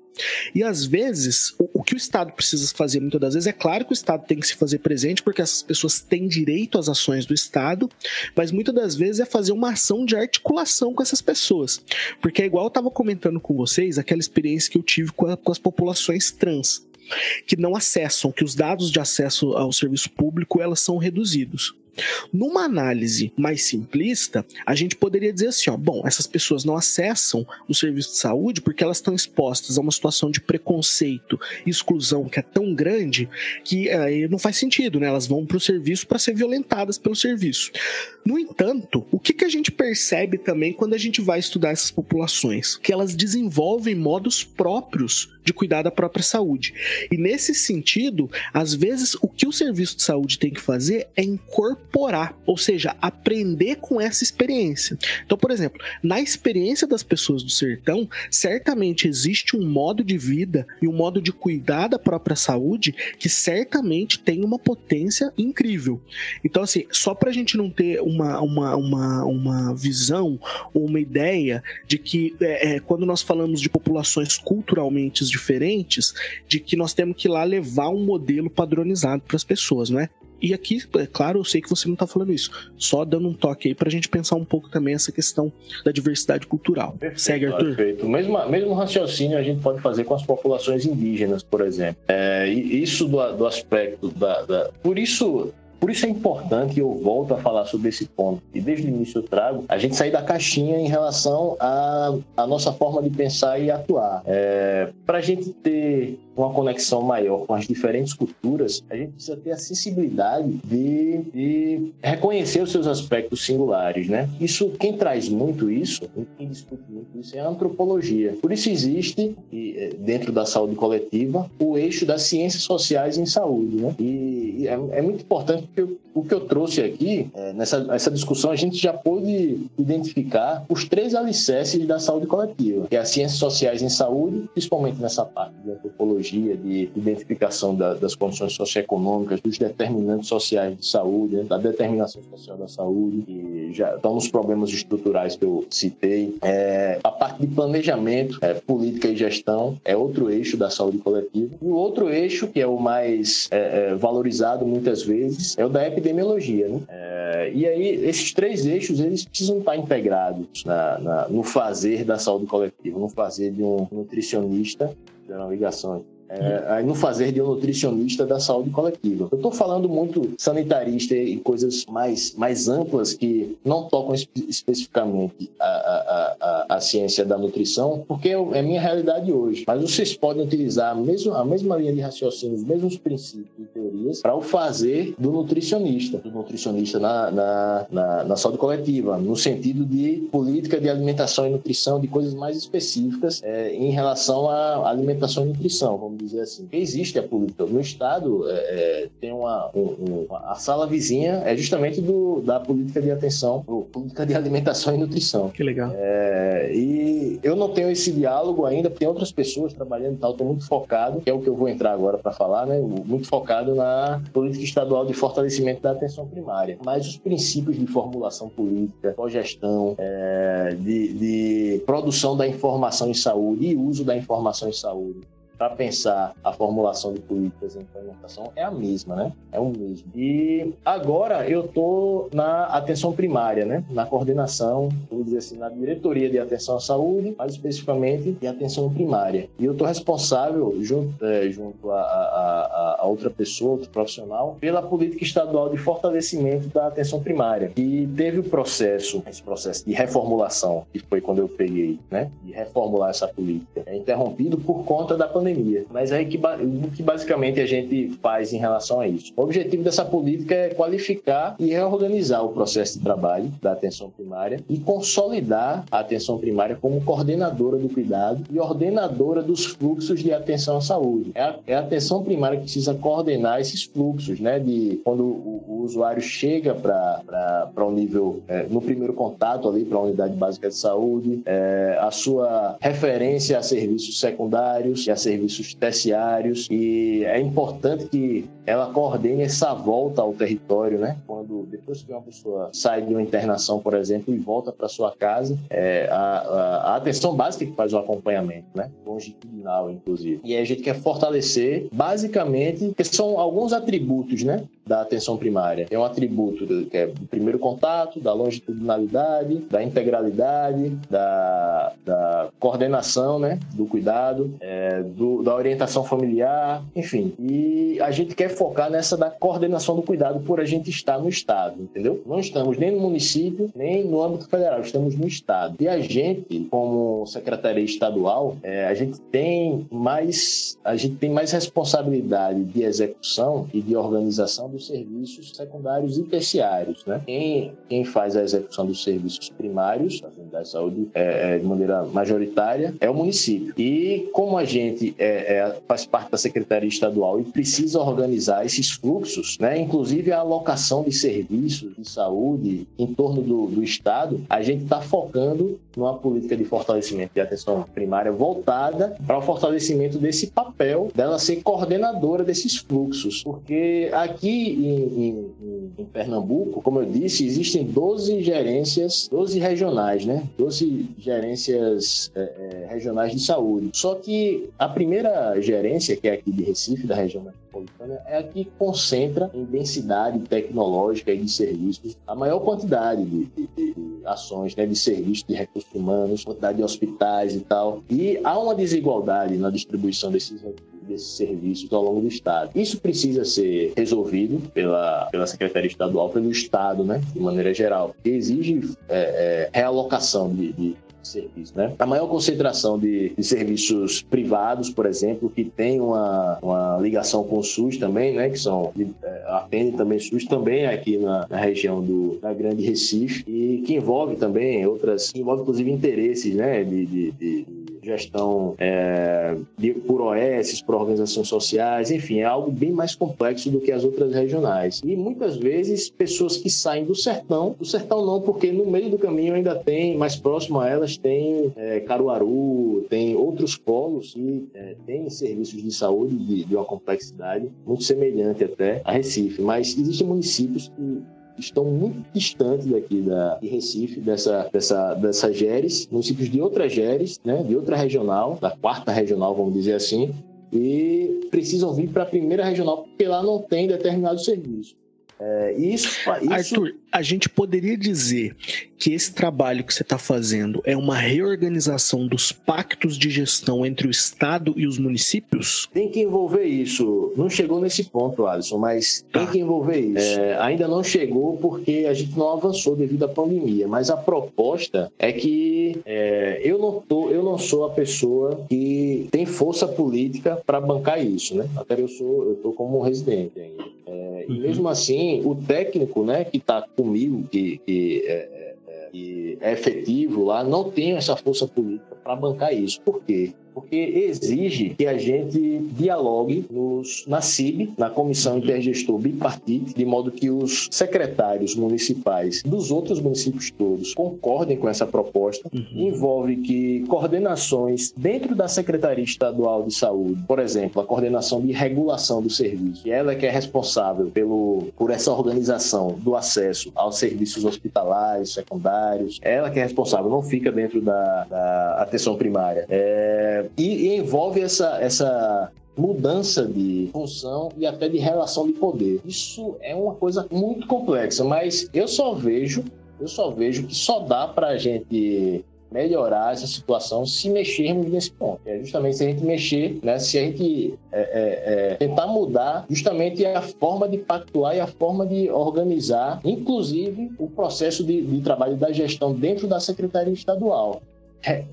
E às vezes, o, o, que o Estado precisa fazer muitas das vezes é claro que o Estado tem que se fazer presente, porque essas pessoas têm direito às ações do Estado, mas muitas das vezes é fazer uma ação de articulação com essas pessoas. Porque é igual eu estava comentando com vocês aquela experiência que eu tive com, a, com as populações trans que não acessam, que os dados de acesso ao serviço público elas são reduzidos. Numa análise mais simplista, a gente poderia dizer assim: ó, bom, essas pessoas não acessam o serviço de saúde porque elas estão expostas a uma situação de preconceito exclusão que é tão grande que é, não faz sentido, né? Elas vão para o serviço para ser violentadas pelo serviço. No entanto, o que, que a gente percebe também quando a gente vai estudar essas populações? Que elas desenvolvem modos próprios de cuidar da própria saúde. E nesse sentido, às vezes o que o serviço de saúde tem que fazer é incorporar, ou seja, aprender com essa experiência. Então, por exemplo, na experiência das pessoas do sertão, certamente existe um modo de vida e um modo de cuidar da própria saúde que certamente tem uma potência incrível. Então, assim, só para a gente não ter uma, uma, uma, uma visão ou uma ideia de que é, é, quando nós falamos de populações culturalmente diferentes de que nós temos que ir lá levar um modelo padronizado para as pessoas, não é? E aqui, é claro, eu sei que você não está falando isso, só dando um toque aí para a gente pensar um pouco também essa questão da diversidade cultural. Perfeito, Segue, Arthur. Perfeito. Mesmo, mesmo raciocínio a gente pode fazer com as populações indígenas, por exemplo. É, isso do, do aspecto da, da, Por isso Por isso é importante, e eu volto a falar sobre esse ponto, e desde o início eu trago, a gente sair da caixinha em relação à, nossa forma de pensar e atuar. É, Para a gente ter uma conexão maior com as diferentes culturas, a gente precisa ter a sensibilidade de, de reconhecer os seus aspectos singulares, né? Isso, quem traz muito isso, quem discute muito isso é a antropologia. Por isso existe, é, dentro da saúde coletiva, o eixo das ciências sociais em saúde, né? E é, é muito importante porque o que eu trouxe aqui, é, nessa essa discussão, a gente já pôde identificar os três alicerces da saúde coletiva, que é as ciências sociais em saúde, principalmente nessa parte de antropologia, de identificação da, das condições socioeconômicas, dos determinantes sociais de saúde, né, da determinação social da saúde, que já estão nos problemas estruturais que eu citei. É, a parte de planejamento, é, política e gestão é outro eixo da saúde coletiva. E o outro eixo, que é o mais é, é valorizado muitas vezes, é o da epidemiologia. Né? É, e aí, esses três eixos, eles precisam estar integrados na, na, no fazer da saúde coletiva, no fazer de um nutricionista, de uma ligação é, no fazer de um nutricionista da saúde coletiva. Eu estou falando muito sanitarista e coisas mais, mais amplas que não tocam espe especificamente a, a, a, a, ciência da nutrição, porque é minha realidade hoje. Mas vocês podem utilizar a mesma, a mesma linha de raciocínio, os mesmos princípios e teorias para o fazer do nutricionista, do nutricionista na, na, na, na saúde coletiva, no sentido de política de alimentação e nutrição, de coisas mais específicas é, em relação à alimentação e nutrição, vamos dizer assim. Existe a política. No Estado, é, é, tem uma, um, um, A sala vizinha é justamente do, da política de atenção, política de alimentação e nutrição. Que legal. É, e eu não tenho esse diálogo ainda, porque tem outras pessoas trabalhando e tal. Estou muito focado, que é o que eu vou entrar agora para falar, né? Muito focado na política estadual de fortalecimento da atenção primária. Mas os princípios de formulação política, cogestão, é, de, de produção da informação em saúde e uso da informação em saúde para pensar a formulação de políticas em implementação é a mesma, né? É o mesmo. E agora eu estou na atenção primária, né? Na coordenação, vamos dizer assim, na diretoria de atenção à saúde, mais especificamente de atenção primária. E eu estou responsável, junto, é, junto a, a, a, outra pessoa, outro profissional, pela política estadual de fortalecimento da atenção primária. E teve o processo, esse processo de reformulação, que foi quando eu peguei, né? De reformular essa política, é interrompido por conta da pandemia pandemia. Mas aí que, o que basicamente a gente faz em relação a isso? O objetivo dessa política é qualificar e reorganizar o processo de trabalho da atenção primária e consolidar a atenção primária como coordenadora do cuidado e ordenadora dos fluxos de atenção à saúde. É a, é a atenção primária que precisa coordenar esses fluxos, né? De quando o, o usuário chega para o um nível, é, no primeiro contato ali para a unidade básica de saúde, é, a sua referência a serviços secundários e a serviços serviços terciários e é importante que ela coordene essa volta ao território, né? Quando depois que uma pessoa sai de uma internação, por exemplo, e volta para sua casa, é, a, a, a, atenção básica que faz o acompanhamento, né? Longitudinal, inclusive. E a gente quer fortalecer, basicamente, que são alguns atributos, né? da atenção primária. É um atributo que é do primeiro contato, da longitudinalidade, da integralidade, da, da coordenação, né, do cuidado, é, do, da orientação familiar, enfim. E a gente quer focar nessa da coordenação do cuidado por a gente estar no Estado, entendeu? Não estamos nem no município, nem no âmbito federal, estamos no Estado. E a gente, como secretaria estadual, é, a gente tem mais a gente tem mais responsabilidade de execução e de organização dos serviços secundários e terciários, né? Quem, quem faz a execução dos serviços primários, da saúde, é, é, de maneira majoritária, é o município. E como a gente é, é, faz parte da Secretaria Estadual e precisa organizar esses fluxos, né? Inclusive a alocação de serviços de saúde em torno do, do Estado, a gente está focando numa política de fortalecimento de atenção primária voltada para o fortalecimento desse papel dela ser coordenadora desses fluxos, porque aqui em, em, em, Pernambuco, como eu disse, existem 12 gerências, 12 regionais, né? 12 gerências é, é, regionais de saúde. Só que a primeira gerência, que é aqui de Recife, da região metropolitana, é a que concentra em densidade tecnológica e de serviços a maior quantidade de, de, de ações, né? De serviços, de recursos humanos, quantidade de hospitais e tal. E há uma desigualdade na distribuição desses recursos desses serviços ao longo do Estado. Isso precisa ser resolvido pela, pela Secretaria Estadual, pelo Estado, né, de maneira geral, exige é, é, realocação de, de serviço, né? A maior concentração de, de, serviços privados, por exemplo, que tem uma, uma ligação com o SUS também, né? Que são é, atendem também SUS também aqui na, na, região do da Grande Recife e que envolve também outras, envolve inclusive interesses, né? de, de, de gestão é, de, por OS, por organizações sociais, enfim, é algo bem mais complexo do que as outras regionais. E muitas vezes pessoas que saem do sertão, do sertão não, porque no meio do caminho ainda tem, mais próximo a elas, tem é, Caruaru, tem outros polos e é, tem serviços de saúde de, de uma complexidade muito semelhante até a Recife, mas existem municípios que estão muito distantes daqui da, de Recife, dessa, dessa, dessa GERES, municípios de outras GERES, né, de outra regional, da quarta regional, vamos dizer assim, e precisam vir para a primeira regional porque lá não tem determinado serviço. É, isso, isso... Arthur, a gente poderia dizer que esse trabalho que você está fazendo é uma reorganização dos pactos de gestão entre o Estado e os municípios? Tem que envolver isso. Não chegou nesse ponto, Alisson, mas tá. tem que envolver isso. É, ainda não chegou porque a gente não avançou devido à pandemia, mas a proposta é que é, eu, não tô, eu não sou a pessoa que tem força política para bancar isso, né? Até eu sou, eu tô como residente ainda. É, uhum. E mesmo assim, o técnico, né, que está comigo, que, que é, que é efetivo lá, não tem essa força política para bancar isso. Por quê? Porque exige que a gente dialogue nos, na CIB, na Comissão Intergestor Bipartite, de modo que os secretários municipais dos outros municípios todos concordem com essa proposta. Uhum. Envolve que coordenações dentro da Secretaria Estadual de Saúde, por exemplo, a coordenação de regulação do serviço, ela é que é responsável pelo, por essa organização do acesso aos serviços hospitalares, secundários, ela que é responsável, não fica dentro da, da atenção primária. É, e, e envolve essa, essa mudança de função e até de relação de poder. Isso é uma coisa muito complexa, mas eu só vejo, eu só vejo que só dá para a gente melhorar essa situação se mexermos nesse ponto. É justamente se a gente mexer, né, se a gente é, é, é, tentar mudar justamente a forma de pactuar e a forma de organizar, inclusive o processo de, de trabalho da gestão dentro da Secretaria Estadual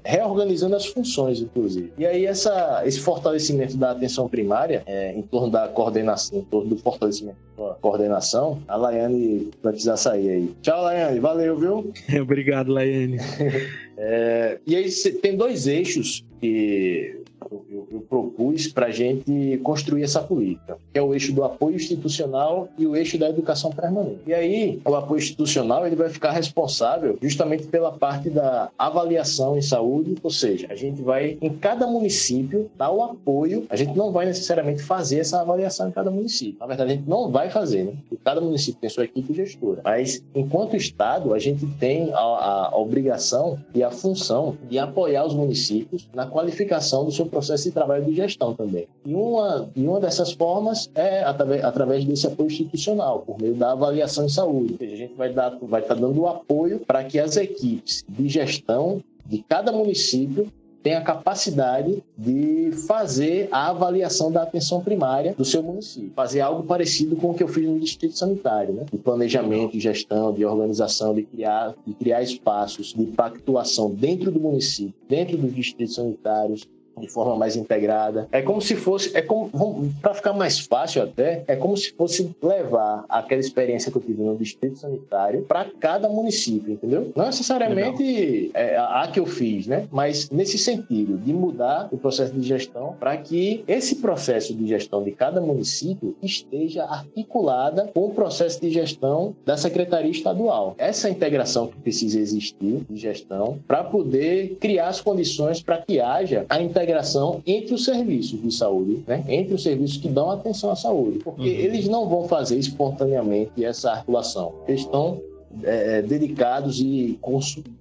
reorganizando as funções, inclusive. E aí essa, esse fortalecimento da atenção primária, é, em torno da coordenação, em torno do fortalecimento da coordenação, a Laiane vai precisar sair aí. Tchau, Laiane. Valeu, viu? Obrigado, Laiane. é, e aí tem dois eixos que eu, eu propus para a gente construir essa política, que é o eixo do apoio institucional e o eixo da educação permanente. E aí, o apoio institucional ele vai ficar responsável justamente pela parte da avaliação em saúde, ou seja, a gente vai em cada município dar o apoio. A gente não vai necessariamente fazer essa avaliação em cada município. Na verdade, a gente não vai fazer, né? Porque cada município tem sua equipe gestora. Mas, enquanto Estado, a gente tem a, a, a obrigação e a função de apoiar os municípios na qualificação do seu processo de trabalho de gestão também. E uma, e uma dessas formas é através, através desse apoio institucional, por meio da avaliação em saúde. A gente vai estar vai tá dando apoio para que as equipes de gestão de cada município tem a capacidade de fazer a avaliação da atenção primária do seu município. Fazer algo parecido com o que eu fiz no distrito sanitário, né? De planejamento, de gestão, de organização, de criar, de criar espaços de pactuação dentro do município, dentro dos distritos sanitários, de forma mais integrada. É como se fosse, é como para ficar mais fácil até, é como se fosse levar aquela experiência que eu tive no distrito sanitário para cada município, entendeu? Não necessariamente é, a que eu fiz, né? Mas nesse sentido de mudar o processo de gestão para que esse processo de gestão de cada município esteja articulada com o processo de gestão da secretaria estadual. Essa integração que precisa existir de gestão para poder criar as condições para que haja a integração integração entre os serviços de saúde, né? entre os serviços que dão atenção à saúde, porque uhum. eles não vão fazer espontaneamente essa articulação. Eles estão é, dedicados e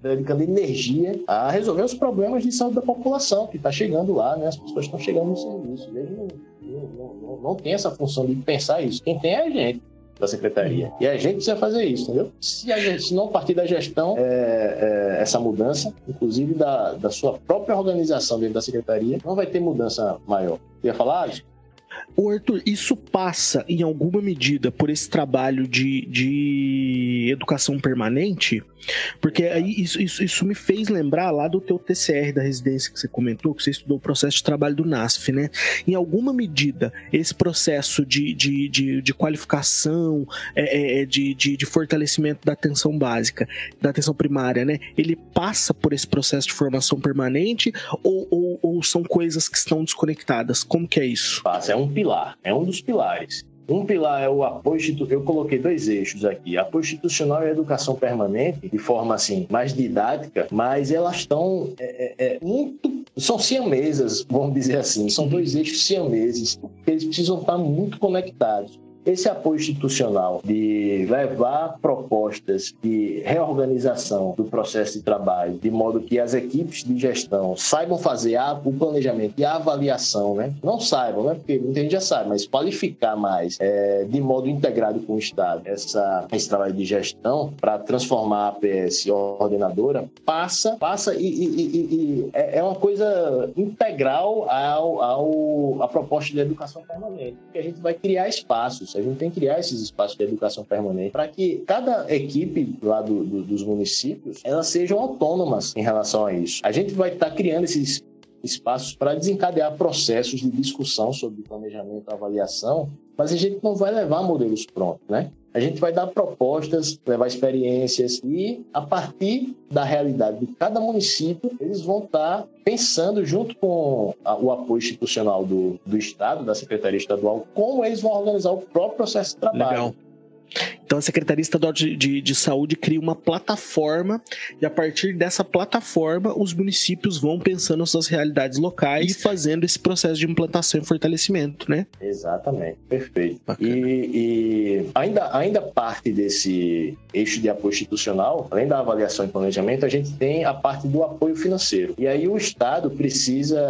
dedicando energia a resolver os problemas de saúde da população que está chegando lá, né? As pessoas estão chegando no serviço. Eles não, não, não, não tem essa função de pensar isso. Quem tem é a gente. Da secretaria. E a gente precisa fazer isso, entendeu? Se, a gente, se não partir da gestão, é, é, essa mudança, inclusive da, da sua própria organização dentro da secretaria, não vai ter mudança maior. Você ia falar, Alisson? O Arthur, isso passa em alguma medida por esse trabalho de, de educação permanente? Porque aí isso, isso, isso, me fez lembrar lá do teu TCR da residência que você comentou, que você estudou o processo de trabalho do NASF, né? Em alguma medida, esse processo de, de, de, de qualificação, é, é, é, de, de, de, fortalecimento da atenção básica, da atenção primária, né? Ele passa por esse processo de formação permanente ou, ou, ou são coisas que estão desconectadas? Como que é isso? É um pilar, é um dos pilares. Um pilar é o apoio Eu coloquei dois eixos aqui: apoio institucional e educação permanente, de forma assim mais didática, mas elas estão é, é, é muito. São siamesas, vamos dizer assim. São dois eixos siameses, eles precisam estar muito conectados. Esse apoio institucional de levar propostas de reorganização do processo de trabalho, de modo que as equipes de gestão saibam fazer a, o planejamento e a avaliação, né? Não saibam, né? Porque muita gente já sabe, mas qualificar mais é, de modo integrado com o Estado essa, esse trabalho de gestão para transformar a APS ordenadora passa, passa e, e, e, e é, é uma coisa integral ao, ao, à proposta de educação permanente, que a gente vai criar espaços a gente tem que criar esses espaços de educação permanente para que cada equipe lá do, do, dos municípios elas sejam autônomas em relação a isso. A gente vai estar tá criando esses espaços para desencadear processos de discussão sobre planejamento avaliação, mas a gente não vai levar modelos prontos, né? A gente vai dar propostas, levar experiências e, a partir da realidade de cada município, eles vão estar pensando, junto com o apoio institucional do, do Estado, da Secretaria Estadual, como eles vão organizar o próprio processo de trabalho. Legal. Então a Secretaria Estadual de, de, de, Saúde cria uma plataforma e a partir dessa plataforma os municípios vão pensando suas realidades locais e fazendo esse processo de implantação e fortalecimento, né? Exatamente, perfeito. E, e, ainda, ainda parte desse eixo de apoio institucional, além da avaliação e planejamento, a gente tem a parte do apoio financeiro. E aí o Estado precisa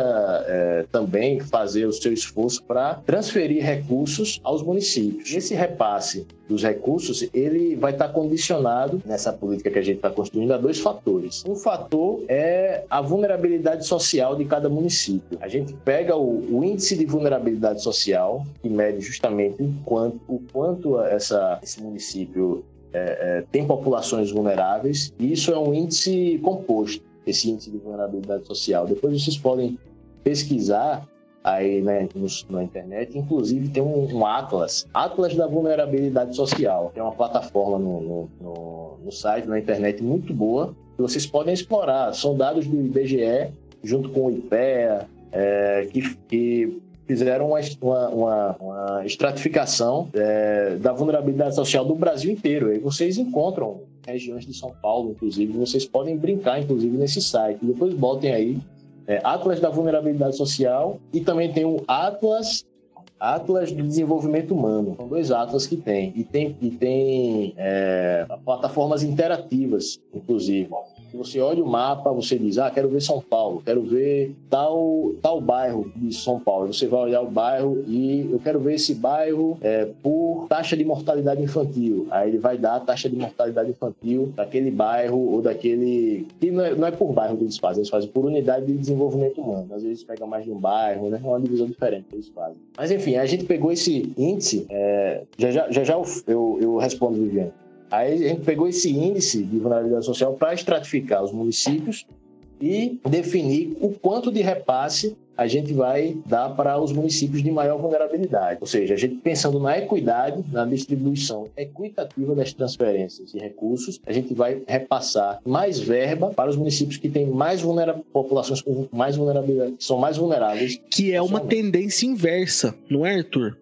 é, também fazer o seu esforço para transferir recursos aos municípios. Esse repasse dos recursos, ele vai estar condicionado nessa política que a gente está construindo a dois fatores. Um fator é a vulnerabilidade social de cada município. A gente pega o, o índice de vulnerabilidade social, que mede justamente o quanto, o quanto essa, esse município é, é, tem populações vulneráveis, e isso é um índice composto, esse índice de vulnerabilidade social. Depois vocês podem pesquisar aí né, no, na internet. Inclusive tem um, um, Atlas, Atlas da Vulnerabilidade Social. Tem uma plataforma no, no, no, no site, na internet, muito boa, que vocês podem explorar. São dados do IBGE, junto com o IPEA, é, que, que fizeram uma, uma, uma estratificação é, da vulnerabilidade social do Brasil inteiro. Aí vocês encontram regiões de São Paulo, inclusive, vocês podem brincar, inclusive, nesse site. Depois botem aí é, Atlas da Vulnerabilidade Social e também tem o Atlas Atlas do Desenvolvimento Humano. São dois atlas que tem. E tem, e tem é, plataformas interativas, inclusive. Você olha o mapa, você diz, ah, quero ver São Paulo, quero ver tal, tal bairro de São Paulo. Você vai olhar o bairro e eu quero ver esse bairro é, por taxa de mortalidade infantil. Aí ele vai dar a taxa de mortalidade infantil daquele bairro ou daquele... que não é, não é por bairro que eles fazem, eles fazem por unidade de desenvolvimento humano. Às vezes pega mais de um bairro, né? É uma divisão diferente que eles fazem. Mas enfim, a gente pegou esse índice, é, já, já, já, já eu, eu respondo, Viviane. Aí a gente pegou esse índice de vulnerabilidade social para estratificar os municípios e definir o quanto de repasse a gente vai dar para os municípios de maior vulnerabilidade. Ou seja, a gente pensando na equidade, na distribuição equitativa das transferências de recursos, a gente vai repassar mais verba para os municípios que têm mais vulnerabilidade, populações com mais vulnerabilidade, que são mais vulneráveis. Que é uma tendência inversa, não é, Arthur?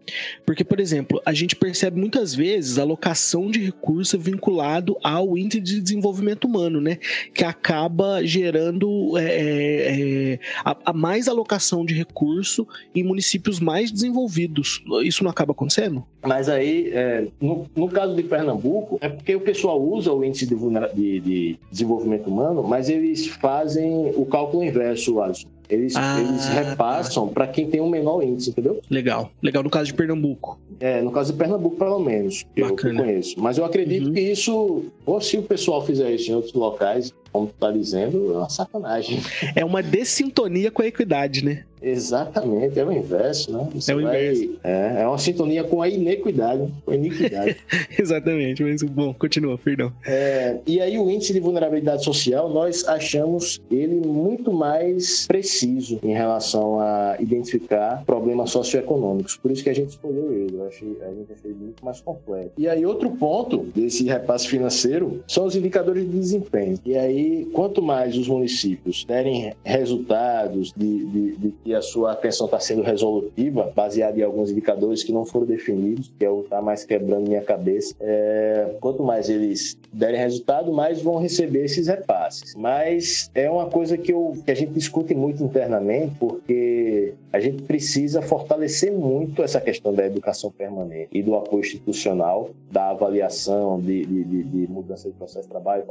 Porque, por exemplo, a gente percebe muitas vezes a alocação de recursos vinculado ao índice de desenvolvimento humano, né? Que acaba gerando é, é, é a, a mais alocação de recurso em municípios mais desenvolvidos. Isso não acaba acontecendo? Mas aí, é, no, no, caso de Pernambuco, é porque o pessoal usa o índice de, de, de desenvolvimento humano, mas eles fazem o cálculo inverso, Alisson Eles, ah, eles repassam para quem tem um menor índice, entendeu? Legal. Legal no caso de Pernambuco. É, no caso de Pernambuco, pelo menos, que eu conheço. Mas eu acredito uhum. que isso, ou se o pessoal fizer isso em outros locais, como tu tá dizendo, é uma sacanagem. É uma dessintonia com a equidade, né? Exatamente, é o inverso, né? Você é o vai, inverso. É, é uma sintonia com a inequidade, com a iniquidade. Exatamente, mas bom, continua, perdão. É, e aí o índice de vulnerabilidade social, nós achamos ele muito mais preciso em relação a identificar problemas socioeconômicos. Por isso que a gente escolheu ele, eu achei, a gente achei muito mais completo. E aí outro ponto desse repasse financeiro são os indicadores de desempenho. E aí, quanto mais os municípios derem resultados de, de, de a sua atenção está sendo resolutiva, baseada em alguns indicadores que não foram definidos, que é o que está mais quebrando minha cabeça. É, quanto mais eles derem resultado, mais vão receber esses repasses. Mas é uma coisa que, eu, que a gente discute muito internamente, porque a gente precisa fortalecer muito essa questão da educação permanente e do apoio institucional, da avaliação de, de, de, de mudança de processo de trabalho,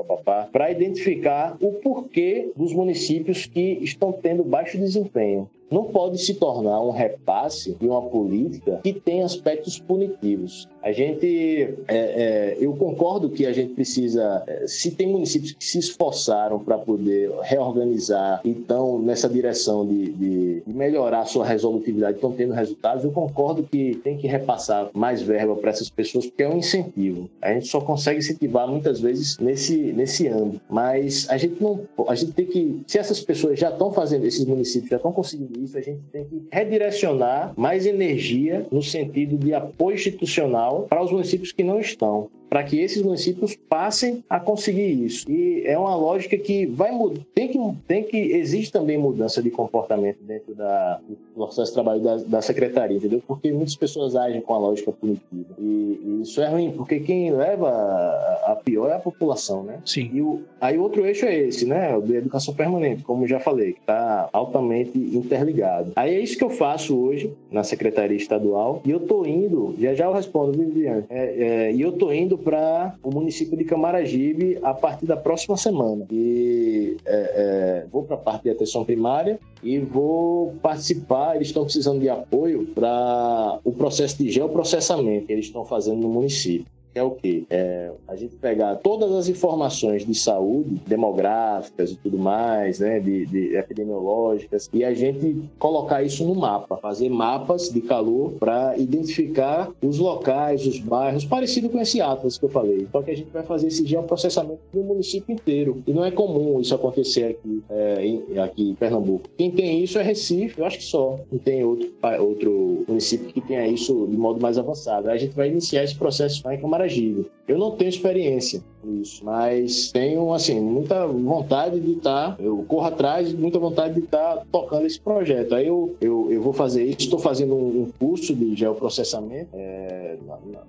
para identificar o porquê dos municípios que estão tendo baixo desempenho não pode se tornar um repasse de uma política que tem aspectos punitivos. A gente, é, é, eu concordo que a gente precisa, é, se tem municípios que se esforçaram para poder reorganizar, então nessa direção de, de, melhorar a sua resolutividade, estão tendo resultados, eu concordo que tem que repassar mais verba para essas pessoas, porque é um incentivo. A gente só consegue incentivar muitas vezes nesse, nesse âmbito, mas a gente não, a gente tem que, se essas pessoas já estão fazendo, esses municípios já estão conseguindo isso, a gente tem que redirecionar mais energia no sentido de apoio institucional para os municípios que não estão para que esses municípios passem a conseguir isso. E é uma lógica que vai tem que tem que existe também mudança de comportamento dentro da, do processo de trabalho da, da secretaria, entendeu? Porque muitas pessoas agem com a lógica punitiva. E, e isso é ruim, porque quem leva a, a, pior é a população, né? Sim. E o, aí outro eixo é esse, né? O de educação permanente, como já falei, que está altamente interligado. Aí é isso que eu faço hoje na secretaria estadual e eu tô indo, já já eu respondo, Viviane, é, é, e eu tô indo para o município de Camaragibe a partir da próxima semana. E é, é, vou para a parte de atenção primária e vou participar. Eles estão precisando de apoio para o processo de geoprocessamento que eles estão fazendo no município é o quê? É a gente pegar todas as informações de saúde, demográficas e tudo mais, né, de, de epidemiológicas, e a gente colocar isso no mapa, fazer mapas de calor para identificar os locais, os bairros, parecido com esse Atlas que eu falei. Só que a gente vai fazer esse geoprocessamento do município inteiro. E não é comum isso acontecer aqui, é, em, aqui em Pernambuco. Quem tem isso é Recife, eu acho que só. Não tem outro, outro município que tenha isso de modo mais avançado. A gente vai iniciar esse processo lá em Camarão Eu não tenho experiência nisso, mas tenho, assim, muita vontade de estar, tá, eu corro atrás, muita vontade de estar tá tocando esse projeto. Aí eu, eu, eu vou fazer isso, estou fazendo um, um, curso de geoprocessamento é,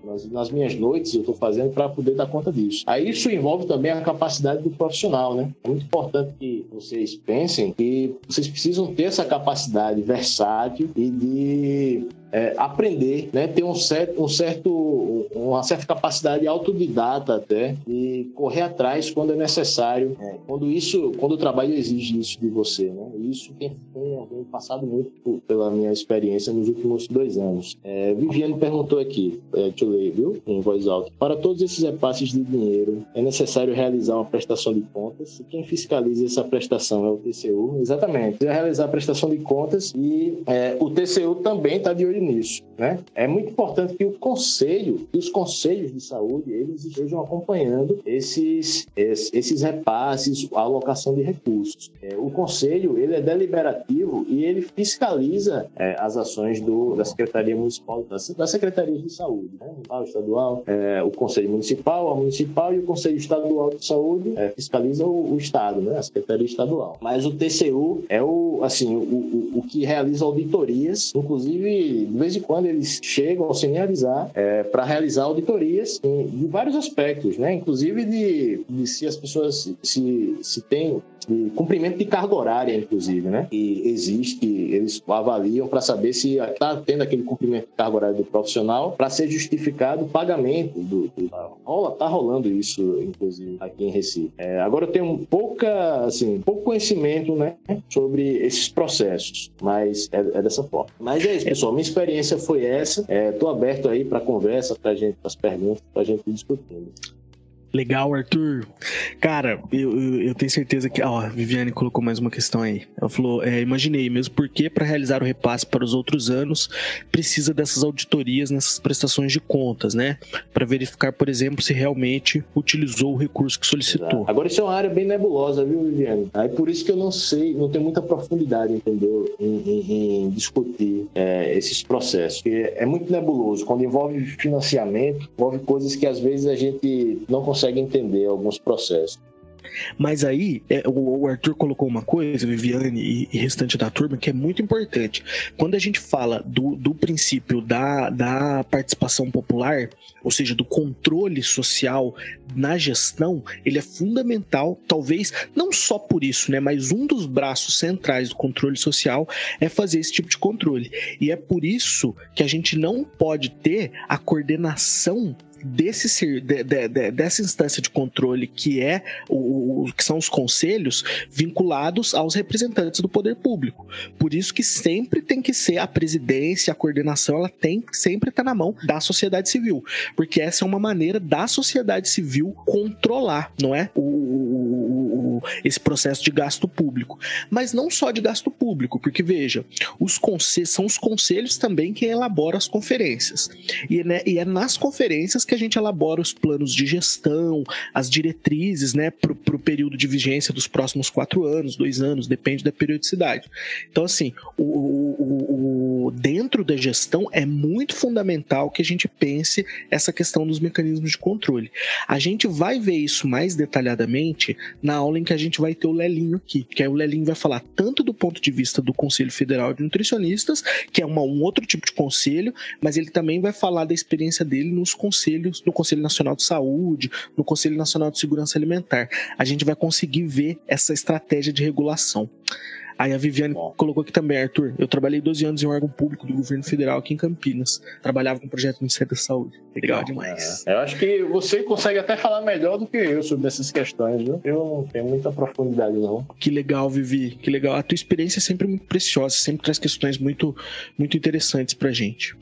nas, nas, minhas noites, eu estou fazendo para poder dar conta disso. Aí isso envolve também a capacidade do profissional, né? É muito importante que vocês pensem que vocês precisam ter essa capacidade versátil e de é, aprender, né? ter um certo, um certo, uma certa capacidade autodidata até e correr atrás quando é necessário, é, quando isso, quando o trabalho exige isso de você, né? Isso tem, tem, tem passado muito pela minha experiência nos últimos dois anos. É, Viviane perguntou aqui, é, deixa eu ler, viu? Em voz alta. Para todos esses repasses de dinheiro, é necessário realizar uma prestação de contas. E quem fiscaliza essa prestação é o TCU. Exatamente. Realizar a prestação de contas e é, o TCU também está de olho nisso. Né? É muito importante que o conselho e os conselhos de saúde eles estejam acompanhando esses, esses repasses, a alocação de recursos. É, o conselho ele é deliberativo e ele fiscaliza é, as ações do, da Secretaria Municipal, das Secretarias de Saúde, né? municipal, estadual, é, o Conselho Municipal, a Municipal e o Conselho Estadual de Saúde é, fiscaliza o, o, Estado, né? a Secretaria Estadual. Mas o TCU é o, assim, o, o, o que realiza auditorias, inclusive de vez em quando eles chegam sem avisar é, para realizar auditorias em, de vários aspectos, né? inclusive de, de se as pessoas se, se tem de cumprimento de carga horária, inclusive, né? E existe eles avaliam para saber se está tendo aquele cumprimento de carga horária do profissional para ser justificado o pagamento do, do rola, tá rolando isso, inclusive, aqui em Recife. É, agora eu tenho pouca, assim, pouco conhecimento, né, sobre esses processos, mas é, é dessa forma. Mas é isso, pessoal. Minha experiência foi essa. Estou é, aberto aí para conversa, para gente, para as perguntas, para a gente discutindo. Legal, Arthur. Cara, eu, eu, eu, tenho certeza que. Ó, a Viviane colocou mais uma questão aí. Ela falou: é, imaginei mesmo porque, para realizar o repasse para os outros anos, precisa dessas auditorias nessas prestações de contas, né? Para verificar, por exemplo, se realmente utilizou o recurso que solicitou. Exato. Agora, isso é uma área bem nebulosa, viu, Viviane? Aí por isso que eu não sei, não tenho muita profundidade, entendeu? Em, em, em discutir é, esses processos. Porque é muito nebuloso. Quando envolve financiamento, envolve coisas que às vezes a gente não consegue consegue entender alguns processos. Mas aí, é, o, Arthur colocou uma coisa, Viviane e, e, restante da turma, que é muito importante. Quando a gente fala do, do princípio da, da participação popular, ou seja, do controle social na gestão, ele é fundamental, talvez, não só por isso, né? Mas um dos braços centrais do controle social é fazer esse tipo de controle. E é por isso que a gente não pode ter a coordenação desse de, de, de, dessa instância de controle que é o, o, que são os conselhos vinculados aos representantes do poder público. Por isso que sempre tem que ser a presidência, a coordenação, ela tem sempre estar tá na mão da sociedade civil, porque essa é uma maneira da sociedade civil controlar, não é? O, o, esse processo de gasto público, mas não só de gasto público, porque veja, os conselhos são os conselhos também que elaboram as conferências e, né, e é nas conferências que que a gente elabora os planos de gestão, as diretrizes, né, para o período de vigência dos próximos quatro anos, dois anos, depende da periodicidade. Então, assim, o, o, o, dentro da gestão é muito fundamental que a gente pense essa questão dos mecanismos de controle. A gente vai ver isso mais detalhadamente na aula em que a gente vai ter o Lelinho aqui, que aí o Lelinho vai falar tanto do ponto de vista do Conselho Federal de Nutricionistas, que é uma, um outro tipo de conselho, mas ele também vai falar da experiência dele nos conselhos conselhos, no Conselho Nacional de Saúde, no Conselho Nacional de Segurança Alimentar. A gente vai conseguir ver essa estratégia de regulação. Aí a Viviane Bom. colocou aqui também, Arthur. Eu trabalhei 12 anos em um órgão público do governo federal aqui em Campinas. Trabalhava com o projeto do Ministério da Saúde. Legal, Legal demais. É. Eu acho que você consegue até falar melhor do que eu sobre essas questões, viu? Eu não tenho muita profundidade, não. Que legal, Vivi. Que legal. A tua experiência é sempre muito preciosa, sempre traz questões muito, muito interessantes pra gente.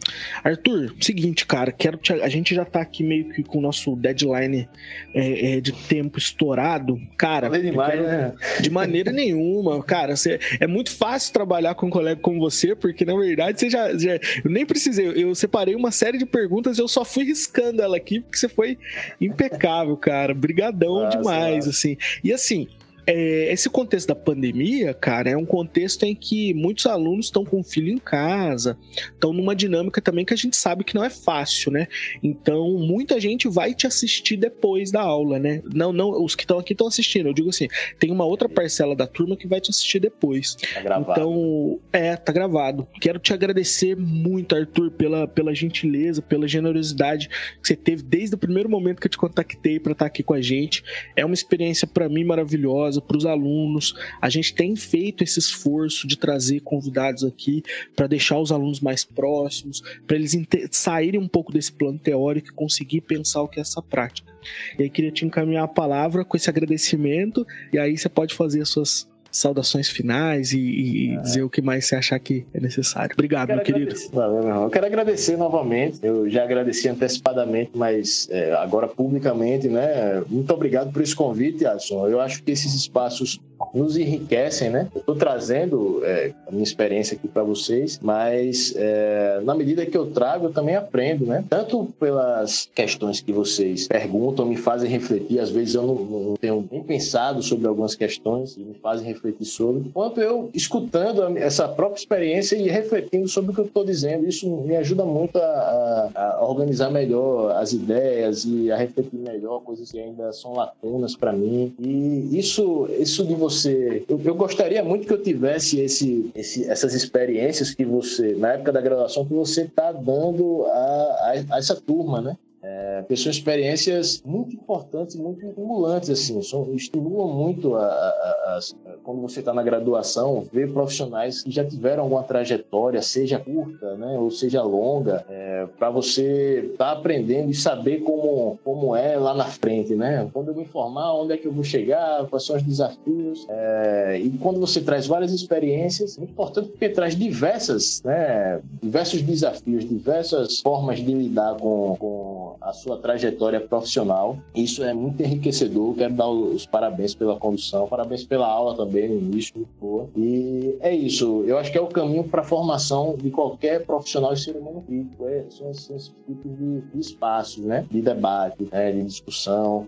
Arthur, seguinte, cara, quero te... a gente já tá aqui meio que com o nosso deadline é, é, de tempo estourado. Cara, demais, quero... né? de maneira nenhuma. Cara, você é muito fácil trabalhar com um colega como você, porque na verdade você já. já eu nem precisei, eu separei uma série de perguntas e eu só fui riscando ela aqui, porque você foi impecável, cara. Brigadão Nossa, demais, assim. E assim, é, esse contexto da pandemia, cara, é um contexto em que muitos alunos estão com o filho em casa, estão numa dinâmica também que a gente sabe que não é fácil, né? Então, muita gente vai te assistir depois da aula, né? Não, não, os que estão aqui estão assistindo. Eu digo assim, tem uma outra parcela da turma que vai te assistir depois. Tá gravado. Então, é, tá gravado. Quero te agradecer muito, Arthur, pela, pela gentileza, pela generosidade que você teve desde o primeiro momento que eu te contactei para estar aqui com a gente. É uma experiência para mim maravilhosa maravilhosa para os alunos. A gente tem feito esse esforço de trazer convidados aqui para deixar os alunos mais próximos, para eles saírem um pouco desse plano teórico e conseguir pensar o que é essa prática. E aí queria te encaminhar a palavra com esse agradecimento, e aí você pode fazer as suas saudações finais e, e é. dizer o que mais você achar que é necessário. Obrigado, meu querido. Valeu, meu irmão. Eu quero agradecer novamente. Eu já agradeci antecipadamente, mas é, agora publicamente, né? Muito obrigado por esse convite, Alisson. Eu acho que esses espaços nos enriquecem, né? Eu estou trazendo é, a minha experiência aqui para vocês, mas é, na medida que eu trago, eu também aprendo, né? Tanto pelas questões que vocês perguntam, me fazem refletir. Às vezes eu não, não tenho nem pensado sobre algumas questões e me fazem refletir refletir sobre, quanto eu escutando essa própria experiência e refletindo sobre o que eu estou dizendo. Isso me ajuda muito a, a, organizar melhor as ideias e a refletir melhor coisas que ainda são lacunas para mim. E isso, isso de você, eu, eu, gostaria muito que eu tivesse esse, esse, essas experiências que você, na época da graduação, que você está dando a, a, a essa turma, né? É, são experiências muito importantes muito estimulantes, assim, são, estimulam muito a, a, a, quando você está na graduação, ver profissionais que já tiveram alguma trajetória, seja curta, né, ou seja longa, é, para você estar tá aprendendo e saber como, como é lá na frente, né? Quando eu me formar, onde é que eu vou chegar, quais são os desafios. É, e quando você traz várias experiências, é importante porque traz diversas, né, diversos desafios, diversas formas de lidar com, com a sua trajetória profissional. Isso é muito enriquecedor. Quero dar os parabéns pela condução, parabéns pela aula também no início. Boa. E é isso. Eu acho que é o caminho para a formação de qualquer profissional de ser humano crítico. É, são esses tipos de, espaços, né? De debate, né? de discussão,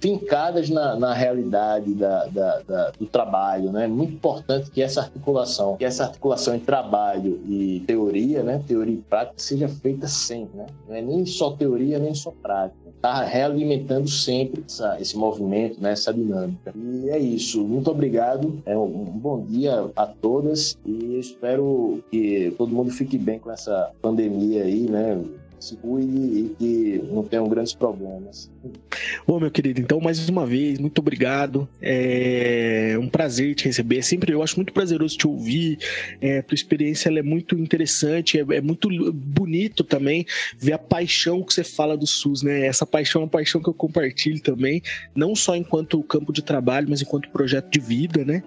fincadas na, na realidade da, da, da, do trabalho, né? Muito importante que essa articulação, que essa articulação entre trabalho e teoria, né? Teoria e prática seja feita sempre, né? Não é nem só teoria, nem só prática está realimentando sempre essa, esse movimento, né, essa dinâmica. E é isso. Muito obrigado. É um, um bom dia a todas e espero que todo mundo fique bem com essa pandemia aí, né? Se cuide e que não tenham grandes problemas. Ô, meu querido, então, mais uma vez, muito obrigado. É um prazer te receber. Sempre eu acho muito prazeroso te ouvir. É, tua experiência é muito interessante, é, é, muito bonito também ver a paixão que você fala do SUS, né? Essa paixão é uma paixão que eu compartilho também, não só enquanto campo de trabalho, mas enquanto projeto de vida, né?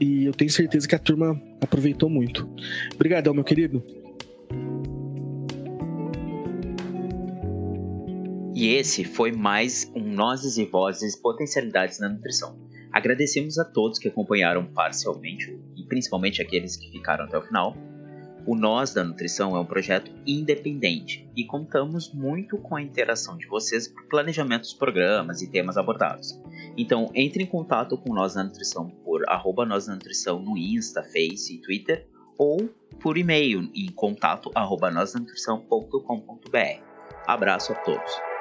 E eu tenho certeza que a turma aproveitou muito. Obrigadão, meu querido. E esse foi mais um Nozes e Vozes Potencialidades na Nutrição. Agradecemos a todos que acompanharam parcialmente e principalmente aqueles que ficaram até o final. O Nós da Nutrição é um projeto independente e contamos muito com a interação de vocês para o planejamento dos programas e temas abordados. Então entre em contato com Nós da Nutrição por arroba Nós da Nutrição no Insta, Face e Twitter ou por e-mail em contato arroba Abraço a todos.